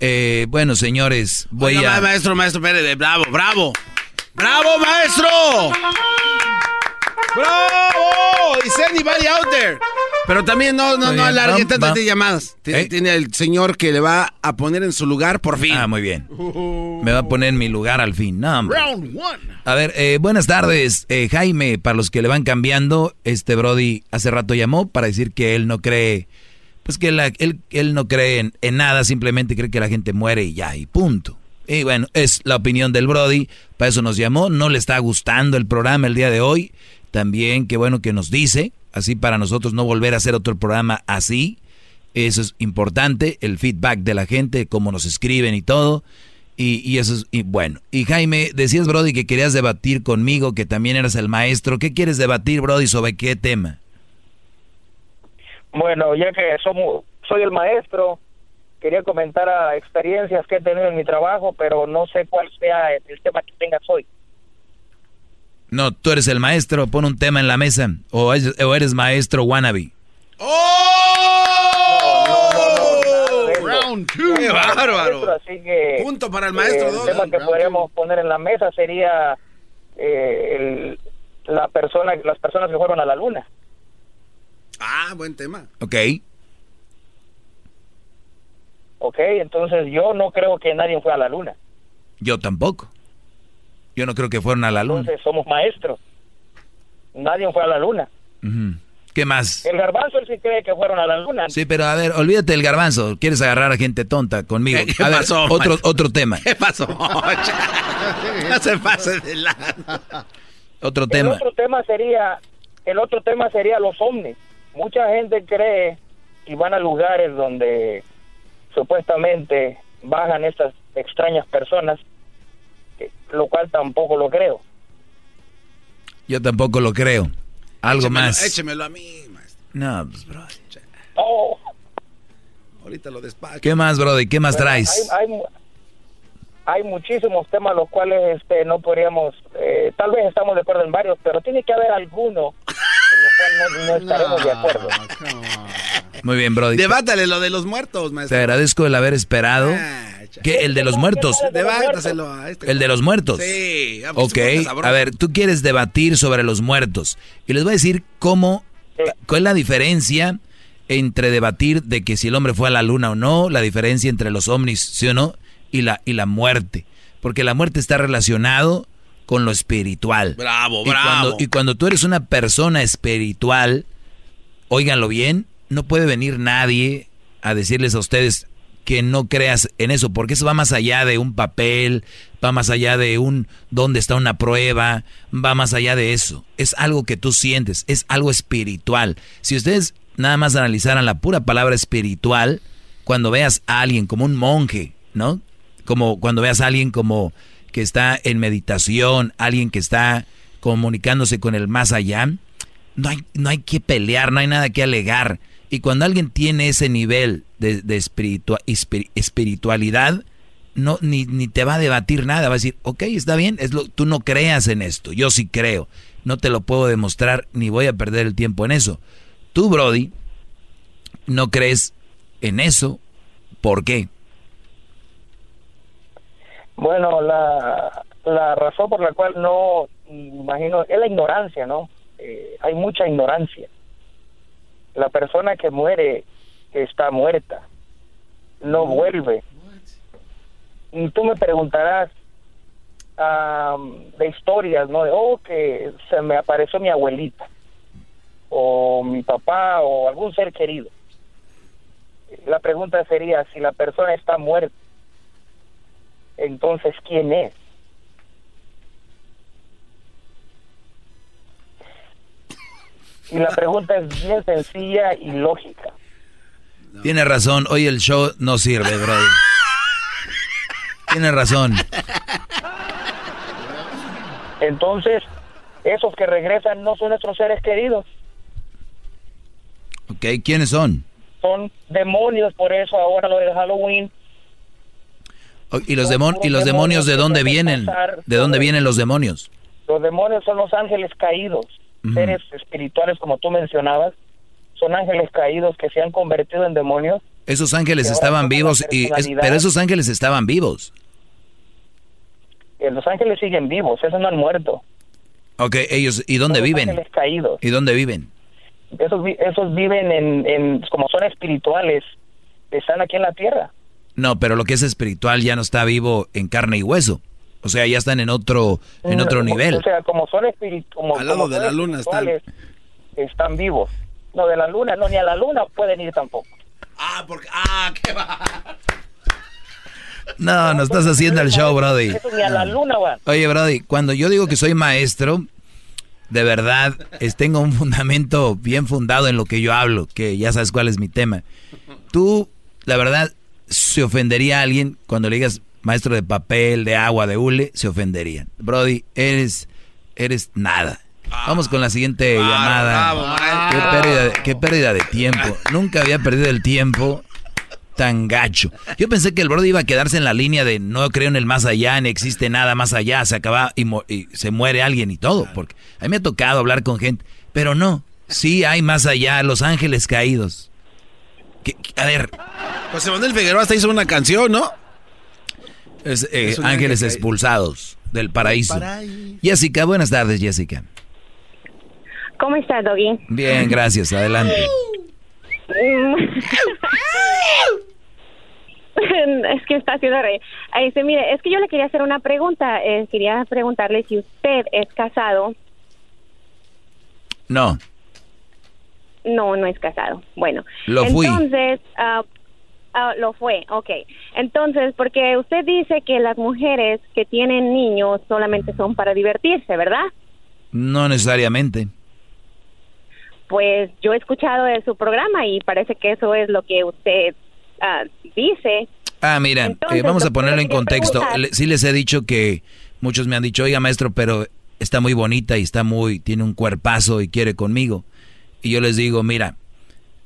Eh, bueno, señores, voy Oiga, a... ma- Maestro, maestro Pérez, bravo, bravo. ¡Bravo, maestro! ¡Bravo! Is anybody out there? Pero también no, no, no alargue tantas llamadas. Tiene, ¿Eh? tiene el señor que le va a poner en su lugar por fin. Ah, muy bien. Me va a poner en mi lugar al fin. No. Round one. A ver, eh, buenas tardes, eh, Jaime. Para los que le van cambiando, este Brody hace rato llamó para decir que él no cree, pues que la- él, él no cree en, en nada, simplemente cree que la gente muere y ya, y punto. Y bueno, es la opinión del Brody, para eso nos llamó, no le está gustando el programa el día de hoy. También, qué bueno que nos dice, así para nosotros no volver a hacer otro programa así. Eso es importante, el feedback de la gente, cómo nos escriben y todo. Y, y eso es y bueno. Y Jaime, decías, Brody, que querías debatir conmigo, que también eras el maestro. ¿Qué quieres debatir, Brody, sobre qué tema? Bueno, ya que somos, soy el maestro, quería comentar a experiencias que he tenido en mi trabajo, pero no sé cuál sea el tema que tengas hoy. No, tú eres el maestro, pon un tema en la mesa. O, es- o eres maestro wannabe. Round two. ¡Qué bárbaro! Así que Punto para el maestro eh, el tema que podríamos poner en la mesa sería eh, el- la persona, las personas que fueron a la luna. Ah, buen tema. Ok. Ok, entonces yo no creo que nadie fue a la luna. Yo tampoco. Yo no creo que fueron a la luna. Entonces somos maestros. Nadie fue a la luna. ¿Qué más? El garbanzo él sí cree que fueron a la luna. Sí, pero a ver, olvídate del garbanzo. Quieres agarrar a gente tonta conmigo. ¿Qué a ver, pasó, otro, otro tema. ¿Qué pasó? no se pase de lado. Otro El tema. otro tema sería, el otro tema sería los ovnis. Mucha gente cree y van a lugares donde supuestamente bajan estas extrañas personas, que- lo cual tampoco lo creo. Yo tampoco lo creo. Algo Échemelo- más. Échemelo a mí, maestro. No, pues, bro. Oh, Ahorita lo despacho. ¿Qué más, Brody? ¿Qué más bueno, traes? Hay, hay, hay muchísimos temas los cuales este, no podríamos, eh, tal vez estamos de acuerdo en varios, pero tiene que haber alguno en los cuales no, no estaremos de acuerdo. Muy bien, Brody. Debátale lo de los muertos, Te maestro. agradezco el haber esperado. ¿Qué? ¿El de los muertos? Debátaselo a este. ¿El de los muertos? Sí. ah, pues, Ok, a ver, tú quieres debatir sobre los muertos. Y les voy a decir cómo, cuál es la diferencia entre debatir de que si el hombre fue a la luna o no, la diferencia entre los ovnis, sí o no, y la, y la muerte. Porque la muerte está relacionado con lo espiritual. Bravo, Y bravo. cuando, y cuando tú eres una persona espiritual, óiganlo bien, no puede venir nadie a decirles a ustedes que no creas en eso, porque eso va más allá de un papel, va más allá de un dónde está una prueba, va más allá de eso. Es algo que tú sientes, es algo espiritual. Si ustedes nada más analizaran la pura palabra espiritual, cuando veas a alguien como un monje, ¿no? Como cuando veas a alguien como que está en meditación, alguien que está comunicándose con el más allá, no hay, no hay que pelear, no hay nada que alegar. Y cuando alguien tiene ese nivel de, de espiritua- espiri- espiritualidad, no, ni, ni te va a debatir nada, va a decir, ok, está bien, es lo, tú no creas en esto, yo sí creo, no te lo puedo demostrar, ni voy a perder el tiempo en eso. Tú, Brody, no crees en eso, ¿por qué? Bueno, la, la razón por la cual no, imagino, es la ignorancia, ¿no? Eh, hay mucha ignorancia. La persona que muere está muerta, no vuelve. Y tú me preguntarás am, de historias, ¿no? De, oh, que se me apareció mi abuelita, o mi papá, o algún ser querido. La pregunta sería, si la persona está muerta, entonces quién es. Y la pregunta es bien sencilla y lógica. Tienes razón, hoy el show no sirve, Brody. Tienes razón. Entonces, esos que regresan no son nuestros seres queridos, Ok, ¿quiénes son? son demonios, por eso ahora lo de Halloween. Oh, ¿Y los, demon- ¿Y los demonios de dónde vienen? ¿De dónde vienen los demonios? Los demonios son los ángeles caídos, Seres espirituales como tú mencionabas, son ángeles caídos que se han convertido en demonios. Esos ángeles estaban vivos, y es- pero esos ángeles estaban vivos. Eh, Los ángeles siguen vivos, esos no han muerto. Ok, ellos, ¿y dónde viven? caídos. ¿Y dónde viven? Esos, esos viven en, en, como son espirituales, están aquí en la tierra. No, pero lo que es espiritual ya no está vivo en carne y hueso. O sea, ya están en otro, en otro Mm, nivel. O sea, como son espirituales, como, Al lado como de son la luna están. están vivos. No, de la luna, no, ni a la luna pueden ir tampoco. Ah, porque. Ah, qué va. No, no estás haciendo el show, Brody. Eso ni a la luna van. Oye, Brody, cuando yo digo que soy maestro, de verdad, es, tengo un fundamento bien fundado en lo que yo hablo, que ya sabes cuál es mi tema. Tú, la verdad, se ofendería a alguien cuando le digas maestro de papel, de agua, de hule, se ofenderían. Brody, eres, eres nada. Vamos con la siguiente llamada. bravo, qué, pérdida, de- qué pérdida de tiempo. Nunca había perdido el tiempo tan gacho. Yo pensé que el Brody iba a quedarse en la línea de no creo en el más allá, ni existe nada más allá, se acaba y, se muere alguien y todo. Porque a mí me ha tocado hablar con gente, pero no, sí hay más allá, los ángeles caídos. Que- a ver, José Manuel Figueroa hasta hizo una canción, ¿no? Es, eh, Es ángeles expulsados del paraíso. paraíso. Jessica, buenas tardes, Jessica. ¿Cómo estás, Doggy? Bien, gracias, adelante. Es que está haciendo reír. Este, mire, es que yo le quería hacer una pregunta. Eh, quería preguntarle si usted es casado. No, No, no es casado. Bueno, Lo fui. Entonces, ah, ah, lo fue, ok. Entonces, porque usted dice que las mujeres que tienen niños solamente son para divertirse, ¿verdad? no necesariamente. Pues yo he escuchado de su programa y parece que eso es lo que usted ah, dice. Ah, mira, Entonces, eh, vamos a ponerlo en contexto. Le- sí les he dicho que muchos me han dicho, oiga maestro, pero está muy bonita y está muy, tiene un cuerpazo y quiere conmigo. Y yo les digo, mira,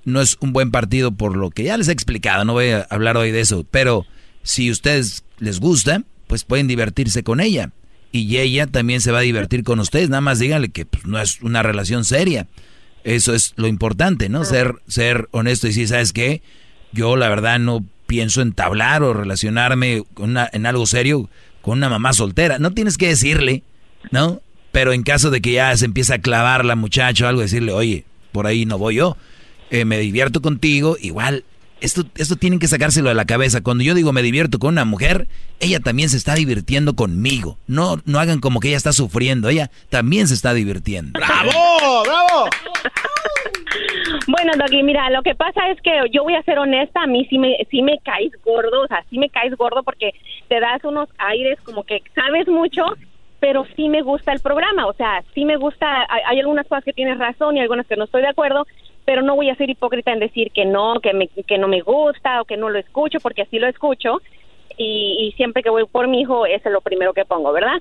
no es un buen partido por lo que ya les he explicado, no voy a hablar hoy de eso, pero si a ustedes les gusta, pues pueden divertirse con ella. Y ella también se va a divertir con ustedes, nada más díganle que pues, no es una relación seria. Eso es lo importante, ¿no? Ser, ser honesto y decir, ¿sabes qué? Yo la verdad no pienso entablar o relacionarme con una- en algo serio con una mamá soltera. No tienes que decirle, ¿no? Pero en caso de que ya se empiece a clavar la muchacha o algo, decirle, oye, por ahí no voy yo, eh, me divierto contigo, igual, esto, esto tienen que sacárselo de la cabeza. Cuando yo digo me divierto con una mujer, ella también se está divirtiendo conmigo. No, no hagan como que ella está sufriendo, ella también se está divirtiendo. ¡Bravo! ¡Bravo! Bueno, Doggy, mira, lo que pasa es que yo voy a ser honesta, a mí sí me, sí me caes gordo, o sea, sí me caes gordo porque te das unos aires como que sabes mucho, pero sí me gusta el programa, o sea, sí me gusta, hay, hay algunas cosas que tienes razón y algunas que no estoy de acuerdo, pero no voy a ser hipócrita en decir que no, que, me, que no me gusta o que no lo escucho, porque así lo escucho y, y siempre que voy por mi hijo, ese es lo primero que pongo, ¿verdad?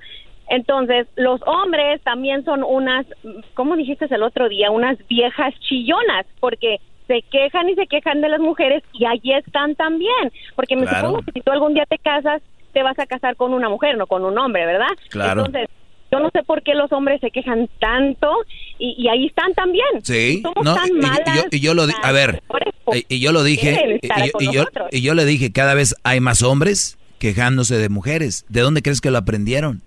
Entonces, los hombres también son unas, ¿cómo dijiste el otro día? Unas viejas chillonas, porque se quejan y se quejan de las mujeres y allí están también. Porque me Claro. supongo que si tú algún día te casas, te vas a casar con una mujer, no con un hombre, ¿verdad? Claro. Entonces, yo no sé por qué los hombres se quejan tanto y, y ahí están también. Sí, Somos no, tan y- yo, y yo lo di- a ver, y, y yo lo dije, y, yo, y yo le dije, cada vez hay más hombres quejándose de mujeres. ¿De dónde crees que lo aprendieron?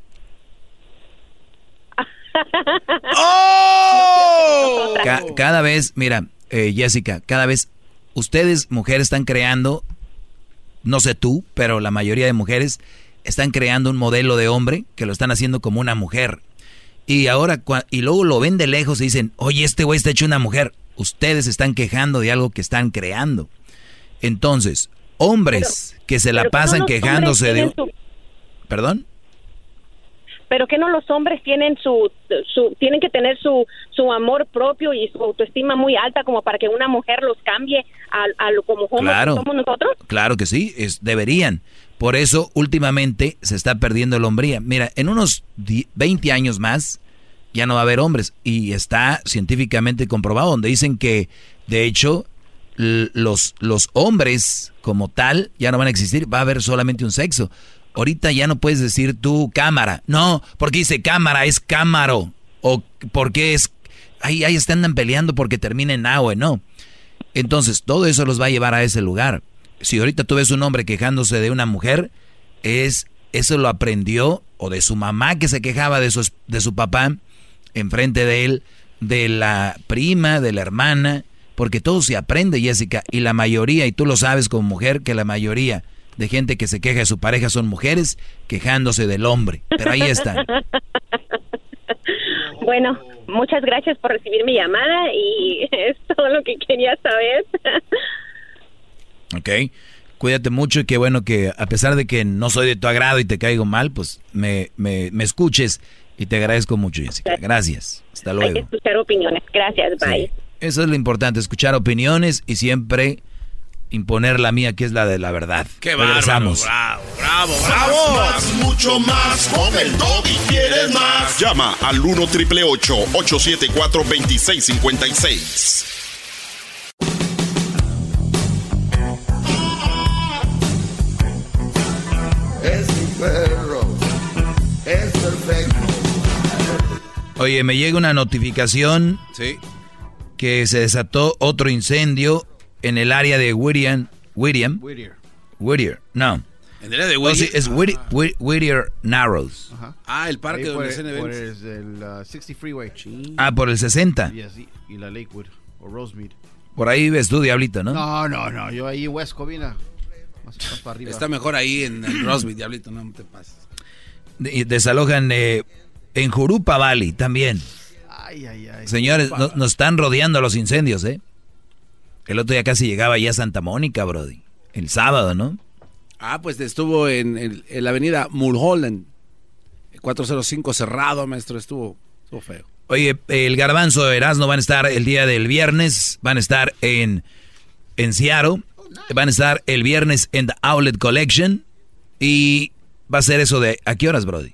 ¡Oh! Ca- cada vez, mira, eh, Jessica, cada vez ustedes, mujeres, están creando, no sé tú, pero la mayoría de mujeres están creando un modelo de hombre que lo están haciendo como una mujer. Y ahora, y luego lo ven de lejos y dicen, oye, este güey está hecho una mujer. Ustedes están quejando de algo que están creando. Entonces, hombres que se la pasan quejándose de... su- ¿Perdón? pero que no los hombres tienen su, su tienen que tener su su amor propio y su autoestima muy alta como para que una mujer los cambie a, a lo como Claro. somos nosotros Claro que sí, es, deberían. Por eso últimamente se está perdiendo el hombría. Mira, en unos di- 20 años más ya no va a haber hombres y está científicamente comprobado donde dicen que de hecho los, los hombres como tal ya no van a existir, va a haber solamente un sexo. Ahorita ya no puedes decir tú cámara, no, porque dice cámara es cámaro o porque es ahí ahí están peleando porque termina en agua, no. Entonces, todo eso los va a llevar a ese lugar. Si ahorita tú ves un hombre quejándose de una mujer, es eso lo aprendió o de su mamá que se quejaba de su, de su papá, enfrente de él, de la prima, de la hermana, porque todo se aprende, Jessica, y la mayoría, y tú lo sabes como mujer, que la mayoría de gente que se queja de su pareja son mujeres quejándose del hombre. Pero ahí están. Bueno, muchas gracias por recibir mi llamada y es todo lo que quería saber. Ok. Cuídate mucho y qué bueno que a pesar de que no soy de tu agrado y te caigo mal, pues me, me, me escuches y te agradezco mucho, Jessica. Gracias. Hasta Hay que luego. escuchar opiniones. Gracias, bye. Eso es lo importante, escuchar opiniones y siempre imponer la mía, que es la de la verdad. ¡Qué bárbaro! ¡Bravo, bravo, bravo! Más, mucho más. Con el y quieres más. Llama al 1 triple 874 2656. Oye, me llega una notificación Sí. que se desató otro incendio en el área de Whittier. Whittier. Whittier. Whittier. No. ¿En el área de Oh, sí, Whittier? es Whittier, Whit- Whittier Narrows. Ajá. Ah, el parque Ahí donde por eventos. el, uh, 60 Freeway. Ah, por el 60. Y, así, y la Lakewood o Rosemead. Por ahí ves tú, Diablito, ¿no? No, no, no. Yo ahí en West Covina. Más, más para arriba. Está mejor ahí en el Rosby, diablito, no te pases. De- desalojan eh, en Jurupa Valley también. Ay, ay, ay. Señores, no- nos están rodeando los incendios, ¿eh? El otro día casi llegaba ya a Santa Mónica, Brody. El sábado, ¿no? Ah, pues estuvo en, la avenida Mulholland. 405 cerrado, maestro, estuvo, estuvo feo. Oye, el Garbanzo de Erasmo van a estar el día del viernes, van a estar en, en Seattle, van a estar el viernes en The Outlet Collection y va a ser eso de... ¿A qué horas, Brody?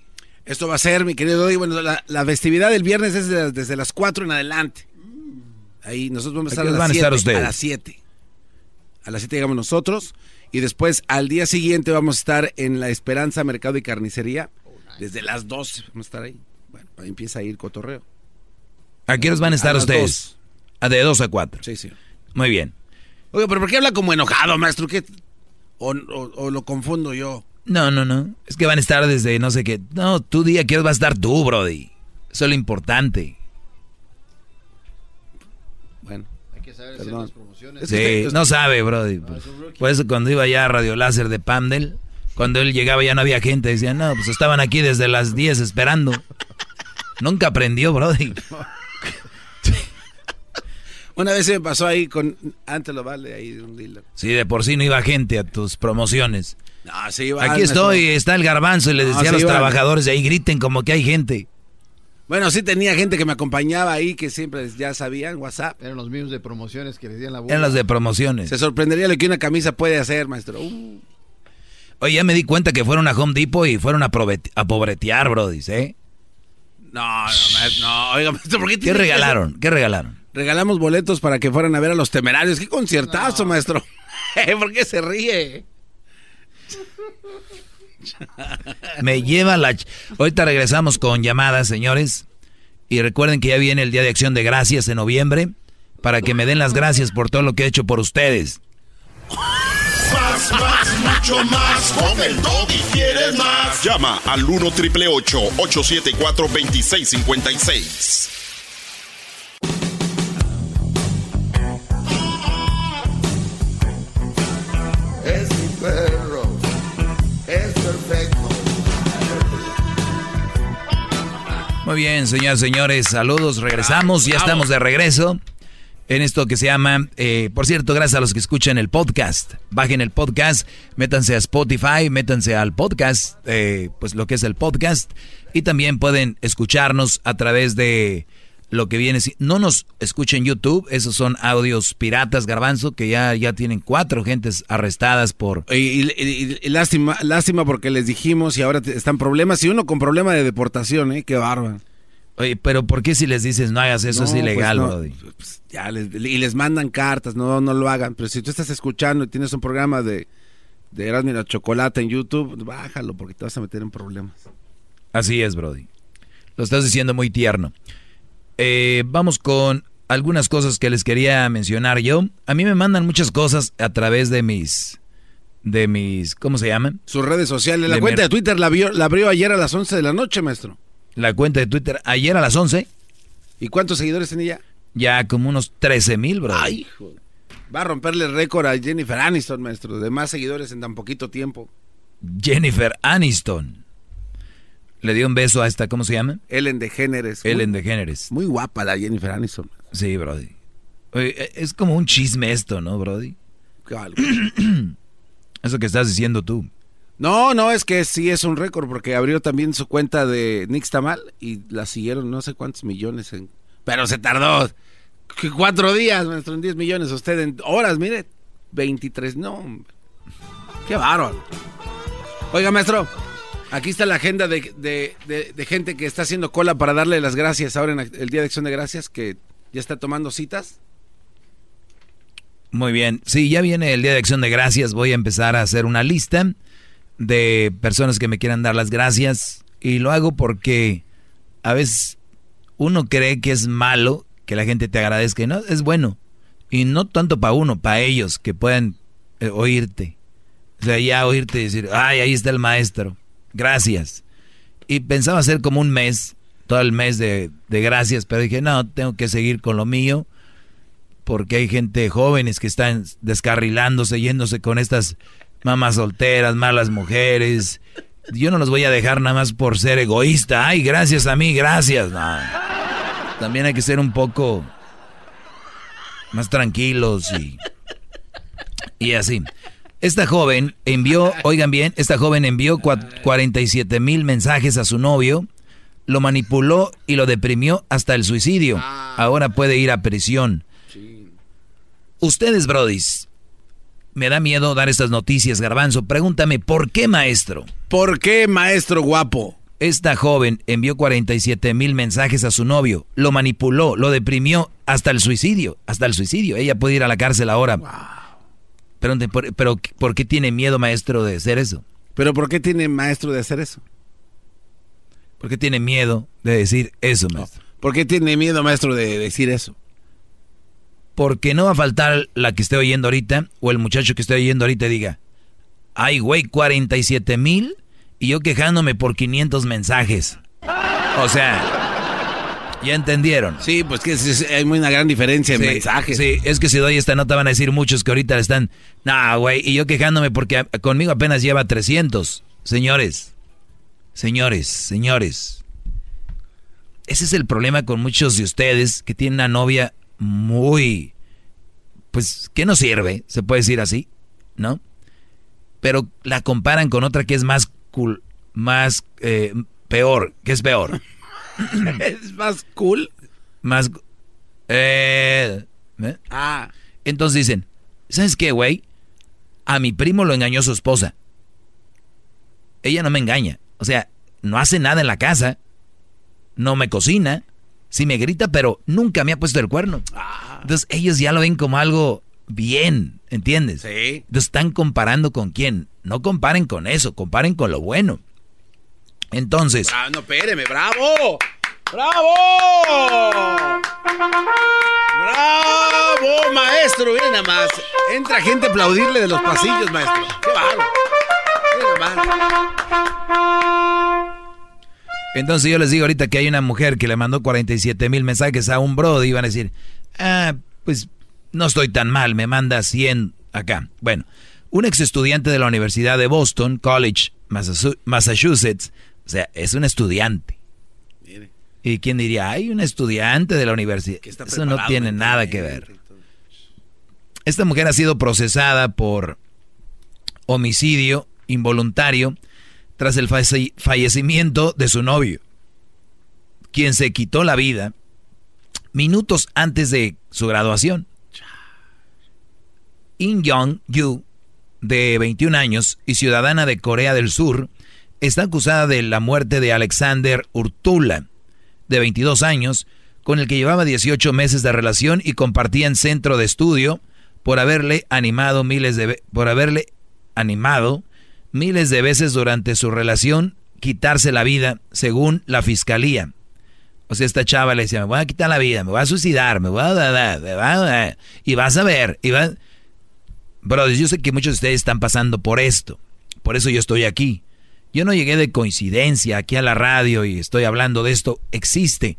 Esto va a ser, mi querido Doggy, bueno, la, la festividad del viernes es de- desde las 4 en adelante. Ahí nosotros vamos a estar ¿A las van a estar 7, ustedes? A las 7. A las 7 llegamos nosotros y después al día siguiente vamos a estar en La Esperanza Mercado y Carnicería. Desde las 12 vamos a estar ahí. Bueno, ahí empieza a ir cotorreo. ¿A qué horas van a estar ustedes? A de 2 a 4. Sí, sí. Muy bien. Oye, pero ¿por qué habla como enojado, maestro? ¿Qué? O, o- o lo confundo yo? No, no, no. Es que van a estar desde no sé qué. No, tú día que vas a estar tú, Brody. Eso es lo importante. Bueno. Hay que saber hacer las promociones. Sí, no sabe, Brody. Por eso cuando iba ya a Radio Láser de Pamdel, cuando él llegaba ya no había gente. Decían, no, pues estaban aquí desde las 10 esperando. Nunca aprendió, Brody. Una vez se me pasó ahí con... Antes lo vale, ahí de un dealer. Sí, de por sí no iba gente a tus promociones. Sí iban, Aquí maestro. estoy, está el garbanzo y le No, decía a sí los trabajadores de ahí, griten como que hay gente. Bueno, sí tenía gente que me acompañaba ahí que siempre ya sabían WhatsApp. Eran los mismos de promociones que les dieron la Eran los de promociones. Se sorprendería lo que una camisa puede hacer, maestro. Uh, Oye, ya me di cuenta que fueron a Home Depot y fueron a, pobretear, Brody, ¿eh? no, no, maestro, no, oiga, maestro, ¿por qué ¿Qué regalaron? ¿Qué regalaron? Regalamos boletos para que fueran a ver a los temerarios. ¡Qué conciertazo, maestro! ¿Por qué se ríe? Me lleva la... Ahorita regresamos con llamadas, señores. Y recuerden que ya viene el Día de Acción de Gracias en noviembre para que me den las gracias por todo lo que he hecho por ustedes. Más, más, mucho más. Con el quieres más. Llama al 1 triple 874 2656. Muy bien, señoras y señores, saludos, regresamos, ya estamos de regreso en esto que se llama, eh, por cierto, gracias a los que escuchan el podcast, bajen el podcast, métanse a Spotify, métanse al podcast, eh, pues lo que es el podcast, y también pueden escucharnos a través de lo que viene, si- no nos escuchen YouTube, esos son audios piratas, garbanzo, que ya, ya tienen cuatro gentes arrestadas por... Y, y- y- y lástima, lástima porque les dijimos y ahora te- están problemas. Y uno con problema de deportación, ¿eh? Qué bárbaro. Oye, pero ¿por qué si les dices no hagas eso No, es ilegal, pues no, brody? pues ya les- y les mandan cartas, no, no lo hagan. Pero si tú estás escuchando y tienes un programa de, de Erasmo y la Chocolate en YouTube, bájalo porque te vas a meter en problemas. Así es, Brody. Lo estás diciendo muy tierno. Eh, vamos con algunas cosas que les quería mencionar yo. A mí me mandan muchas cosas a través de mis... De mis... ¿Cómo se llaman? Sus redes sociales. La De cuenta de Twitter la, vio, la abrió ayer a las 11 de la noche, maestro. La cuenta de Twitter ayer a las 11. ¿Y cuántos seguidores tiene ya? Ya como unos 13 mil, bro. Ay, hijo. Va a romperle el récord a Jennifer Aniston, maestro, de más seguidores en tan poquito tiempo. Jennifer Aniston. Le dio un beso a esta, ¿cómo se llama? Ellen DeGeneres. Ellen DeGeneres. Muy guapa la Jennifer Aniston. Sí, Brody. Oye, e- es como un chisme esto, ¿no, Brody? Eso que estás diciendo tú. No, no, es que sí es un récord, porque abrió también su cuenta de Nixtamal y la siguieron no sé cuántos millones en... Pero se tardó ¿qué, cuatro días, maestro, en 10 millones. Usted en horas, mire, 23, no. Qué bárbaro. Oiga, maestro, aquí está la agenda de, de- de- gente que está haciendo cola para darle las gracias ahora en el Día de Acción de Gracias, que ya está tomando citas. Muy bien. Sí, ya viene el Día de Acción de Gracias. Voy a empezar a hacer una lista de personas que me quieran dar las gracias. Y lo hago porque a veces uno cree que es malo que la gente te agradezca. No, es bueno. Y no tanto para uno, para ellos que puedan eh, oírte. O sea, ya oírte y decir, ay, ahí está el maestro. Gracias. Y pensaba hacer como un mes, todo el mes de, de gracias, pero dije, no, tengo que seguir con lo mío porque hay gente jóvenes que están descarrilándose, yéndose con estas mamás solteras, malas mujeres. Yo no los voy a dejar nada más por ser egoísta. Ay, gracias a mí, gracias. No. También hay que ser un poco más tranquilos y, y así. Esta joven envió, oigan bien, esta joven envió cua- 47 mil mensajes a su novio, lo manipuló y lo deprimió hasta el suicidio. Ahora puede ir a prisión. Ustedes, brodis, me da miedo dar estas noticias, garbanzo. Pregúntame, ¿por qué, maestro? ¿Por qué, maestro guapo? Esta joven envió 47 mil mensajes a su novio, lo manipuló, lo deprimió hasta el suicidio, hasta el suicidio. Ella puede ir a la cárcel ahora. Pero, pero, ¿por qué tiene miedo, maestro, de hacer eso? ¿Pero por qué tiene maestro de hacer eso? ¿Por qué tiene miedo de decir eso, maestro? ¿Por qué tiene miedo, maestro, de decir eso? Porque no va a faltar la que esté oyendo ahorita o el muchacho que esté oyendo ahorita diga, ay, güey, 47 mil y yo quejándome por 500 mensajes. O sea, ¿ya entendieron? Sí, pues que es- hay una gran diferencia en Sí, mensajes. Sí, es que si doy esta nota van a decir muchos que ahorita están, nah, güey, y yo quejándome porque conmigo apenas lleva 300. Señores, señores, señores. Ese es el problema con muchos de ustedes que tienen una novia muy, pues, que no sirve, se puede decir así, ¿no? Pero la comparan con otra que es más cool, más eh, peor, que es peor. ¿Es más cool? Más... Eh, ¿eh? Ah. Entonces dicen, ¿sabes qué, güey? A mi primo lo engañó su esposa. Ella no me engaña. O sea, no hace nada en la casa. No me cocina. Sí me grita, pero nunca me ha puesto el cuerno. Entonces ellos ya lo ven como algo bien, ¿entiendes? Sí. Entonces están comparando con quién. No comparen con eso, comparen con lo bueno. Entonces, Ah, no, espéreme, bravo. ¡Bravo! ¡Bravo, maestro! Miren nada más. Entra gente a aplaudirle de los pasillos, maestro. ¡Qué bárbaro! Miren nada más. Entonces yo les digo ahorita que hay una mujer que le mandó 47 mil mensajes a un brody y van a decir, ah, pues no estoy tan mal, me manda 100 acá. Bueno, un ex estudiante de la Universidad de Boston College, Massachu- Massachusetts, o sea, es un estudiante. ¿Y quién diría, hay un estudiante de la universidad? Eso no tiene nada que ver. Esta mujer ha sido procesada por homicidio involuntario tras el falle- fallecimiento de su novio, quien se quitó la vida minutos antes de su graduación. In Young Yu, de 21 años y ciudadana de Corea del Sur, está acusada de la muerte de Alexander Urtula, de 22 años, con el que llevaba 18 meses de relación y compartían centro de estudio por haberle animado miles de por haberle animado miles de veces durante su relación quitarse la vida, según la fiscalía. O sea, esta chava le decía, me voy a quitar la vida, me voy a suicidar, me voy a... da, da, me voy a da", y vas a ver, y va... Brothers, yo sé que muchos de ustedes están pasando por esto, por eso yo estoy aquí. Yo no llegué de coincidencia aquí a la radio y estoy hablando de esto, existe.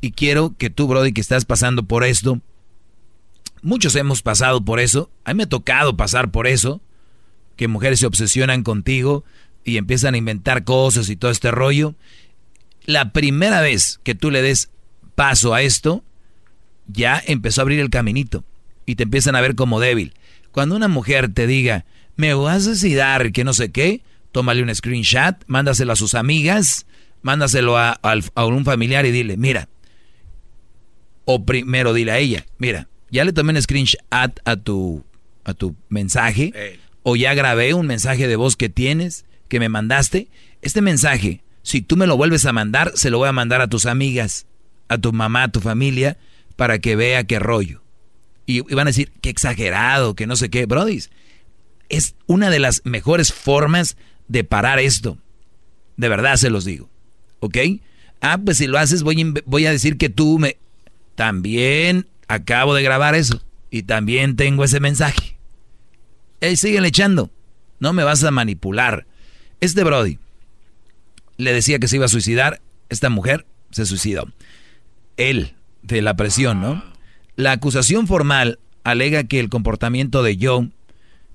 Y quiero que tú, Brody, que estás pasando por esto, muchos hemos pasado por eso, a mí me ha tocado pasar por eso, que mujeres se obsesionan contigo y empiezan a inventar cosas y todo este rollo. La primera vez que tú le des paso a esto, ya empezó a abrir el caminito y te empiezan a ver como débil. Cuando una mujer te diga, me vas a suicidar, que no sé qué, tómale un screenshot, mándaselo a sus amigas, mándaselo a, un familiar y dile, mira, o primero dile a ella, mira, ya le tomé un screenshot a tu, a tu mensaje, o ya grabé un mensaje de voz que tienes, que me mandaste. Este mensaje, si tú me lo vuelves a mandar, se lo voy a mandar a tus amigas, a tu mamá, a tu familia, para que vea qué rollo. Y, van a decir, qué exagerado, que no sé qué. Brody, es una de las mejores formas de parar esto. De verdad se los digo. ¿Ok? Ah, pues si lo haces, voy, voy a decir que tú me... También acabo de grabar eso. Y también tengo ese mensaje. Ey, siguen echando. No me vas a manipular. Este Brody le decía que se iba a suicidar. Esta mujer se suicidó. Él, de la presión, ¿no? La acusación formal alega que el comportamiento de Joe,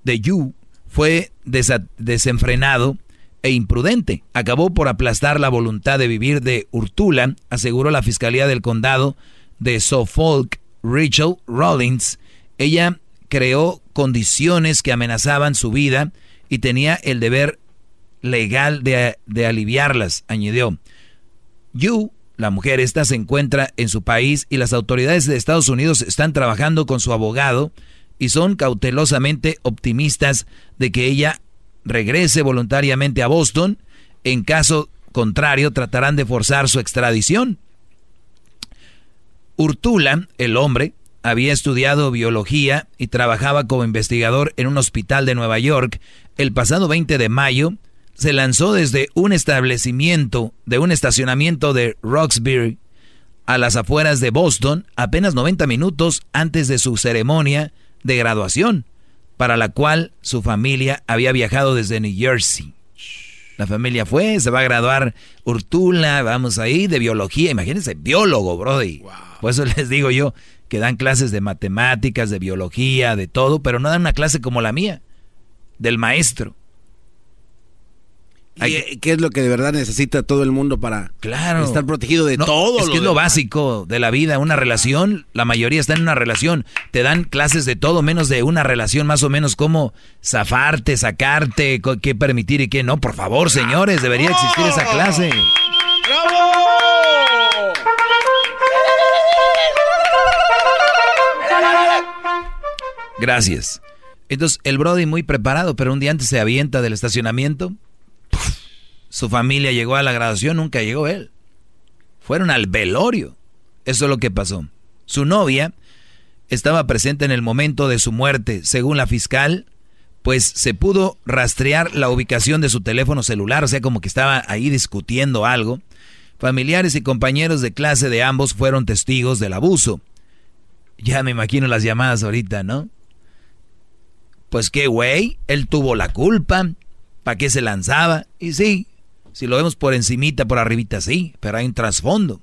de Yu, fue desenfrenado e imprudente. Acabó por aplastar la voluntad de vivir de Urtula, aseguró la Fiscalía del Condado de Suffolk, Rachel Rollins. Ella creó condiciones que amenazaban su vida y tenía el deber legal de, de aliviarlas, añadió. Yu, la mujer esta, se encuentra en su país y las autoridades de Estados Unidos están trabajando con su abogado y son cautelosamente optimistas de que ella regrese voluntariamente a Boston. En caso contrario, tratarán de forzar su extradición. Urtula, el hombre, había estudiado biología y trabajaba como investigador en un hospital de Nueva York. El pasado 20 de mayo se lanzó desde un establecimiento, de un estacionamiento de Roxbury, a las afueras de Boston, apenas 90 minutos antes de su ceremonia de graduación, para la cual su familia había viajado desde New Jersey. La familia fue, se va a graduar Urtula, vamos ahí, de biología. Imagínense, biólogo, Brody. Por eso les digo yo que dan clases de matemáticas, de biología, de todo, pero no dan una clase como la mía, del maestro. ¿Y ¿Qué es lo que de verdad necesita todo el mundo para estar protegido de todo? Es que es lo básico de la vida, una relación, la mayoría está en una relación, te dan clases de todo menos de una relación, más o menos cómo zafarte, sacarte, qué permitir y qué no. Por favor, señores, debería existir esa clase. ¡Bravo! Gracias. Entonces, el Brody muy preparado, pero un día antes se avienta del estacionamiento su familia llegó a la graduación, nunca llegó él. Fueron al velorio. Eso es lo que pasó. Su novia estaba presente en el momento de su muerte, según la fiscal, pues se pudo rastrear la ubicación de su teléfono celular, o sea, como que estaba ahí discutiendo algo. Familiares y compañeros de clase de ambos fueron testigos del abuso. Ya me imagino las llamadas ahorita, ¿no? Pues qué güey, él tuvo la culpa, ¿para qué se lanzaba? Y sí, si lo vemos por encimita, por arribita, sí, pero hay un trasfondo.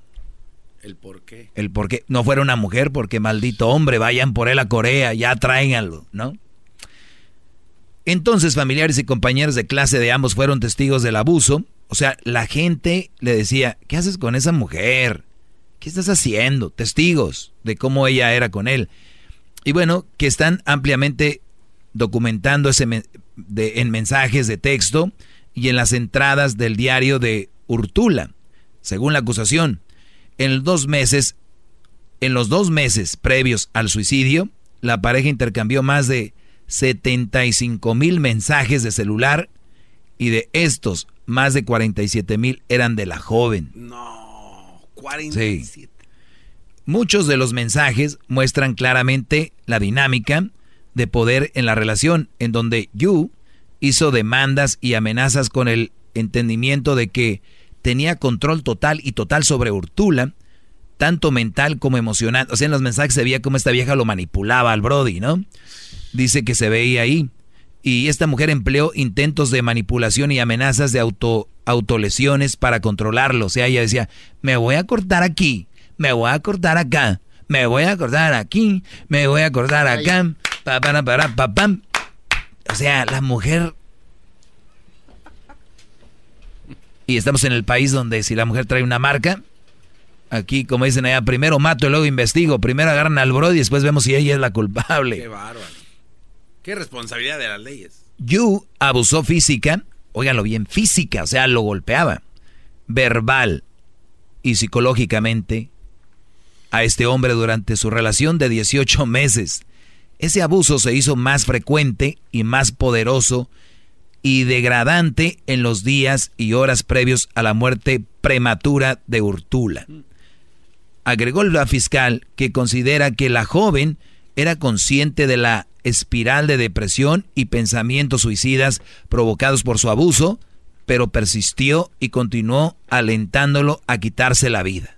¿El por qué? El por qué. No fuera una mujer, porque maldito hombre, vayan por él a Corea, ya tráiganlo, ¿no? Entonces, familiares y compañeros de clase de ambos fueron testigos del abuso. O sea, la gente le decía, ¿qué haces con esa mujer? ¿Qué estás haciendo? Testigos de cómo ella era con él. Y bueno, que están ampliamente documentando ese en mensajes de texto y en las entradas del diario de Urtula, según la acusación. En dos meses, en los dos meses previos al suicidio, la pareja intercambió más de 75 mil mensajes de celular y de estos, más de 47 mil eran de la joven. No, 47. Muchos de los mensajes muestran claramente la dinámica de poder en la relación, en donde Yu hizo demandas y amenazas con el entendimiento de que tenía control total y total sobre Urtula, tanto mental como emocional. O sea, en los mensajes se veía cómo esta vieja lo manipulaba al Brody, ¿no? Dice que se veía ahí. Y esta mujer empleó intentos de manipulación y amenazas de auto, autolesiones para controlarlo. O sea, ella decía, me voy a cortar aquí, me voy a cortar acá, me voy a cortar aquí, me voy a cortar acá, pa, para, para, pa, pam. O sea, la mujer... Y estamos en el país donde si la mujer trae una marca, aquí como dicen allá, primero mato y luego investigo, primero agarran al bro y después vemos si ella es la culpable. Qué bárbaro. Qué responsabilidad de las leyes. Yu abusó física, óiganlo bien, física, o sea, lo golpeaba, verbal y psicológicamente a este hombre durante su relación de 18 meses. Ese abuso se hizo más frecuente y más poderoso y degradante en los días y horas previos a la muerte prematura de Urtula. Agregó la fiscal que considera que la joven era consciente de la espiral de depresión y pensamientos suicidas provocados por su abuso, pero persistió y continuó alentándolo a quitarse la vida.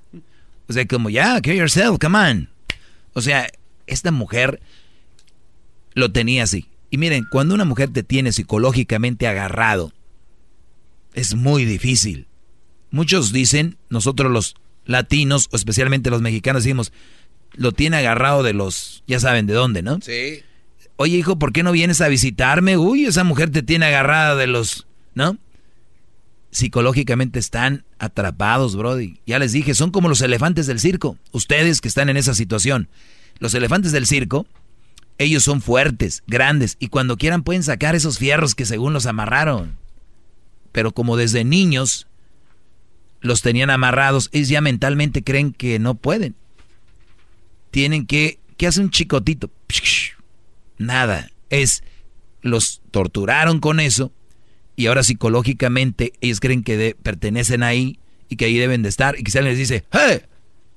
O sea, como ya, kill yourself, come on. O sea, esta mujer lo tenía así. Y miren, cuando una mujer te tiene psicológicamente agarrado, es muy difícil. Muchos dicen, nosotros los latinos, o especialmente los mexicanos, decimos, lo tiene agarrado de los, ya saben de dónde, ¿no? Sí. Oye, hijo, ¿por qué no vienes a visitarme? Uy, esa mujer te tiene agarrada de los, ¿no? Psicológicamente están atrapados, Brody. Ya les dije, son como los elefantes del circo. Ustedes que están en esa situación. Los elefantes del circo, ellos son fuertes, grandes, y cuando quieran pueden sacar esos fierros que según los amarraron. Pero como desde niños los tenían amarrados, ellos ya mentalmente creen que no pueden. Tienen que, ¿qué hace un chicotito? Nada. Es, los torturaron con eso y ahora psicológicamente ellos creen que pertenecen ahí y que ahí deben de estar y se les dice, ¡Hey!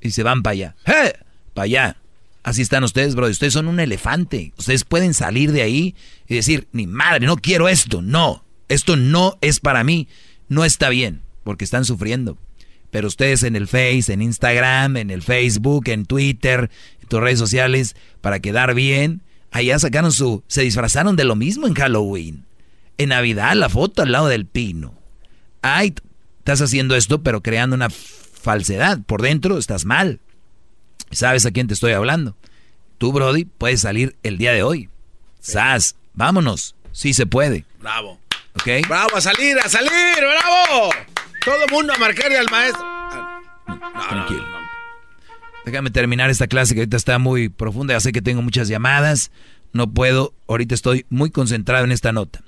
Y se van para allá, ¡Hey! Para allá. Así están ustedes, bro. Ustedes son un elefante. Ustedes pueden salir de ahí y decir, ni madre, no quiero esto. No, esto no es para mí. No está bien, porque están sufriendo. Pero ustedes en el Face, en Instagram, en el Facebook, en Twitter, en tus redes sociales, para quedar bien, Allá sacaron su... Se disfrazaron de lo mismo en Halloween. En Navidad, la foto al lado del pino. Ay, estás haciendo esto, pero creando una falsedad. Por dentro estás mal. ¿Sabes a quién te estoy hablando? Tú, Brody, puedes salir el día de hoy. Sas, vámonos. Sí se puede. Bravo. ¿Ok? Bravo, a salir, a salir, bravo. Todo el mundo a marcarle al maestro. Tranquilo. Déjame terminar esta clase que ahorita está muy profunda. Ya sé que tengo muchas llamadas. No puedo. Ahorita estoy muy concentrado en esta nota.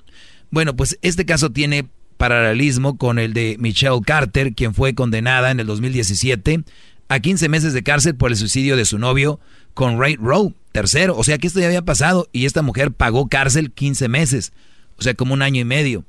Bueno, pues este caso tiene paralelismo con el de Michelle Carter, quien fue condenada en el 2017 a 15 meses de cárcel por el suicidio de su novio con Ray Rowe, tercero. O sea que esto ya había pasado y esta mujer pagó cárcel 15 meses, o sea como un año y medio.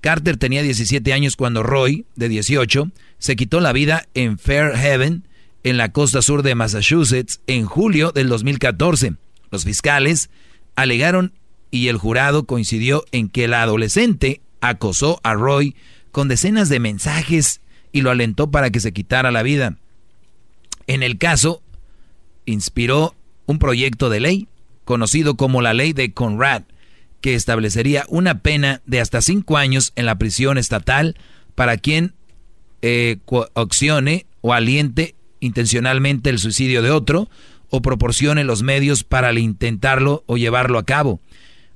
Carter tenía 17 años cuando Roy, de 18, se quitó la vida en Fairhaven, en la costa sur de Massachusetts en julio del 2014. Los fiscales alegaron y el jurado coincidió en que la adolescente acosó a Roy con decenas de mensajes y lo alentó para que se quitara la vida. En el caso, inspiró un proyecto de ley conocido como la ley de Conrad, que establecería una pena de hasta cinco años en la prisión estatal para quien eh, o aliente intencionalmente el suicidio de otro o proporcione los medios para intentarlo o llevarlo a cabo.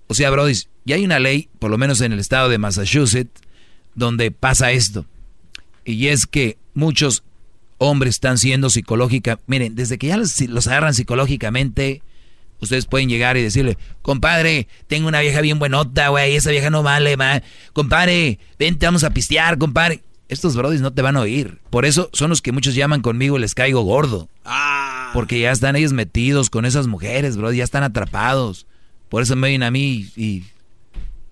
O sea, Brody, ya hay una ley, por lo menos en el estado de Massachusetts, donde pasa esto. Y es que muchos hombres están siendo psicológica. Miren, desde que ya los, agarran psicológicamente, ustedes pueden llegar y decirle, compadre, tengo una vieja bien buenota, güey, esa vieja no vale, ma. Compadre, vente, vamos a pistear, compadre estos brodis no te van a oír. Por eso son los que muchos llaman conmigo les caigo gordo. Ah. Porque ya están ellos metidos con esas mujeres, bro, ya están atrapados. Por eso me vienen a mí y...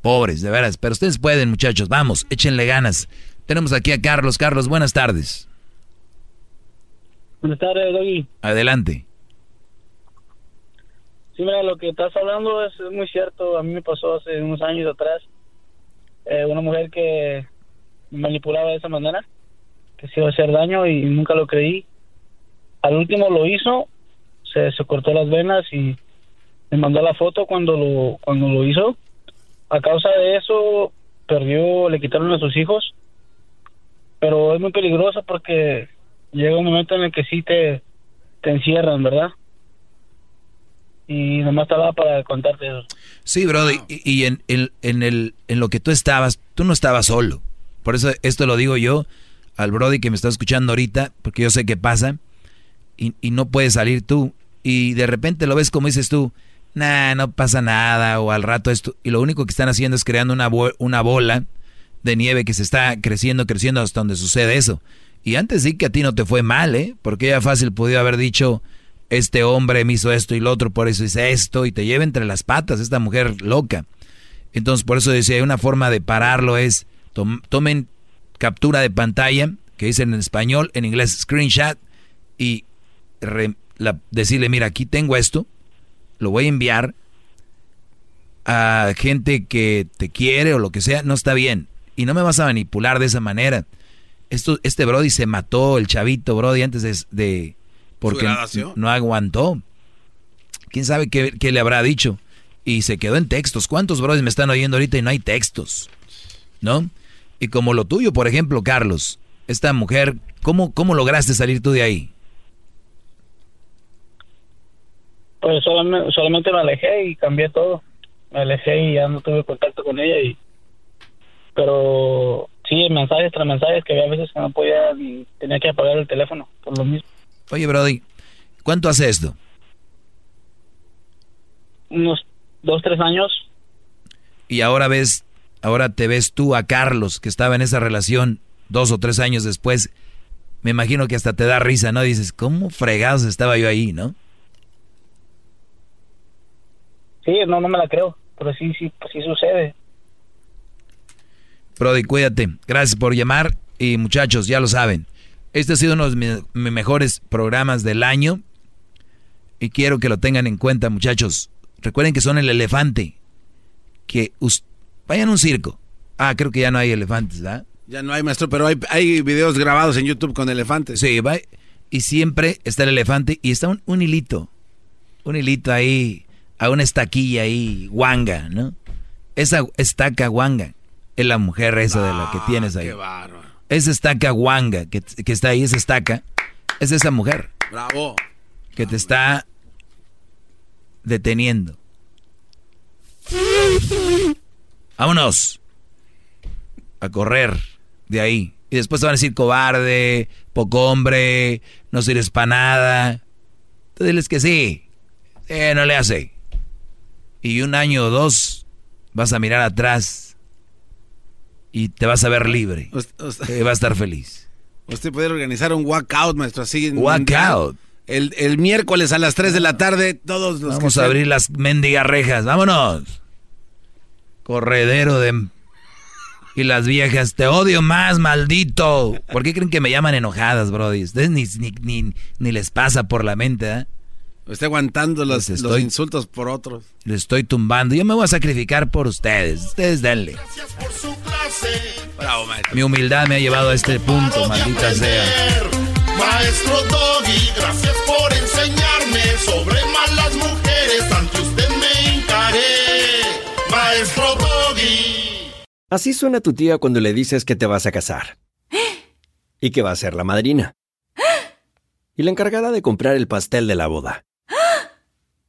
Pobres, de veras. Pero ustedes pueden, muchachos. Vamos, échenle ganas. Tenemos aquí a Carlos. Carlos, buenas tardes. Buenas tardes, Doggy. Adelante. Sí, mira, lo que estás hablando es, muy cierto. A mí me pasó hace unos años atrás. Eh, una mujer que manipulaba de esa manera, que se iba a hacer daño y nunca lo creí. Al último lo hizo, se, se cortó las venas y me mandó la foto cuando lo, cuando lo hizo. A causa de eso perdió, le quitaron a sus hijos, pero es muy peligroso porque llega un momento en el que sí te, te encierran, ¿verdad? Y nomás estaba para contarte eso. Sí, Brody, y, y en, en, en, el, en lo que tú estabas, tú no estabas solo. Por eso esto lo digo yo al Brody que me está escuchando ahorita, porque yo sé qué pasa, y, y no puedes salir tú. Y de repente lo ves como dices tú, nah, no pasa nada, o al rato esto, y lo único que están haciendo es creando una, bo- una bola de nieve que se está creciendo, creciendo hasta donde sucede eso. Y antes sí que a ti no te fue mal, ¿eh? Porque ya fácil podía haber dicho, este hombre me hizo esto y lo otro, por eso hice esto, y te lleva entre las patas esta mujer loca. Entonces, por eso decía, una forma de pararlo es, tom- tomen captura de pantalla, que dicen en español, en inglés screenshot, y decirle, mira, aquí tengo esto, lo voy a enviar a gente que te quiere o lo que sea, no está bien. Y no me vas a manipular de esa manera. Esto, este Brody se mató, el chavito Brody, antes de... de- porque no aguantó. ¿Quién sabe qué, qué le habrá dicho? Y se quedó en textos. ¿Cuántos Brody me están oyendo ahorita y no hay textos? ¿No? Y como lo tuyo, por ejemplo, Carlos, esta mujer, ¿cómo, cómo lograste salir tú de ahí? Pues solamente, solamente me alejé y cambié todo. Me alejé y ya no tuve contacto con ella y pero sí, mensajes tras mensajes que había veces que no podía y tenía que apagar el teléfono por lo mismo. Oye, Brody, ¿cuánto hace esto? Unos dos, tres años. Y ahora ves, ahora te ves tú a Carlos, que estaba en esa relación dos o tres años después. Me imagino que hasta te da risa, ¿no? Dices, ¿cómo fregados estaba yo ahí, no? Sí, no, no me la creo, pero sí, sí, pues sí sucede. Brody, cuídate. Gracias por llamar. Y muchachos, ya lo saben. Este ha sido uno de mis, mis mejores programas del año. Y quiero que lo tengan en cuenta, muchachos. Recuerden que son el elefante. Que vayan a un circo. Ah, creo que ya no hay elefantes, ¿verdad? Ya no hay, maestro, pero hay, hay videos grabados en YouTube con elefantes. Sí, va. Y siempre está el elefante y está un, un hilito. Un hilito ahí, a una estaquilla ahí, guanga, ¿no? Esa estaca guanga es la mujer esa de la que tienes ahí. Qué bárbaro. Esa estaca guanga que, que está ahí, esa estaca, es esa mujer Bravo. que te está deteniendo. Vámonos a correr de ahí. Y después te van a decir cobarde, poco hombre, no sirves para nada. Tú diles que sí. Eh, no le hace. Y un año o dos vas a mirar atrás y te vas a ver libre. Eh, vas a estar feliz. Usted puede organizar un walkout, maestro, así. Walkout. El, el miércoles a las 3 de la tarde, todos los Vamos que a abrir las mendigas rejas. Vámonos. Corredero de... Y las viejas, te odio más, maldito. ¿Por qué creen que me llaman enojadas, brody? Ustedes ni, ni, ni, ni les pasa por la mente, ¿eh? Está aguantando los, Les los estoy- insultos por otros. Les estoy tumbando. Yo me voy a sacrificar por ustedes. Ustedes denle. Bravo, maestro. Mi humildad me ha llevado a este punto, maldita sea. Maestro Doggy, gracias por enseñarme sobre malas mujeres. Ante usted me encaré. Maestro Doggy. Así suena tu tía cuando le dices que te vas a casar. Y que va a ser la madrina. Y la encargada de comprar el pastel de la boda.